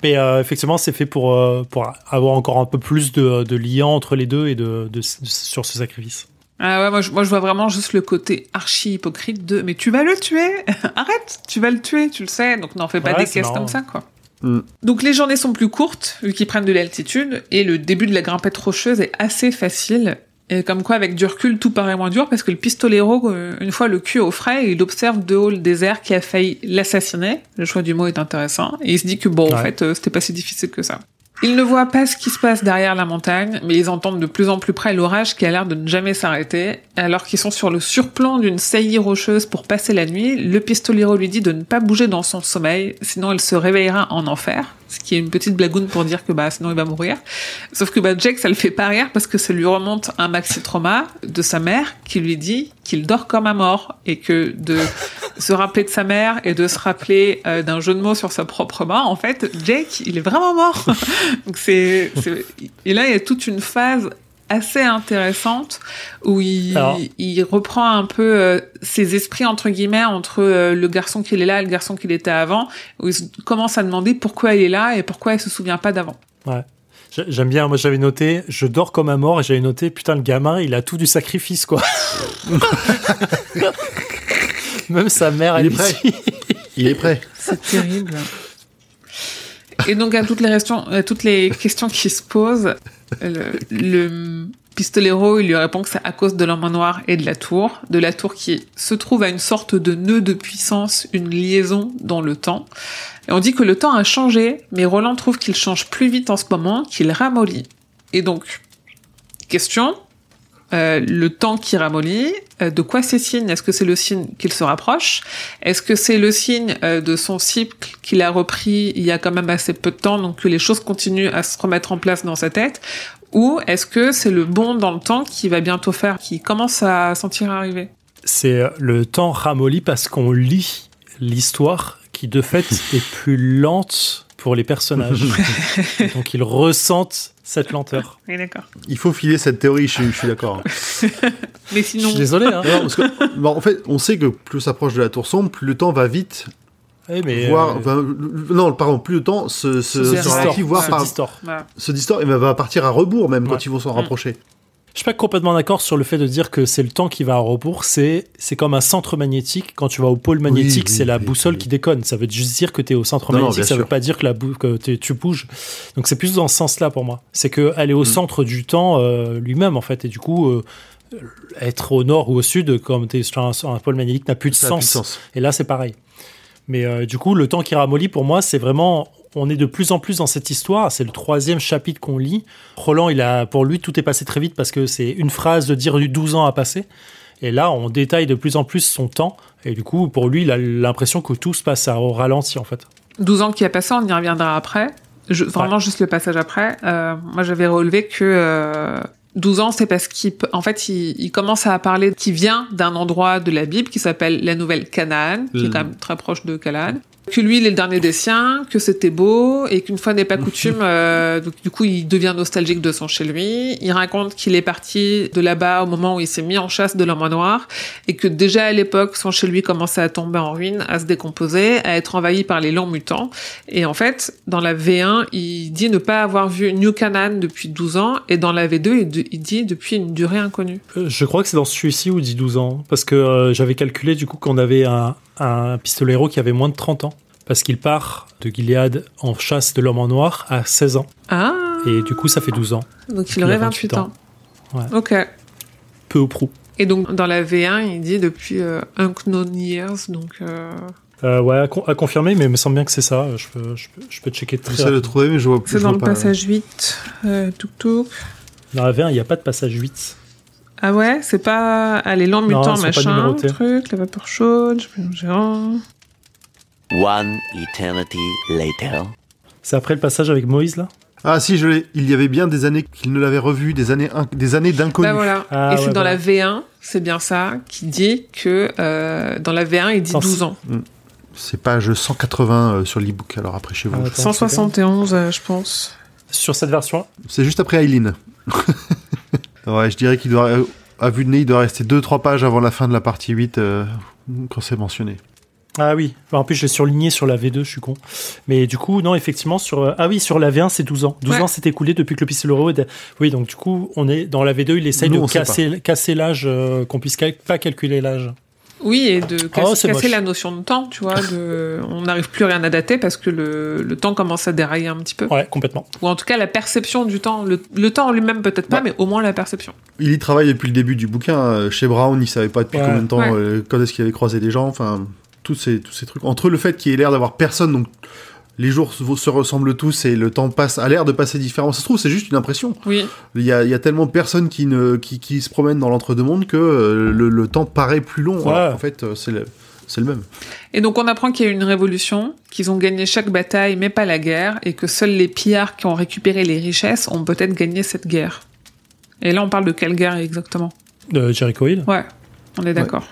mais euh, effectivement, c'est fait pour, euh, pour avoir encore un peu plus de, de lien entre les deux et de, de, sur ce sacrifice. Ah ouais, moi je, moi je vois vraiment juste le côté archi hypocrite de mais tu vas le tuer? Arrête Tu vas le tuer, tu le sais, donc n'en fais pas des caisses comme ça, quoi. Mm. Donc les journées sont plus courtes, vu qu'ils prennent de l'altitude, et le début de la grimpette rocheuse est assez facile. Et comme quoi, avec du recul, tout paraît moins dur parce que le pistolero, euh, une fois le cul au frais, il observe de haut le désert qui a failli l'assassiner. Le choix du mot est intéressant. Et il se dit que bon, en fait, euh, c'était pas si difficile que ça. Ils ne voient pas ce qui se passe derrière la montagne, mais ils entendent de plus en plus près l'orage qui a l'air de ne jamais s'arrêter. Alors qu'ils sont sur le surplomb d'une saillie rocheuse pour passer la nuit, le pistolero lui dit de ne pas bouger dans son sommeil, sinon il se réveillera en enfer ce qui est une petite blagoune pour dire que bah sinon il va mourir. Sauf que bah Jack ça le fait pas rire parce que ça lui remonte un maxi trauma de sa mère qui lui dit qu'il dort comme un mort et que de se rappeler de sa mère et de se rappeler euh, d'un jeu de mots sur sa propre main, en fait Jake il est vraiment mort. Donc c'est et là il y a toute une phase assez intéressante où il, il reprend un peu euh, ses esprits entre guillemets entre euh, le garçon qu'il est là et le garçon qu'il était avant où il commence à demander pourquoi il est là et pourquoi il se souvient pas d'avant. Ouais. J'aime bien, moi j'avais noté, je dors comme un mort et j'avais noté, putain, le gamin, il a tout du sacrifice, quoi. Même sa mère, elle est prêt. il est prêt. C'est terrible. Et donc à toutes les questions, à toutes les questions qui se posent, le, le pistolero, il lui répond que c'est à cause de l'homme noir et de la tour, de la tour qui se trouve à une sorte de nœud de puissance, une liaison dans le temps. Et on dit que le temps a changé, mais Roland trouve qu'il change plus vite en ce moment, qu'il ramollit. Et donc, question, euh, le temps qui ramollit, euh, de quoi c'est signe Est-ce que c'est le signe qu'il se rapproche? Est-ce que c'est le signe euh, de son cycle qu'il a repris il y a quand même assez peu de temps, donc que les choses continuent à se remettre en place dans sa tête? Ou est-ce que c'est le bond dans le temps qui va bientôt faire, qui commence à sentir arriver? C'est le temps ramolli parce qu'on lit l'histoire qui de fait est plus lente pour les personnages. Donc ils ressentent cette lenteur. Oui, d'accord. Il faut filer cette théorie, je, suis d'accord. Mais sinon. Je suis désolé. Hein. en fait, on sait que plus on s'approche de la tour sombre, plus le temps va vite mais voir, euh, enfin, non, pardon, plus le temps se, se, Se se distord. ralentit, voire se par- distord. Voilà. se distord et ben, va partir à rebours même Ouais. quand ils vont s'en Mm. rapprocher. Je suis pas complètement d'accord sur le fait de dire que c'est le temps qui va à rebours. C'est c'est comme un centre magnétique. Quand tu vas au pôle magnétique, oui, c'est la oui, boussole qui déconne. Ça veut juste dire que tu es au centre Non, magnétique. ça veut sûr. pas dire que, la bou- que tu bouges. Donc c'est plus dans ce sens-là pour moi. C'est qu'elle est au Mm. centre du temps euh, lui-même en fait. Et du coup, euh, être au nord ou au sud, comme tu es sur un, sur un pôle magnétique, n'a plus de Ça a sens. plus de sens. Et là, c'est pareil. Mais euh, du coup, le temps qui ramollit, pour moi, c'est vraiment. On est de plus en plus dans cette histoire. C'est le troisième chapitre qu'on lit. Roland, il a, pour lui, tout est passé très vite parce que c'est une phrase de dire 12 ans à passer. Et là, on détaille de plus en plus son temps. Et du coup, pour lui, il a l'impression que tout se passe à- au ralenti, en fait. 12 ans qui a passé, on y reviendra après. Je- vraiment juste le passage après. Euh, moi, j'avais relevé que euh, 12 ans, c'est parce qu'il en fait, il, il commence à parler qu'il vient d'un endroit de la Bible qui s'appelle la Nouvelle Canaan, qui est Mm. quand même très proche de Canaan. Que lui, il est le dernier des siens, que c'était beau, et qu'une fois n'est pas coutume, euh, donc, du coup, il devient nostalgique de son chez lui. Il raconte qu'il est parti de là-bas au moment où il s'est mis en chasse de l'homme noir, et que déjà à l'époque, son chez lui commençait à tomber en ruine, à se décomposer, à être envahi par les longs mutants. Et en fait, dans la V1, il dit ne pas avoir vu New Canaan depuis 12 ans, et dans la V2, il, il dit depuis une durée inconnue. Euh, Je crois que c'est dans celui-ci où il dit 12 ans. Parce que euh, j'avais calculé, du coup, qu'on avait un, un pistolero qui avait moins de 30 ans. Parce qu'il part de Gilead en chasse de l'homme en noir à 16 ans. Ah Et du coup, ça fait 12 ans. Donc il aurait 28 28 ans. Ouais. Ok. Peu ou prou. Et donc dans la V1, il dit depuis euh, Unknown Years, donc... euh, Euh, ouais, à, con- à confirmer, mais il me semble bien que c'est ça. Je peux, je peux, je peux checker très J'essaie de le trouver, mais je vois plus. C'est dans vois le pas. passage 8, euh, tuk tuk. Dans la V1, il n'y a pas de passage 8. Ah ouais, c'est pas... Ah, les lents Non, mutants, ils sont pas machin, truc, la vapeur chaude, géant. One eternity later. C'est après le passage avec Moïse, là? Ah si, je l'ai. Il y avait bien des années qu'il ne l'avait revu, des années, inc- des années d'inconnu. Bah voilà. Ah, Et c'est dans voilà. la V1, c'est bien ça, qui dit que euh, dans la V1, il dit Attends, 12 ans. C'est page 180 euh, sur l'ebook. Alors après chez vous. Ah, attends, 171, euh, je pense. Sur cette version? C'est juste après Aileen. ouais, je dirais qu'il doit, euh, à vue de nez, il doit rester 2-3 pages avant la fin de la partie 8 euh, quand c'est mentionné. Ah oui. En plus, je l'ai surligné sur la V2, je suis con. Mais du coup, non, effectivement, sur. euh, Ah oui, sur la V1, c'est 12 ans. 12 Ouais. ans s'est écoulé depuis que le pistolero. Oui, donc du coup, on est dans la V2, il essaye Nous, de casser, casser l'âge, euh, qu'on puisse cal- pas calculer l'âge. Oui, et de casser, Oh, c'est casser moche. la notion de temps, tu vois. De... On n'arrive plus à rien à dater parce que le, le temps commence à dérailler un petit peu. Ouais, complètement. Ou en tout cas, la perception du temps. Le, le temps en lui-même, peut-être pas, Ouais. mais au moins la perception. Il y travaille depuis le début du bouquin. euh, Chez Brown, il savait pas depuis Ouais. combien de temps, Ouais. euh, quand est-ce qu'il avait croisé des gens. Enfin, tous ces, tous ces trucs. Entre le fait qu'il ait l'air d'avoir personne, donc les jours se, se ressemblent tous et le temps passe, a l'air de passer différemment. Ça se trouve, c'est juste une impression. Oui. Il y a, il y a tellement de personnes qui, ne, qui, qui se promènent dans l'entre-deux-mondes que euh, le, le temps paraît plus long. Alors qu'en fait, euh, c'est le, c'est le même. Et donc, on apprend qu'il y a eu une révolution, qu'ils ont gagné chaque bataille, mais pas la guerre, et que seuls les pillards qui ont récupéré les richesses ont peut-être gagné cette guerre. Et là, on parle de quelle guerre exactement? De Jericho Hill. Ouais, on est d'accord.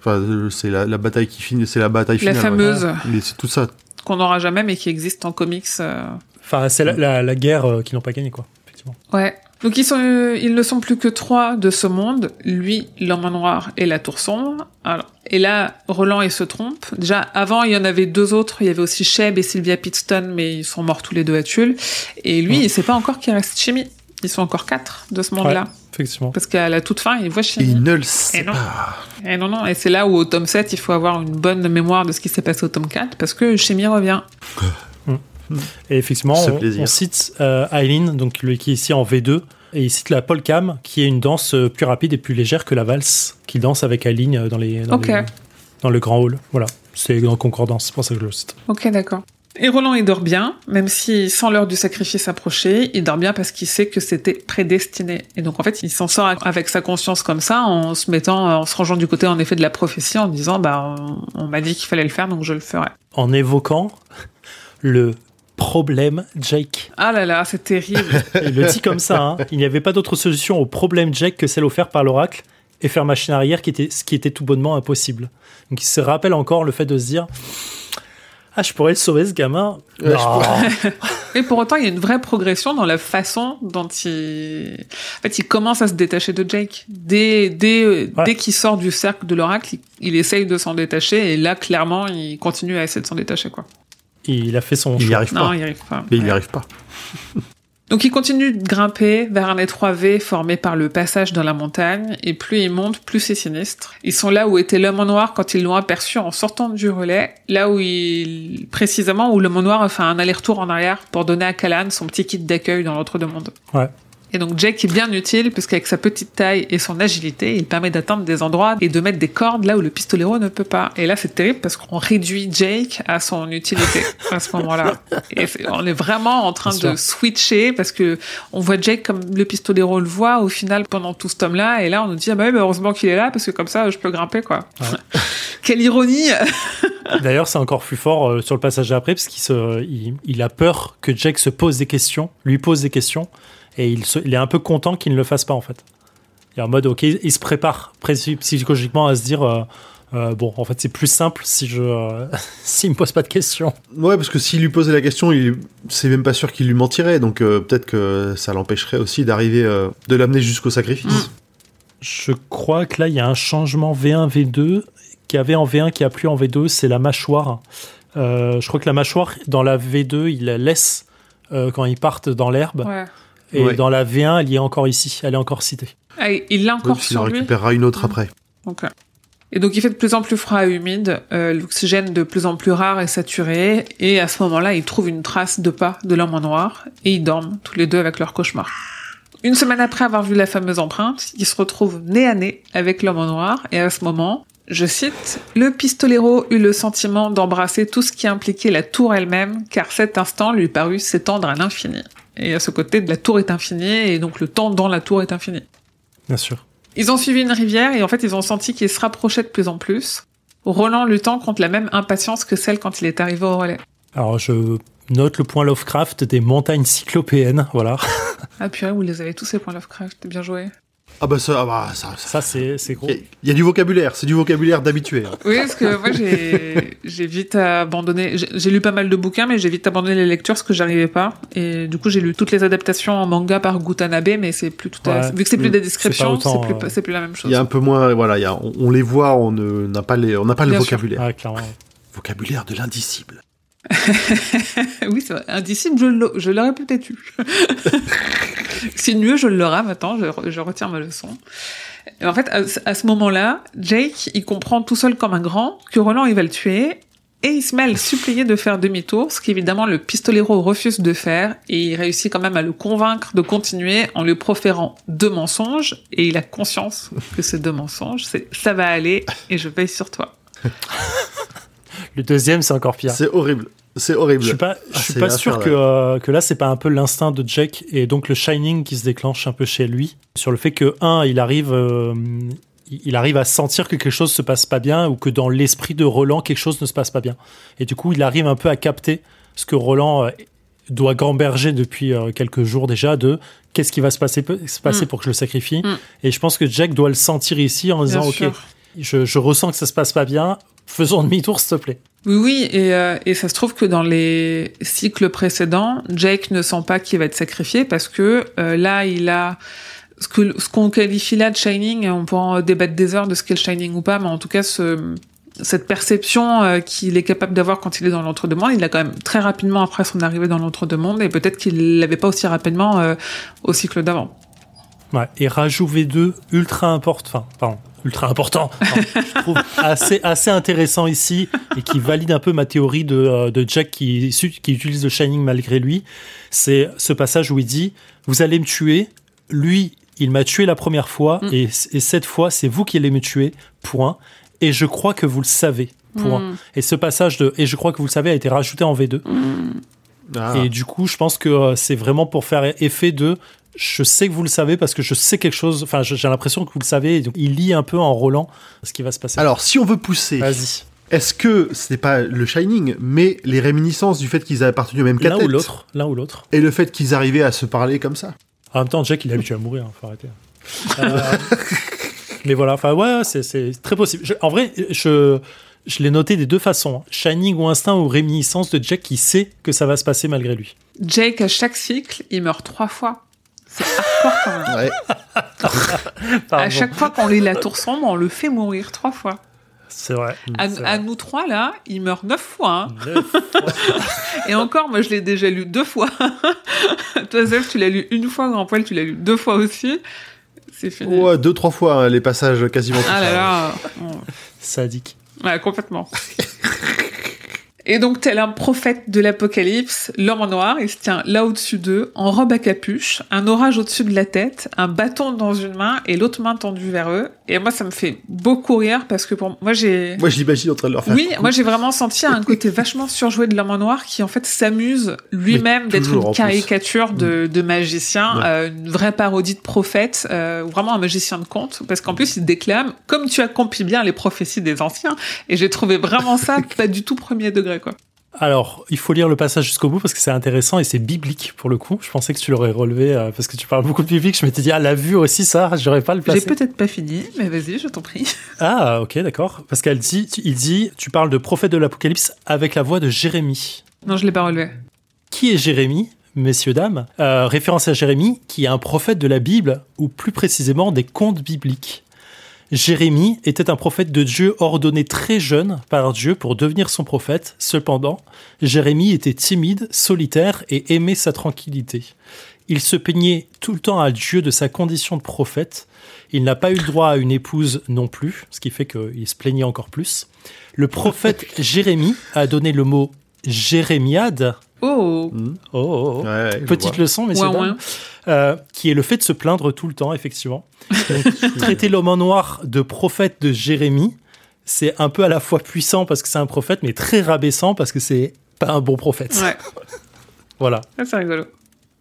Enfin, euh, c'est la, la bataille qui finit, c'est la bataille La finale. fameuse, ouais. Mais c'est tout ça. Qu'on n'aura jamais, mais qui existe en comics. euh, Enfin, c'est la, la, la guerre euh, qu'ils n'ont pas gagnée, quoi. Effectivement. Ouais. Donc ils sont, euh, ils ne sont plus que trois de ce monde. Lui, l'homme noir et la tour sombre. Alors, et là, Roland, il se trompe. Déjà, avant, il y en avait deux autres. Il y avait aussi Sheb et Sylvia Pitstone, mais ils sont morts tous les deux à Tulle. Et lui, il sait pas encore qu'il reste Chimie. Ils sont encore quatre de ce monde-là. Effectivement. Parce qu'à la toute fin, il voit Et Chimie. il ne le Et sait non. pas. Et non, non. Et c'est là où au tome 7, il faut avoir une bonne mémoire de ce qui s'est passé au tome 4, parce que Chimie revient. Et effectivement, on, plaisir. on cite euh, Eileen, donc lui qui est ici en V2, et il cite la polkam, qui est une danse euh, plus rapide et plus légère que la valse, qu'il danse avec Eileen euh, dans, les, dans, Ok. les- dans le grand hall. Voilà, c'est en concordance, c'est pour ça que je le cite. Ok, d'accord. Et Roland, il dort bien, même si sans l'heure du sacrifice approcher, il dort bien parce qu'il sait que c'était prédestiné. Et donc, en fait, il s'en sort avec sa conscience comme ça, en se mettant, en se rangeant du côté, en effet, de la prophétie, en disant, bah, on, on m'a dit qu'il fallait le faire, donc je le ferai. En évoquant le problème Jake. Ah là là, c'est terrible. Il le dit comme ça, hein. il n'y avait pas d'autre solution au problème Jake que celle offerte par l'oracle, et faire machine arrière, qui était, ce qui était tout bonnement impossible. Donc il se rappelle encore le fait de se dire Ah, je pourrais le sauver, ce gamin. Ouais, je Non. Mais pour autant, il y a une vraie progression dans la façon dont il, en fait, il commence à se détacher de Jake. Dès, dès, Ouais. dès qu'il sort du cercle de l'oracle, il, il essaye de s'en détacher et là, clairement, il continue à essayer de s'en détacher, quoi. Il a fait son Il y choix. arrive Non, pas. il n'y arrive pas. Mais il Ouais. y arrive pas. Donc il continue de grimper vers un étroit V formé par le passage dans la montagne, et plus il monte, plus c'est sinistre. Ils sont là où était l'homme en noir quand ils l'ont aperçu en sortant du relais, là où il, précisément où l'homme en noir a fait un aller-retour en arrière pour donner à Callan son petit kit d'accueil dans l'entre-deux-mondes. Ouais. Et donc Jake est bien utile puisqu'avec sa petite taille et son agilité, il permet d'atteindre des endroits et de mettre des cordes là où le pistolero ne peut pas. Et là, c'est terrible parce qu'on réduit Jake à son utilité à ce moment-là. Et on est vraiment en train de switcher parce que on voit Jake comme le pistolero le voit au final pendant tout ce tome-là. Et là, on nous dit, ah bah oui, bah heureusement qu'il est là parce que comme ça, je peux grimper, quoi. Quelle ironie! D'ailleurs, c'est encore plus fort euh, sur le passage après, parce qu'il se, il, il a peur que Jake se pose des questions, lui pose des questions, et il, se- il est un peu content qu'il ne le fasse pas, en fait. Il est en mode, ok, il se prépare pré- psychologiquement à se dire, euh, euh, bon, en fait, c'est plus simple si je, euh, s'il me pose pas de questions. Ouais, parce que s'il lui posait la question, il... c'est même pas sûr qu'il lui mentirait, donc euh, peut-être que ça l'empêcherait aussi d'arriver, euh, de l'amener jusqu'au sacrifice. Je crois que là, il y a un changement V1, V2, qui avait en V1, qui a plus en V2, c'est la mâchoire. Euh, je crois que la mâchoire, dans la V2, il la laisse euh, quand ils partent dans l'herbe. Ouais. Et Ouais. dans la V1, elle y est encore ici, elle est encore citée. Ah, il l'a Oui, encore parce qu'il en lui. récupérera une autre après. Donc, euh, et donc il fait de plus en plus froid et humide, euh, l'oxygène de plus en plus rare et saturé, et à ce moment-là, ils trouvent une trace de pas de l'homme en noir, et ils dorment tous les deux avec leur cauchemar. Une semaine après avoir vu la fameuse empreinte, ils se retrouvent nez à nez avec l'homme en noir, et à ce moment, je cite, le pistolero eut le sentiment d'embrasser tout ce qui impliquait la tour elle-même, car cet instant lui parut s'étendre à l'infini. Et à ce côté, de la tour est infinie, et donc le temps dans la tour est infini. Bien sûr. Ils ont suivi une rivière et en fait ils ont senti qu'ils se rapprochaient de plus en plus. Roland luttant contre la même impatience que celle quand il est arrivé au relais. Alors, je note le point Lovecraft des montagnes cyclopéennes, voilà. Ah purée, vous les avez tous ces points Lovecraft, bien joué. Ah bah ça, ah bah, ça, ça- Ça, c'est c'est gros. Il y, a- il y a du vocabulaire, c'est du vocabulaire d'habitué. hein. Oui, parce que moi j'ai j'ai vite abandonné. J'ai lu pas mal de bouquins, mais j'ai vite abandonné les lectures parce que j'arrivais pas. Et du coup j'ai lu toutes les adaptations en manga par Gutanabe, mais c'est plus tout à Ouais. vu que c'est plus des C'est descriptions, c'est plus euh, c'est plus la même chose. Il y a un peu moins, voilà, il y a, on, on les voit, on ne- n'a pas, les, on n'a pas le Bien vocabulaire. Ouais, clairement. Vocabulaire de l'indicible. oui, c'est vrai. Indicible, je l'au- je l'aurais peut-être eu. c'est mieux, je l'aurai maintenant, je, je retiens ma leçon. En fait, à, à ce moment-là, Jake, il comprend tout seul comme un grand que Roland, il va le tuer, et il se met à le supplier de faire demi-tour, ce qu'évidemment le pistolero refuse de faire, et il réussit quand même à le convaincre de continuer en lui proférant deux mensonges, et il a conscience que ces deux mensonges, c'est ça va aller, et je veille sur toi. Le deuxième, c'est encore pire. C'est horrible. C'est horrible. Je suis pas, je Ah, suis c'est pas sûr que, euh, que là, c'est pas un peu l'instinct de Jack et donc le Shining qui se déclenche un peu chez lui sur le fait que, un, il arrive, euh, il arrive à sentir que quelque chose se passe pas bien ou que dans l'esprit de Roland, quelque chose ne se passe pas bien. Et du coup, il arrive un peu à capter ce que Roland euh, doit gamberger depuis euh, quelques jours déjà de qu'est-ce qui va se passer, se passer Mm. pour que je le sacrifie. Mm. Et je pense que Jack doit le sentir ici en disant, Bien ok, je, je ressens que ça se passe pas bien, faisons demi-tour s'il te plaît. Oui, oui, et, euh, et ça se trouve que dans les cycles précédents, Jake ne sent pas qu'il va être sacrifié parce que euh, là, il a ce que ce qu'on qualifie là de Shining. On pourra en débattre des heures de ce qu'est le Shining ou pas, mais en tout cas, ce, cette perception euh, qu'il est capable d'avoir quand il est dans l'entre-deux-mondes, il l'a quand même très rapidement après son arrivée dans l'entre-deux-mondes, et peut-être qu'il l'avait pas aussi rapidement euh, au cycle d'avant. Ouais, et rajout V2 ultra important, enfin, pardon, ultra important, enfin, je trouve assez, assez intéressant ici et qui valide un peu ma théorie de, euh, de Jack qui, qui utilise le Shining malgré lui. C'est ce passage où il dit Vous allez me tuer, lui, il m'a tué la première fois Mm. et, et cette fois, c'est vous qui allez me tuer, point. Et je crois que vous le savez, point. Mm. Et ce passage de Et je crois que vous le savez a été rajouté en V2. Ah. Et du coup, je pense que euh, c'est vraiment pour faire effet de je sais que vous le savez parce que je sais quelque chose. Enfin, j'ai l'impression que vous le savez. Et donc, il lit un peu en Roland ce qui va se passer. Alors, si on veut pousser, vas-y. est-ce que c'est pas le Shining, mais les réminiscences du fait qu'ils avaient appartenu au même L'un ou l'autre. L'un ou l'autre. et le fait qu'ils arrivaient à se parler comme ça? En même temps, Jack, il est habitué à mourir. hein, faut arrêter. Euh, mais voilà. Enfin, ouais, c'est- c'est très possible. Je- en vrai, je Je l'ai noté des deux façons. hein. Shining ou instinct ou réminiscence de Jack qui sait que ça va se passer malgré lui. Jake, à chaque cycle, il meurt trois fois. C'est hardcore quand même. Ouais. À chaque fois qu'on lit la tour sombre, on le fait mourir trois fois. C'est vrai. À, C'est à vrai. nous trois, là, il meurt neuf fois. hein. Neuf fois. Et encore, moi, je l'ai déjà lu deux fois. Toi, Zef, tu l'as lu une fois. Grand Poil, tu l'as lu deux fois aussi. C'est fini. Ouais, deux, trois fois, hein, les passages quasiment. Ah là là. Sadique. Ouais, complètement. Et donc, tel un prophète de l'apocalypse, l'homme en noir, il se tient là au-dessus d'eux, en robe à capuche, un orage au-dessus de la tête, un bâton dans une main et l'autre main tendue vers eux. Et moi, ça me fait beaucoup rire parce que pour moi, j'ai... Moi, je l'imagine en train de leur faire. Oui, moi j'ai vraiment senti un côté vachement surjoué de l'homme en noir qui en fait s'amuse lui-même d'être une. Mm. caricature de, de magicien, Ouais. euh, une vraie parodie de prophète, euh, vraiment un magicien de conte, parce qu'en plus il déclame comme tu accomplis bien les prophéties des anciens, et j'ai trouvé vraiment ça pas du tout premier degré quoi. Alors, il faut lire le passage jusqu'au bout parce que c'est intéressant et c'est biblique pour le coup. Je pensais que tu l'aurais relevé euh, parce que tu parles beaucoup de biblique. Je m'étais dit, ah, la vue aussi, ça, j'aurais pas le J'ai peut-être pas fini, mais vas-y, je t'en prie. Ah, ok, d'accord. Parce qu'elle dit, il dit, tu parles de prophète de l'Apocalypse avec la voix de Jérémie. Non, je l'ai pas relevé. Qui est Jérémie, messieurs, dames? Euh, Référence à Jérémie, qui est un prophète de la Bible, ou plus précisément des contes bibliques. Jérémie était un prophète de Dieu ordonné très jeune par Dieu pour devenir son prophète. Cependant, Jérémie était timide, solitaire et aimait sa tranquillité. Il se peignait tout le temps à Dieu de sa condition de prophète. Il n'a pas eu le droit à une épouse non plus, ce qui fait qu'il se plaignait encore plus. Le prophète Jérémie a donné le mot jérémiade. Oh, Mhm. Oh, oh, oh. Ouais, ouais, Petite leçon, messieurs, dames, ouin. euh, qui est le fait de se plaindre tout le temps, effectivement. Donc, traiter l'homme en noir de prophète de Jérémie, c'est un peu à la fois puissant parce que c'est un prophète, mais très rabaissant parce que c'est pas un bon prophète. Ouais. Voilà. C'est rigolo.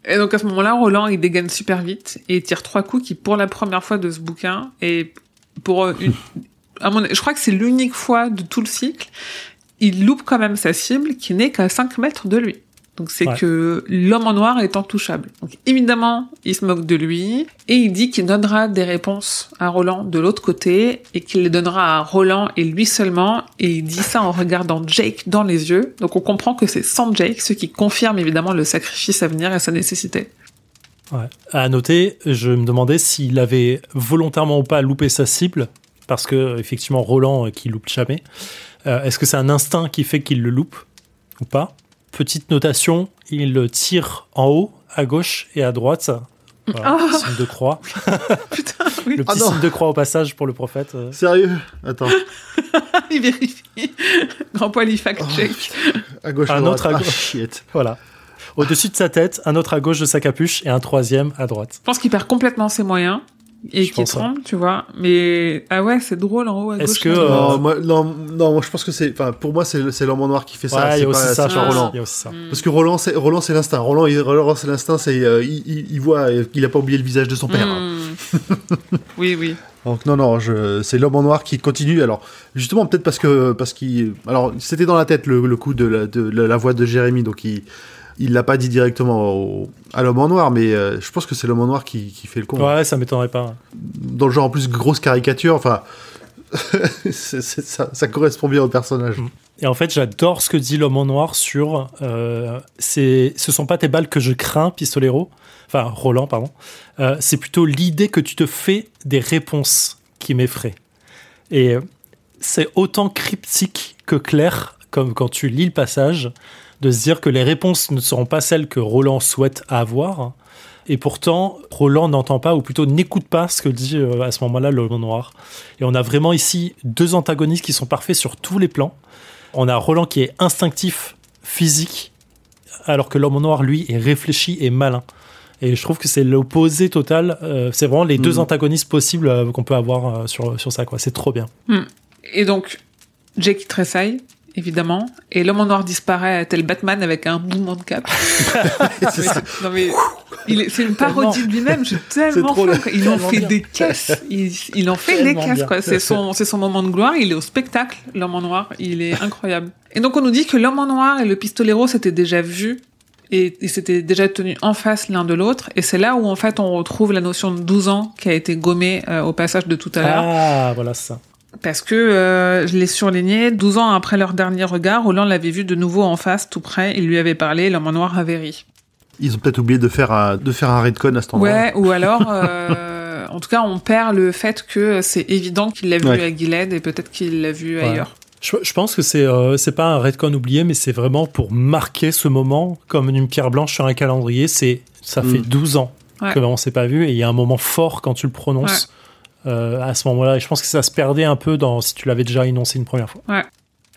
Et donc à ce moment-là, Roland, il dégaine super vite et il tire trois coups qui, pour la première fois de ce bouquin, et pour une... à mon- je crois que c'est l'unique fois de tout le cycle, il loupe quand même sa cible qui n'est qu'à 5 mètres de lui. Donc c'est Ouais. que l'homme en noir est intouchable. Donc évidemment, il se moque de lui et il dit qu'il donnera des réponses à Roland de l'autre côté et qu'il les donnera à Roland et lui seulement. Et il dit ça en regardant Jake dans les yeux. Donc on comprend que c'est sans Jake, ce qui confirme évidemment le sacrifice à venir et sa nécessité. Ouais. À noter, je me demandais s'il avait volontairement ou pas loupé sa cible, parce que effectivement Roland euh, qui loupe jamais. Euh, Est-ce que c'est un instinct qui fait qu'il le loupe ou pas? Petite notation, il tire en haut, à gauche et à droite. Voilà, Oh. signe de croix. Putain, oui. Le Ah petit non. signe de croix au passage pour le prophète. euh. Sérieux? Attends. il vérifie. Grand poil, il fact-check. À gauche, à Un droite. autre à Ah, gauche. shit. Voilà. Au-dessus de sa tête, un autre à gauche de sa capuche et un troisième à droite. Je pense qu'il perd complètement ses moyens et ouais. tremble, tu vois. Mais ah ouais, c'est drôle en haut à Est-ce que, euh, Non, moi, non, non, moi, je pense que c'est. Enfin, pour moi, c'est c'est l'homme en noir qui fait ça. Ouais, il y c'est a aussi pas, ça. Roland. Il y a aussi ça. Mm. Parce que Roland, c'est Roland, c'est l'instinct. Roland, il, Roland, c'est l'instinct. C'est euh, il, il- il voit euh, qu'il a pas oublié le visage de son père. Hmm. oui, oui. Donc non, non, je, c'est l'homme en noir qui continue. Alors justement, peut-être parce que parce qu'il, alors c'était dans la tête le, le coup de la, de la- la voix de Jérémy, donc il il l'a pas dit directement au- à l'homme en noir, mais euh, je pense que c'est l'homme en noir qui, qui fait le con. Ouais, ça m'étonnerait pas. Dans le genre en plus grosse caricature, enfin. ça, ça correspond bien au personnage. Mm. Et en fait, j'adore ce que dit l'homme en noir sur euh, c'est, ce sont pas tes balles que je crains, pistolero. Enfin, Roland, pardon. Euh, c'est plutôt l'idée que tu te fais des réponses qui m'effraie. Et euh, c'est autant cryptique que clair, comme quand tu lis le passage, de se dire que les réponses ne seront pas celles que Roland souhaite avoir. Et pourtant, Roland n'entend pas, ou plutôt n'écoute pas ce que dit euh, à ce moment-là l'homme en noir. Et on a vraiment ici deux antagonistes qui sont parfaits sur tous les plans. On a Roland qui est instinctif, physique, alors que l'homme en noir, lui, est réfléchi et malin. Et je trouve que c'est l'opposé total. euh, c'est vraiment les deux Mhm. antagonistes possibles euh, qu'on peut avoir euh, sur, sur ça. quoi. C'est trop bien. Et donc, Jake tressaille, évidemment, et l'homme en noir disparaît tel Batman avec un mouvement de cap. Non mais, c'est une parodie de lui-même, j'ai tellement quoi. Il en fait bien. des caisses, il, il en fait des caisses, bien. quoi. C'est son, c'est son moment de gloire, il est au spectacle, l'homme en noir, il est incroyable. Et donc on nous dit que l'homme en noir et le pistolero s'étaient déjà vus et ils s'étaient déjà tenus en face l'un de l'autre, et c'est là où en fait on retrouve la notion de 12 ans qui a été gommée euh, au passage de tout à l'heure. Ah, voilà ça. Parce que, euh, je l'ai surligné, 12 ans après leur dernier regard, Roland l'avait vu de nouveau en face, tout près, il lui avait parlé, l'homme en noir avait ri. Ils ont peut-être oublié de faire un, de faire un redcon à cet endroit. Ouais, ou alors, euh, en tout cas, on perd le fait que c'est évident qu'il l'a vu Ouais. à Gilead et peut-être qu'il l'a vu Ouais. ailleurs. Je, je pense que c'est euh, c'est pas un redcon oublié, mais c'est vraiment pour marquer ce moment comme une pierre blanche sur un calendrier. C'est ça fait Mm. 12 ans Ouais. que on s'est pas vu et il y a un moment fort quand tu le prononces euh, à ce moment-là. Et je pense que ça se perdait un peu dans si tu l'avais déjà énoncé une première fois.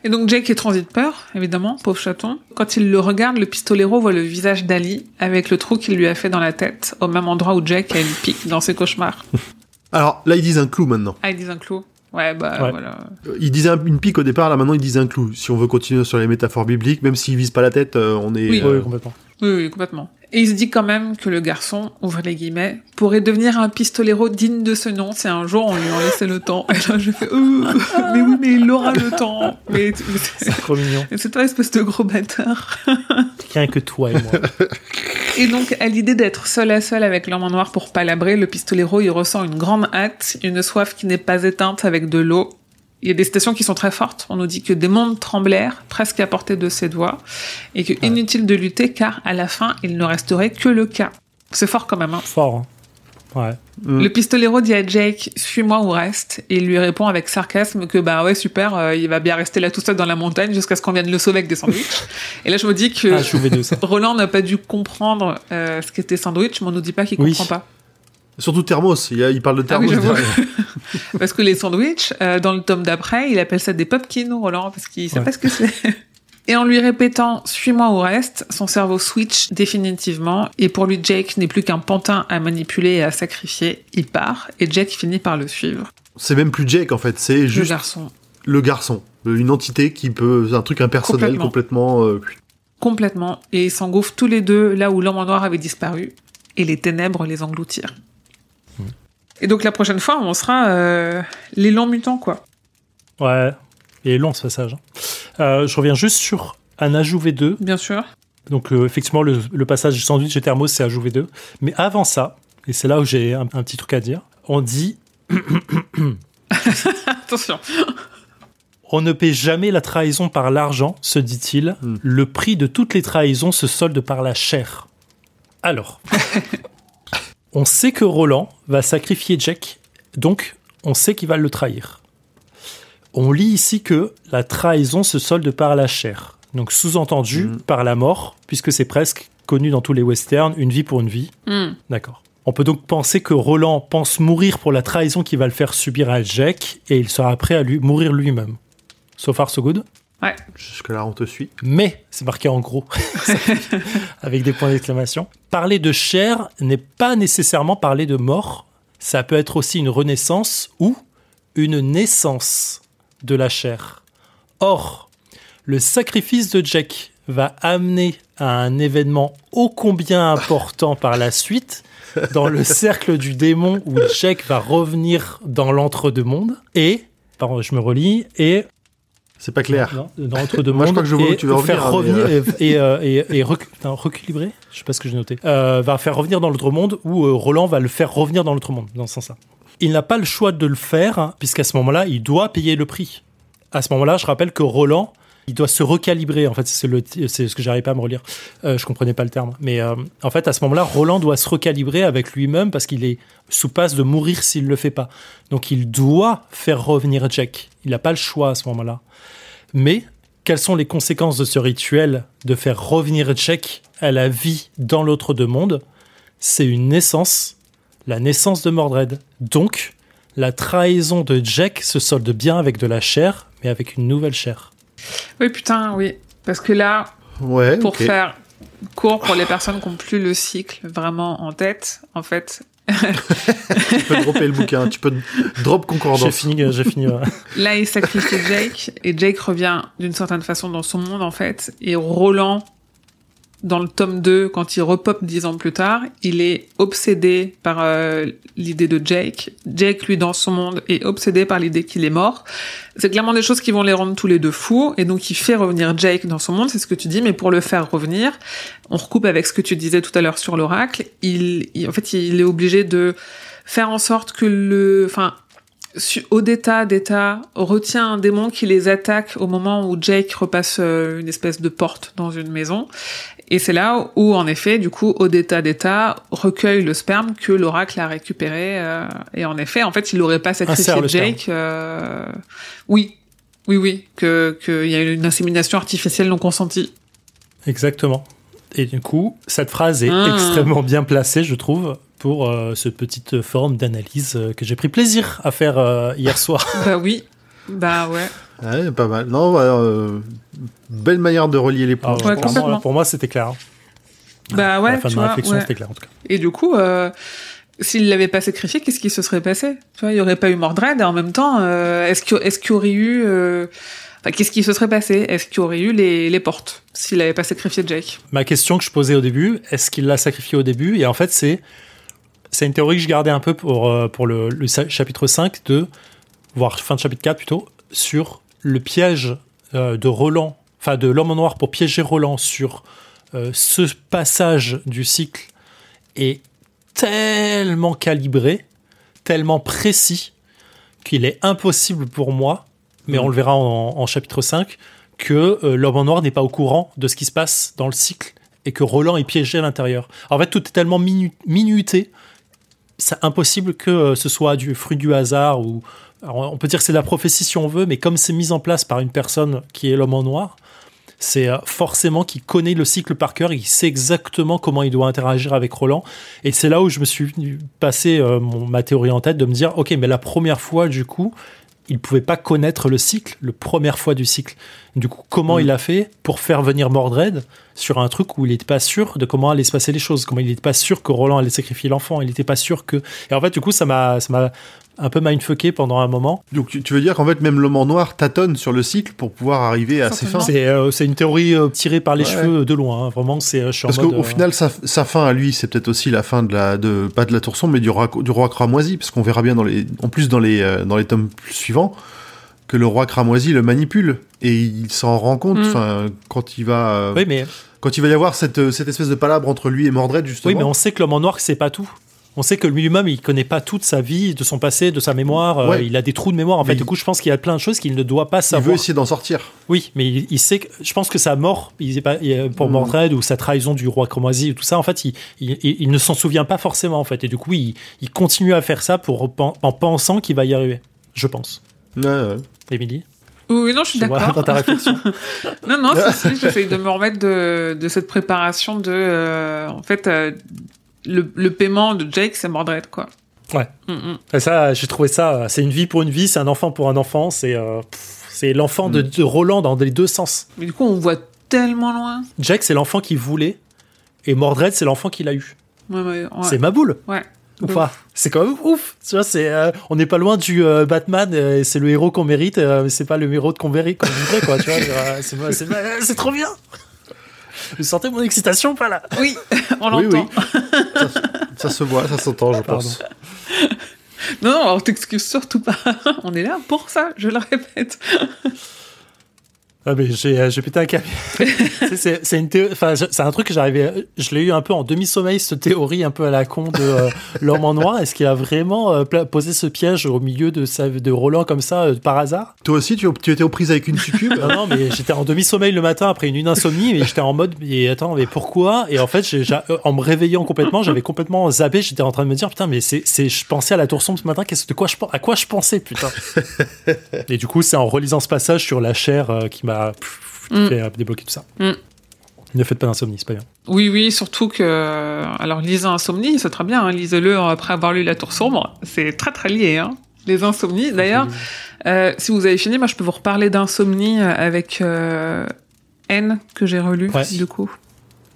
Et donc Jake est transi de peur, évidemment, pauvre chaton. Quand il le regarde, le pistolero voit le visage d'Ali avec le trou qu'il lui a fait dans la tête, au même endroit où Jake a une pique dans ses cauchemars. Alors là, ils disent un clou maintenant. Ah, ils disent un clou Ouais, bah Ouais. voilà. Euh, Ils disaient un- une pique au départ, là maintenant ils disent un clou. Si on veut continuer sur les métaphores bibliques, même s'ils visent pas la tête, euh, on est. Oui. euh, Oui, complètement. Oui, oui, complètement. Et il se dit quand même que le garçon, ouvre les guillemets, pourrait devenir un pistolero digne de ce nom si un jour on lui en laissait le temps. Et là, je fais, mais oui, mais il aura le temps. Mais, c'est- trop mignon. c'est toi, espèce de gros bâtard. Rien que toi et moi. Et donc, à l'idée d'être seul à seul avec l'homme en noir pour palabrer, le pistolero, il ressent une grande hâte, une soif qui n'est pas éteinte avec de l'eau. Il y a des citations qui sont très fortes. On nous dit que des mondes tremblèrent, presque à portée de ses doigts, et que inutile de lutter, car à la fin, il ne resterait que le cas. C'est fort quand même, hein. Fort. hein. Ouais. Mm. Le pistolero dit à Jake, suis-moi ou reste, et il lui répond avec sarcasme que bah ouais super, euh, il va bien rester là tout seul dans la montagne jusqu'à ce qu'on vienne le sauver avec des sandwichs. et là je me dis que Ah, je suis V2, ça. Roland n'a pas dû comprendre euh, ce qu'était sandwich, mais on nous dit pas qu'il Oui. comprend pas. Surtout thermos, il, y a- il parle de Ah oui, thermos. Parce que les sandwichs, euh, dans le tome d'après, il appelle ça des popkins, Roland, parce qu'il sait Ouais. pas ce que c'est. Et en lui répétant suis-moi ou reste, son cerveau switch définitivement, et pour lui Jake n'est plus qu'un pantin à manipuler et à sacrifier. Il part, et Jake finit par le suivre. c'est même plus Jake en fait, c'est Le juste garçon. le garçon, une entité qui peut, un truc impersonnel complètement. euh, Complètement. Et ils s'engouffrent tous les deux là où l'homme en noir avait disparu, et les ténèbres les engloutirent. Et donc la prochaine fois, on sera euh, l'élan mutant, quoi. Ouais. Il est long ce passage. hein. Euh, je reviens juste sur un ajout V2. Bien sûr. Donc euh, effectivement, le, le passage du sandwich et thermos, c'est ajout V2. Mais avant ça, et c'est là où j'ai un, un petit truc à dire, on dit Attention. On ne paie jamais la trahison par l'argent, se dit-il. Hmm. Le prix de toutes les trahisons se solde par la chair. Alors, on sait que Roland va sacrifier Jack, donc on sait qu'il va le trahir. On lit ici que la trahison se solde par la chair. Donc sous-entendu Hmm. par la mort, puisque c'est presque connu dans tous les westerns, une vie pour une vie. Hmm. D'accord. On peut donc penser que Roland pense mourir pour la trahison qui va le faire subir à Jack, et il sera prêt à lui mourir lui-même. So far, so good. Jusque-là, on te suit. Mais, c'est marqué en gros, avec des points d'exclamation. Parler de chair n'est pas nécessairement parler de mort. Ça peut être aussi une renaissance ou une naissance de la chair. Or, le sacrifice de Jack va amener à un événement ô combien important par la suite dans le cercle du démon où Jack va revenir dans l'entre-deux-mondes et, pardon, je me relis, et C'est pas clair. non, dans entre deux Moi, je crois que je vois où tu veux faire revenir, et, et, euh, et- et recu- non, reculibrer, je sais pas ce que j'ai noté, euh, va faire revenir dans l'autre monde où euh, Roland va le faire revenir dans l'autre monde, dans ce sens-là. Il n'a pas le choix de le faire hein, puisqu'à ce moment-là, il doit payer le prix. À ce moment-là, je rappelle que Roland, il doit se recalibrer. En fait, c'est ce que j'arrive pas à me relire. Euh, je comprenais pas le terme, mais euh, en fait, à ce moment-là, Roland doit se recalibrer avec lui-même parce qu'il est sous passe de mourir s'il le fait pas. Donc, il doit faire revenir Jack. Il n'a pas le choix à ce moment-là. Mais quelles sont les conséquences de ce rituel de faire revenir Jack à la vie dans l'autre deux mondes? C'est une naissance, la naissance de Mordred. Donc, la trahison de Jack se solde bien avec de la chair, mais avec une nouvelle chair. Oui, putain, oui. Parce que là, Ouais. pour faire court pour les personnes qui n'ont plus le cycle vraiment en tête, en fait, Tu peux dropper le bouquin. Tu peux drop J'ai concordance. fini, j'ai fini. ouais. là, il sacrifie Jake et Jake revient d'une certaine façon dans son monde, en fait. Et Roland, dans le tome 2, quand il repop dix ans plus tard, il est obsédé par euh, l'idée de Jake. Jake, lui, dans son monde, est obsédé par l'idée qu'il est mort. C'est clairement des choses qui vont les rendre tous les deux fous. Et donc, il fait revenir Jake dans son monde, c'est ce que tu dis. Mais pour le faire revenir, on recoupe avec ce que tu disais tout à l'heure sur l'oracle. Il, il- en fait, il est obligé de faire en sorte que le, enfin, Odetta d'État retient un démon qui les attaque au moment où Jake repasse euh, une espèce de porte dans une maison. Et c'est là où, en effet, du coup, Odetta d'État recueille le sperme que l'oracle a récupéré. euh, et en effet, en fait, il n'aurait pas sacrifié Insère. Jake. euh, Oui, oui, oui, que qu'il y a une insémination artificielle non consentie. Exactement. Et du coup, cette phrase est Ah. extrêmement bien placée, je trouve, pour euh, cette petite forme d'analyse euh, que j'ai pris plaisir à faire euh, hier soir. bah oui, bah ouais. Ouais, pas mal. Non, bah, euh, belle manière de relier les Ah, points. Ouais, pour moi, c'était clair. hein. Bah à ouais, la fin tu de ma vois, réflexion, ouais. c'était clair en tout cas. Et du coup, euh, s'il l'avait pas sacrifié, qu'est-ce qui se serait passé? Tu vois, il y aurait pas eu Mordred. Et en même temps, euh, est-ce qu'il est-ce qu'il y aurait eu, euh, enfin, qu'est-ce qui se serait passé? Est-ce qu'il y aurait eu les, les portes s'il avait pas sacrifié Jake? Ma question que je posais au début, est-ce qu'il l'a sacrifié au début? Et en fait, c'est c'est une théorie que je gardais un peu pour, euh, pour le, chapitre 5 de, voire fin de chapitre 4 plutôt, sur le piège euh, de Roland, enfin de l'homme en noir pour piéger Roland sur euh, ce passage du cycle est tellement calibré, tellement précis, qu'il est impossible pour moi, mais on le verra en, en chapitre 5, que euh, l'homme en noir n'est pas au courant de ce qui se passe dans le cycle et que Roland est piégé à l'intérieur. En fait, tout est tellement minu- minuté, c'est impossible que euh, ce soit du fruit du hasard ou on peut dire que c'est de la prophétie si on veut, mais comme c'est mis en place par une personne qui est l'homme en noir, c'est euh, forcément qu'il connaît le cycle par cœur, il sait exactement comment il doit interagir avec Roland. Et c'est là où je me suis passer euh, ma théorie en tête de me dire, ok, mais la première fois, du coup, il pouvait pas connaître le cycle, le première fois du cycle. Du coup, comment Mhm. il a fait pour faire venir Mordred sur un truc où il n'était pas sûr de comment allaient se passer les choses, comment il n'était pas sûr que Roland allait sacrifier l'enfant, il n'était pas sûr que. Et en fait, du coup, ça m'a, ça m'a un peu mindfucké pendant un moment. Donc tu, tu veux dire qu'en fait même l'homme en noir tâtonne sur le cycle pour pouvoir arriver à ses fins. C'est, euh, c'est une théorie euh, tirée par les Ouais. cheveux de loin. hein. Vraiment, c'est. euh, Parce qu'au euh, final, sa, sa fin à lui, c'est peut-être aussi la fin de la, de, pas de la tour sombre, mais du roi, du roi cramoisi, parce qu'on verra bien dans les, en plus dans les, euh, dans les tomes suivants, que le roi cramoisi le manipule et il s'en rend compte. Mm. Quand il va, euh, Oui, mais quand il va y avoir cette, cette espèce de palabre entre lui et Mordred justement. Oui, mais on sait que l'homme en noir, c'est pas tout. On sait que lui-même, il connaît pas toute sa vie, de son passé, de sa mémoire. euh, il a des trous de mémoire. En Mais fait, du il- coup, je pense qu'il y a plein de choses qu'il ne doit pas il savoir. veut essayer d'en sortir. Oui, mais il, il sait que. Je pense que sa mort, il est pas, il- pour Mm. Mordred ou sa trahison du roi Cramoisi, tout ça, en fait, il, il- il- il ne s'en souvient pas forcément, en fait. Et du coup, il, il continue à faire ça pour, en pensant qu'il va y arriver. Je pense. Ouais, ouais. Émilie? Oui, non, je suis d'accord. dans ta réflexion. Non, non, si, si, j'essaye de me remettre de, de cette préparation de, euh, en fait, euh, le, le paiement de Jake, c'est Mordred, quoi. Ouais. Mm, mm. Et ça, j'ai trouvé ça. C'est une vie pour une vie, c'est un enfant pour un enfant. C'est euh, c'est l'enfant Mm. de, de Roland dans les deux sens. Mais du coup, on voit tellement loin. Jack, c'est l'enfant qu'il voulait. Et Mordred, c'est l'enfant qu'il a eu. Ouais, ouais, ouais. C'est ma boule. Ouais. Ou De pas C'est quand même ouf. Tu vois, c'est, euh, on n'est pas loin du euh, Batman. euh, c'est le héros qu'on mérite, euh, mais c'est pas le héros qu'on mérite, qu'on voudrait, quoi. Tu vois, euh, c'est trop bien. Vous sentez mon excitation, pas là Oui, on Oui, l'entend. Ça, ça se voit, ça s'entend, je Pardon. pense. Non, non, alors t'excuses surtout pas. on est là pour ça, je le répète. Ah mais j'ai euh, j'ai pété un câble. C'est c'est une théo- enfin je- c'est un truc que j'arrivais je l'ai eu un peu en demi-sommeil cette théorie un peu à la con de euh, l'homme en noir est-ce qu'il a vraiment euh, pla- posé ce piège au milieu de sa de Roland comme ça euh, par hasard? Toi aussi, tu, tu étais aux prises avec une succube? Non non mais j'étais en demi-sommeil le matin après une, une insomnie mais j'étais en mode mais attends mais pourquoi? Et en fait j'ai- j'ai- euh, en me réveillant complètement j'avais complètement zappé j'étais en train de me dire putain mais c'est c'est je pensais à la tour sombre ce matin qu'est-ce de quoi je à quoi je pensais putain? Et du coup c'est en relisant ce passage sur la chair euh, qui m'a pff, qui Mm. fait débloquer tout ça Mm. ne faites pas d'insomnie c'est pas bien Oui, oui, surtout que. Alors, lisez Insomnie, c'est très bien, hein, lisez-le après avoir lu La Tour Sombre. C'est très, très lié, hein. Les insomnies. D'ailleurs, euh, si vous avez fini, moi, je peux vous reparler d'insomnie avec euh, N, que j'ai relu, Ouais. du coup.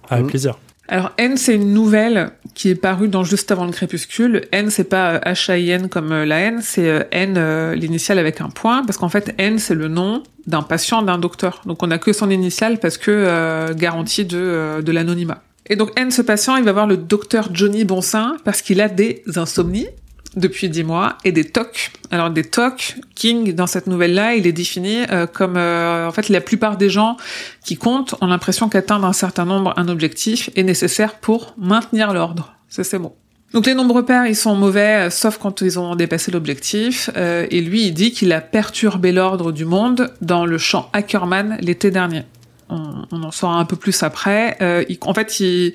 avec Mm. plaisir Alors N, c'est une nouvelle qui est parue dans Juste avant le crépuscule. N, c'est pas euh, H-A-I-N comme euh, la N, c'est euh, N, euh, l'initiale avec un point, parce qu'en fait, N, c'est le nom d'un patient, d'un docteur. Donc on a que son initiale parce que euh, garantie de, euh, de l'anonymat. Et donc N, ce patient, il va voir le docteur Johnny Bonsin parce qu'il a des insomnies depuis dix mois et des TOC. Alors des TOC, King dans cette nouvelle-là, il est défini euh, comme euh, en fait la plupart des gens qui comptent ont l'impression qu'atteindre un certain nombre, un objectif, est nécessaire pour maintenir l'ordre. C'est ces mots. Donc les nombres pairs, ils sont mauvais, euh, sauf quand ils ont dépassé l'objectif. Euh, et lui, il dit qu'il a perturbé l'ordre du monde dans le champ Ackerman l'été dernier. On, on en saura un peu plus après. Euh, il- en fait, il-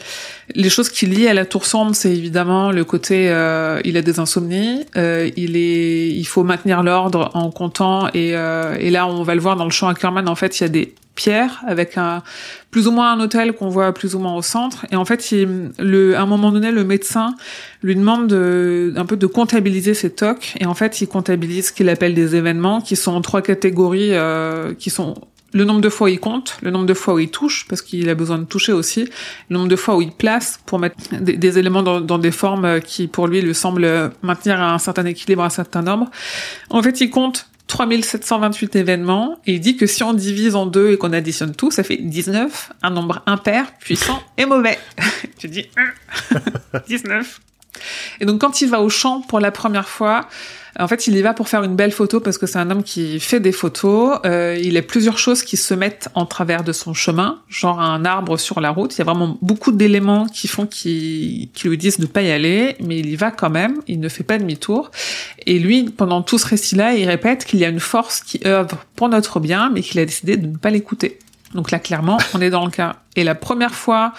les choses qui lient à la tour sombre, c'est évidemment le côté, euh, il a des insomnies, euh, il est, il faut maintenir l'ordre en comptant. Et, euh, et là, on va le voir dans le champ Ackerman. En fait, il y a des pierres avec un plus ou moins un hôtel qu'on voit plus ou moins au centre. Et en fait, il, le, à un moment donné, le médecin lui demande de, un peu de comptabiliser ses tocs. Et en fait, il comptabilise ce qu'il appelle des événements qui sont en trois catégories, euh, qui sont le nombre de fois où il compte, le nombre de fois où il touche, parce qu'il a besoin de toucher aussi, le nombre de fois où il place pour mettre des, éléments dans, des formes qui, pour lui, lui semblent maintenir un certain équilibre, un certain ordre. En fait, il compte 3728 événements et il dit que si on divise en deux et qu'on additionne tout, ça fait 19, un nombre impair, puissant et mauvais. tu dis Hum, 19. Et donc quand il va au champ pour la première fois, en fait, il y va pour faire une belle photo parce que c'est un homme qui fait des photos. Euh, il a plusieurs choses qui se mettent en travers de son chemin, genre un arbre sur la route. Il y a vraiment beaucoup d'éléments qui font qui lui disent de pas y aller, mais il y va quand même. Il ne fait pas demi-tour. Et lui, pendant tout ce récit-là, il répète qu'il y a une force qui œuvre pour notre bien, mais qu'il a décidé de ne pas l'écouter. Donc là, clairement, on est dans le cas. Et la première fois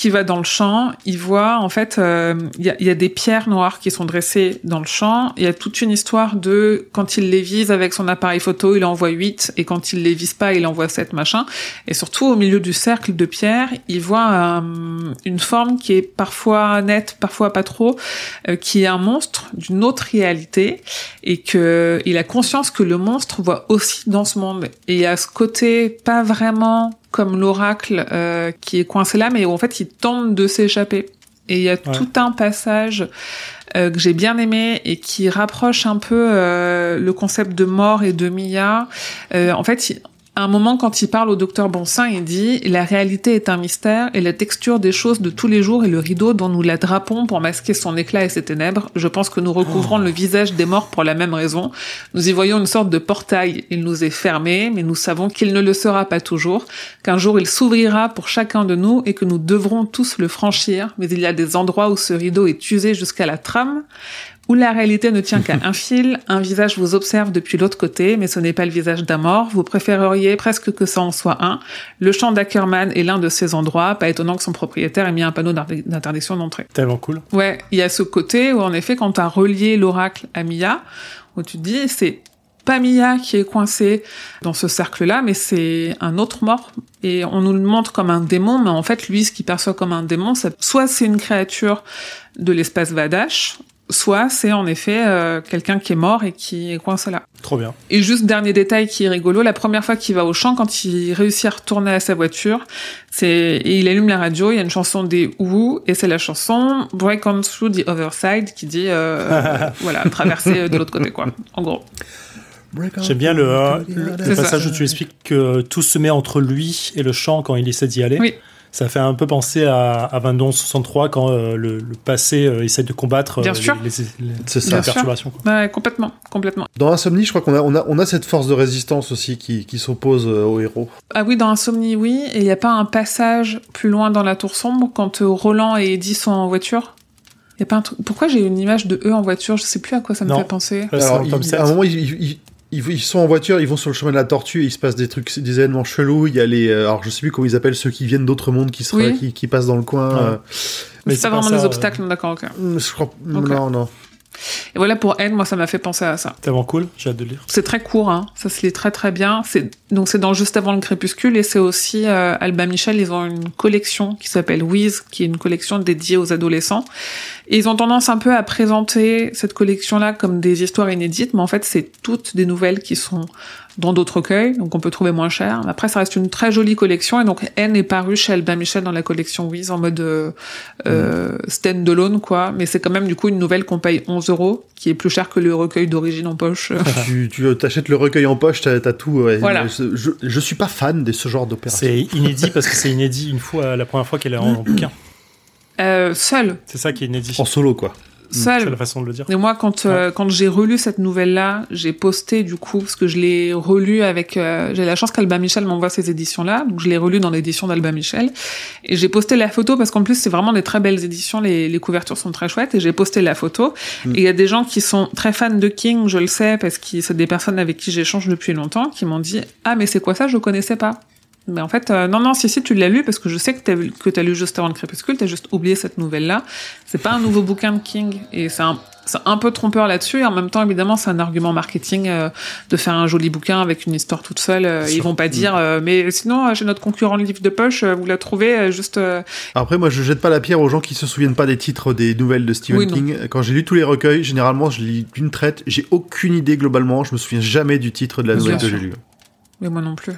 qu'il va dans le champ, il voit en fait, euh, il y, y a des pierres noires qui sont dressées dans le champ. Il y a toute une histoire de quand il les vise avec son appareil photo, il envoie 8 et quand il les vise pas, il envoie 7 machin. Et surtout au milieu du cercle de pierres, il voit euh, une forme qui est parfois nette, parfois pas trop, euh, qui est un monstre d'une autre réalité et que il a conscience que le monstre voit aussi dans ce monde. Et a ce côté pas vraiment comme l'oracle euh, qui est coincé là, mais où en fait il tente de s'échapper. Et il y a Ouais. tout un passage euh, que j'ai bien aimé et qui rapproche un peu euh, le concept de mort et de Mia. Euh, en fait, il- à un moment, quand il parle au docteur Bonsin, il dit La réalité est un mystère et la texture des choses de tous les jours est le rideau dont nous la drapons pour masquer son éclat et ses ténèbres. Je pense que nous recouvrons le visage des morts pour la même raison. Nous y voyons une sorte de portail. Il nous est fermé, mais nous savons qu'il ne le sera pas toujours, qu'un jour il s'ouvrira pour chacun de nous et que nous devrons tous le franchir. Mais il y a des endroits où ce rideau est usé jusqu'à la trame où la réalité ne tient qu'à un fil, un visage vous observe depuis l'autre côté, mais ce n'est pas le visage d'un mort, vous préféreriez presque que ça en soit un. Le champ d'Ackerman est l'un de ces endroits, pas étonnant que son propriétaire ait mis un panneau d'inter- d'interdiction d'entrée. Tellement cool. Ouais, il y a ce côté où en effet, quand tu as relié l'oracle à Mia, où tu te dis, c'est pas Mia qui est coincée dans ce cercle-là, mais c'est un autre mort. Et on nous le montre comme un démon, mais en fait, lui, ce qu'il perçoit comme un démon, soit c'est une créature de l'espace Vadash, soit c'est en effet euh, quelqu'un qui est mort et qui est coincé là. Trop bien. Et juste dernier détail qui est rigolo, la première fois qu'il va au champ, quand il réussit à retourner à sa voiture, c'est et il allume la radio, il y a une chanson des Who et c'est la chanson Break on Through the Other Side qui dit euh, voilà traverser de l'autre côté quoi. En gros. J'aime bien le, euh, le- le C'est ça. passage où tu expliques que tout se met entre lui et le champ quand il essaie d'y aller. Oui. Ça fait un peu penser à, à 2263 quand euh, le, le passé euh, essaie de combattre euh, Bien les, sûr. les-. Bien sûr. perturbations. quoi. Ouais, complètement, complètement. Dans Insomnie, je crois qu'on a, on a, on a cette force de résistance aussi qui, qui s'oppose euh, au héros. Ah oui, dans Insomnie, oui. Et il n'y a pas un passage plus loin dans la tour sombre quand euh, Roland et Eddie sont en voiture? Y a pas un truc... Pourquoi j'ai une image de eux en voiture? Je sais plus à quoi ça me Non. fait penser. Alors, dans le tome il- 7. à un moment, ils- ils- ils- sont en voiture, ils vont sur le chemin de la tortue, et il se passe des trucs, des événements chelous. Il y a les, euh, alors je sais plus comment ils appellent ceux qui viennent d'autres mondes, qui, se, Oui. qui, qui passent dans le coin. Ouais. euh, Mais c'est pas pas vraiment ça, des euh, obstacles, d'accord, ok. je crois, non, non. Et voilà, pour N, moi, ça m'a fait penser à ça. Tellement cool, j'ai hâte de lire. C'est très court, hein. ça se lit très très bien. C'est donc c'est dans juste avant le crépuscule et c'est aussi euh, Alba Michel. Ils ont une collection qui s'appelle Wiz, qui est une collection dédiée aux adolescents. Et ils ont tendance un peu à présenter cette collection-là comme des histoires inédites, mais en fait c'est toutes des nouvelles qui sont dans d'autres recueils, donc on peut trouver moins cher. Après, ça reste une très jolie collection et donc N est paru chez Albin Michel dans la collection Wiz en mode euh, euh, stand-alone quoi. Mais c'est quand même du coup une nouvelle qu'on paye 11 euros, qui est plus cher que le recueil d'origine en poche. tu, tu t'achètes le recueil en poche, t'as, t'as tout. ouais. Voilà. Je, je, je suis pas fan de ce genre d'opération. C'est inédit parce que c'est inédit une fois, la première fois qu'elle est en, en bouquin. Euh, seul. C'est ça qui est inédit. En solo, quoi. Seul. C'est la façon de le dire. Et moi, quand euh, quand j'ai relu cette nouvelle-là, j'ai posté du coup parce que je l'ai relu avec. euh, j'ai la chance qu'Alba Michel m'envoie ces éditions-là, donc je l'ai relu dans l'édition d'Alba Michel. Et j'ai posté la photo parce qu'en plus c'est vraiment des très belles éditions. Les, les couvertures sont très chouettes et j'ai posté la photo. Mm. Et il y a des gens qui sont très fans de King, je le sais parce que c'est des personnes avec qui j'échange depuis longtemps, qui m'ont dit ah mais c'est quoi ça, je connaissais pas. Mais en fait, euh, non, non, si, si, tu l'as lu parce que je sais que que t'as lu juste avant le crépuscule, t'as juste oublié cette nouvelle-là. C'est pas un nouveau bouquin de King et c'est un, peu trompeur là-dessus. Et en même temps, évidemment, c'est un argument marketing euh, de faire un joli bouquin avec une histoire toute seule. Euh, ils vont pas dire, euh, mais sinon, chez notre concurrent le livre de poche, vous la trouvez juste. Après, moi, je jette pas la pierre aux gens qui se souviennent pas des titres des nouvelles de Stephen Oui, non. King. Quand j'ai lu tous les recueils, généralement, je lis d'une traite. J'ai aucune idée globalement. Je me souviens jamais du titre de la nouvelle que j'ai lue. Mais moi non plus.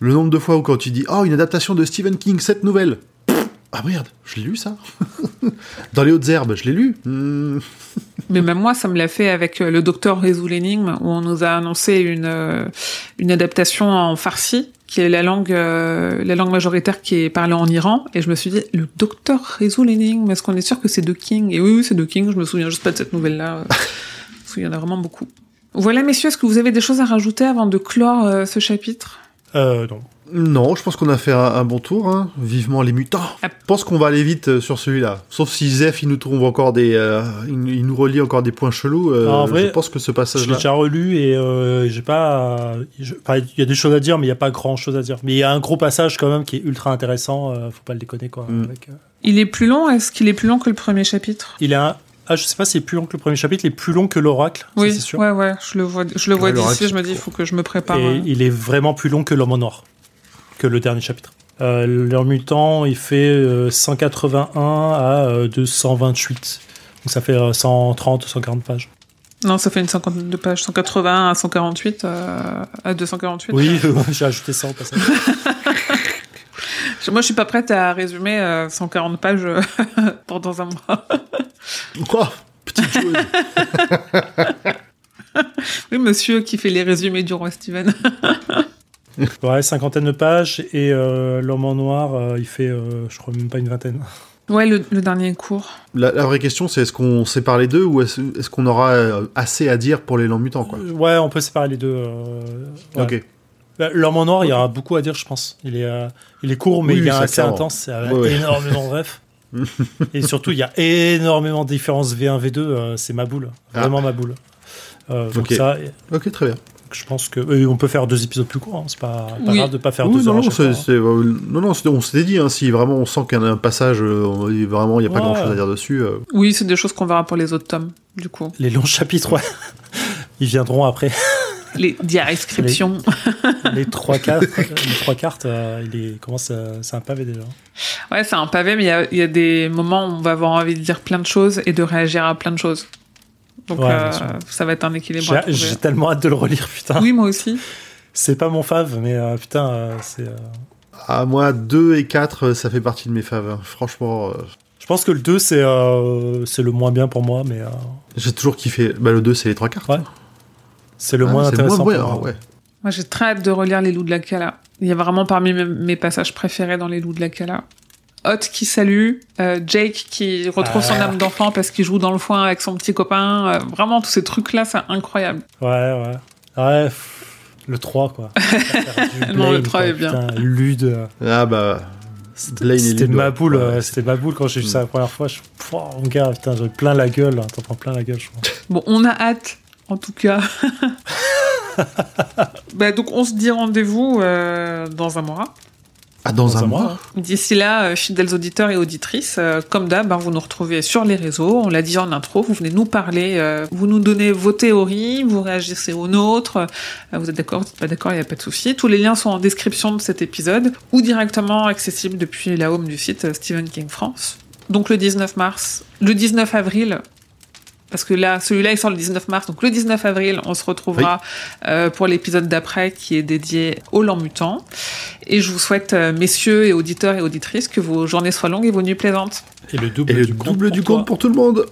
Le nombre de fois où quand tu dis oh une adaptation de Stephen King cette nouvelle ah merde je l'ai lu ça dans les hautes herbes je l'ai lu Hmm. Mais même moi, ça me l'a fait avec euh, le docteur résout l'énigme, où on nous a annoncé une, euh, une adaptation en farsi, qui est la langue, euh, la langue majoritaire qui est parlée en Iran. Et je me suis dit, le docteur résout l'énigme, est-ce qu'on est sûr que c'est de King? Et oui, oui, c'est de King, je me souviens juste pas de cette nouvelle-là. Parce qu'il y en a vraiment beaucoup. Voilà, messieurs, est-ce que vous avez des choses à rajouter avant de clore euh, ce chapitre? Euh, non. non je pense qu'on a fait un, un bon tour hein. vivement les mutants je pense qu'on va aller vite euh, sur celui-là sauf si Zef il nous trouve encore des euh, il, il nous relie encore des points chelous euh, En vrai, je pense que ce Je passage l'ai là déjà relu et euh, j'ai pas. enfin, Il y a des choses à dire, mais il n'y a pas grand chose à dire. Mais il y a un gros passage quand même qui est ultra intéressant. euh, faut pas le déconner quoi. Mm. avec, euh, Il est plus long Est-ce qu'il est plus long que le premier chapitre? Il est un. Ah, je sais pas si c'est plus long que le premier chapitre, il est plus long que l'oracle, Oui, c'est sûr. ouais, ouais, je le vois, je le vois d'ici, je me dis, il faut que je me prépare. Et euh. il est vraiment plus long que l'homme en or, que le dernier chapitre. Euh, Leur mutant, il fait euh, 181 à euh, 228. Donc ça fait euh, 130, 140 pages. Non, ça fait une cinquantaine de pages, 180 à 148, euh, à 248. Oui, j'ai ajouté ça au passage. Moi, je suis pas prête à résumer euh, 140 pages euh, pendant un mois. Oh, petite chose Oui, monsieur qui fait les résumés du roi Steven. Ouais, cinquantaine de pages. Et euh, l'homme en noir, euh, il fait, euh, je crois, même pas une vingtaine. ouais, le, le dernier cours. la, la vraie question c'est est-ce qu'on sépare les deux ou est-ce est-ce qu'on aura assez à dire pour les lents mutants quoi? Ouais, on peut séparer les deux. euh, ouais. ok L'homme en noir, il y a beaucoup à dire, je pense. Il est, euh, il est court, mais Oui, il est assez clairement. intense. C'est Ouais, ouais. énormément bref. Et surtout, il y a énormément de différences V1, V2. euh, c'est ma boule. Vraiment ma boule. Euh, donc Ok. ça, ok très bien je pense que et on peut faire deux épisodes plus courts. hein. C'est pas, pas Oui. grave de pas faire Oui, deux heures non, non, fois, c'est- hein. euh, non, non, c'est- on s'était dit, hein, si vraiment on sent qu'il y a un passage, euh, il- vraiment il n'y a pas Ouais. grand chose à dire dessus. euh, Oui, c'est des choses qu'on verra pour les autres tomes, du coup. Les longs chapitres, ouais. Ils viendront après. Les diarescriptions. Les trois cartes, les trois cartes euh, il est, comment ça- c'est un pavé déjà. Ouais, c'est un pavé, mais il y a, il y a des moments où on va avoir envie de dire plein de choses et de réagir à plein de choses. Donc, Ouais, euh, ça va être un équilibre. J'ai tellement hâte de le relire, putain. Oui, moi aussi. C'est pas mon fave, mais euh, putain, euh, c'est. euh, À moi, 2 et 4, ça fait partie de mes faves. hein. Franchement, euh, Je pense que le 2, c'est euh, c'est le moins bien pour moi, mais euh, j'ai toujours kiffé. Bah, le 2, c'est les trois cartes. Ouais. C'est le Ah, moins intéressant. moins pour bon, moi. ouais. Moi, j'ai très hâte de relire Les Loups de la Cala. Il y a vraiment parmi mes, passages préférés dans Les Loups de la Cala. Hot qui salue, euh, Jake qui retrouve son Ah. âme d'enfant parce qu'il joue dans le foin avec son petit copain. Euh, vraiment, tous ces trucs-là, c'est incroyable. Ouais, ouais. Ouais, pff, le 3, quoi. Du Non, le Blaine, 3 quoi, est bien. Putain, Lude. Ah bah. C'était ma boule, Ouais, c'était ma boule quand j'ai vu ça la première fois. Je, Pouah, mon gars, putain, j'avais plein la gueule, hein, t'en prends plein la gueule, je crois. Bon, on a hâte, en tout cas. bah, donc, on se dit rendez-vous euh, dans un mois. Ah, dans, Dans un un mois. mois. D'ici là, euh, fidèles auditeurs et auditrices, euh, comme d'hab, hein, vous nous retrouvez sur les réseaux. On l'a dit en intro, vous venez nous parler, euh, vous nous donnez vos théories, vous réagissez aux nôtres. Euh, vous êtes d'accord, vous n'êtes pas d'accord, il n'y a pas de souci. Tous les liens sont en description de cet épisode ou directement accessibles depuis la home du site Stephen King France. Donc le 19 mars, le 19 avril, parce que là, celui-là, il sort le 19 mars. Donc le 19 avril, on se retrouvera euh, pour l'épisode d'après qui est dédié aux lents mutants. Et je vous souhaite, euh, messieurs et auditeurs et auditrices, que vos journées soient longues et vos nuits plaisantes. Et le double Et le du compte double pour du compte pour tout le monde.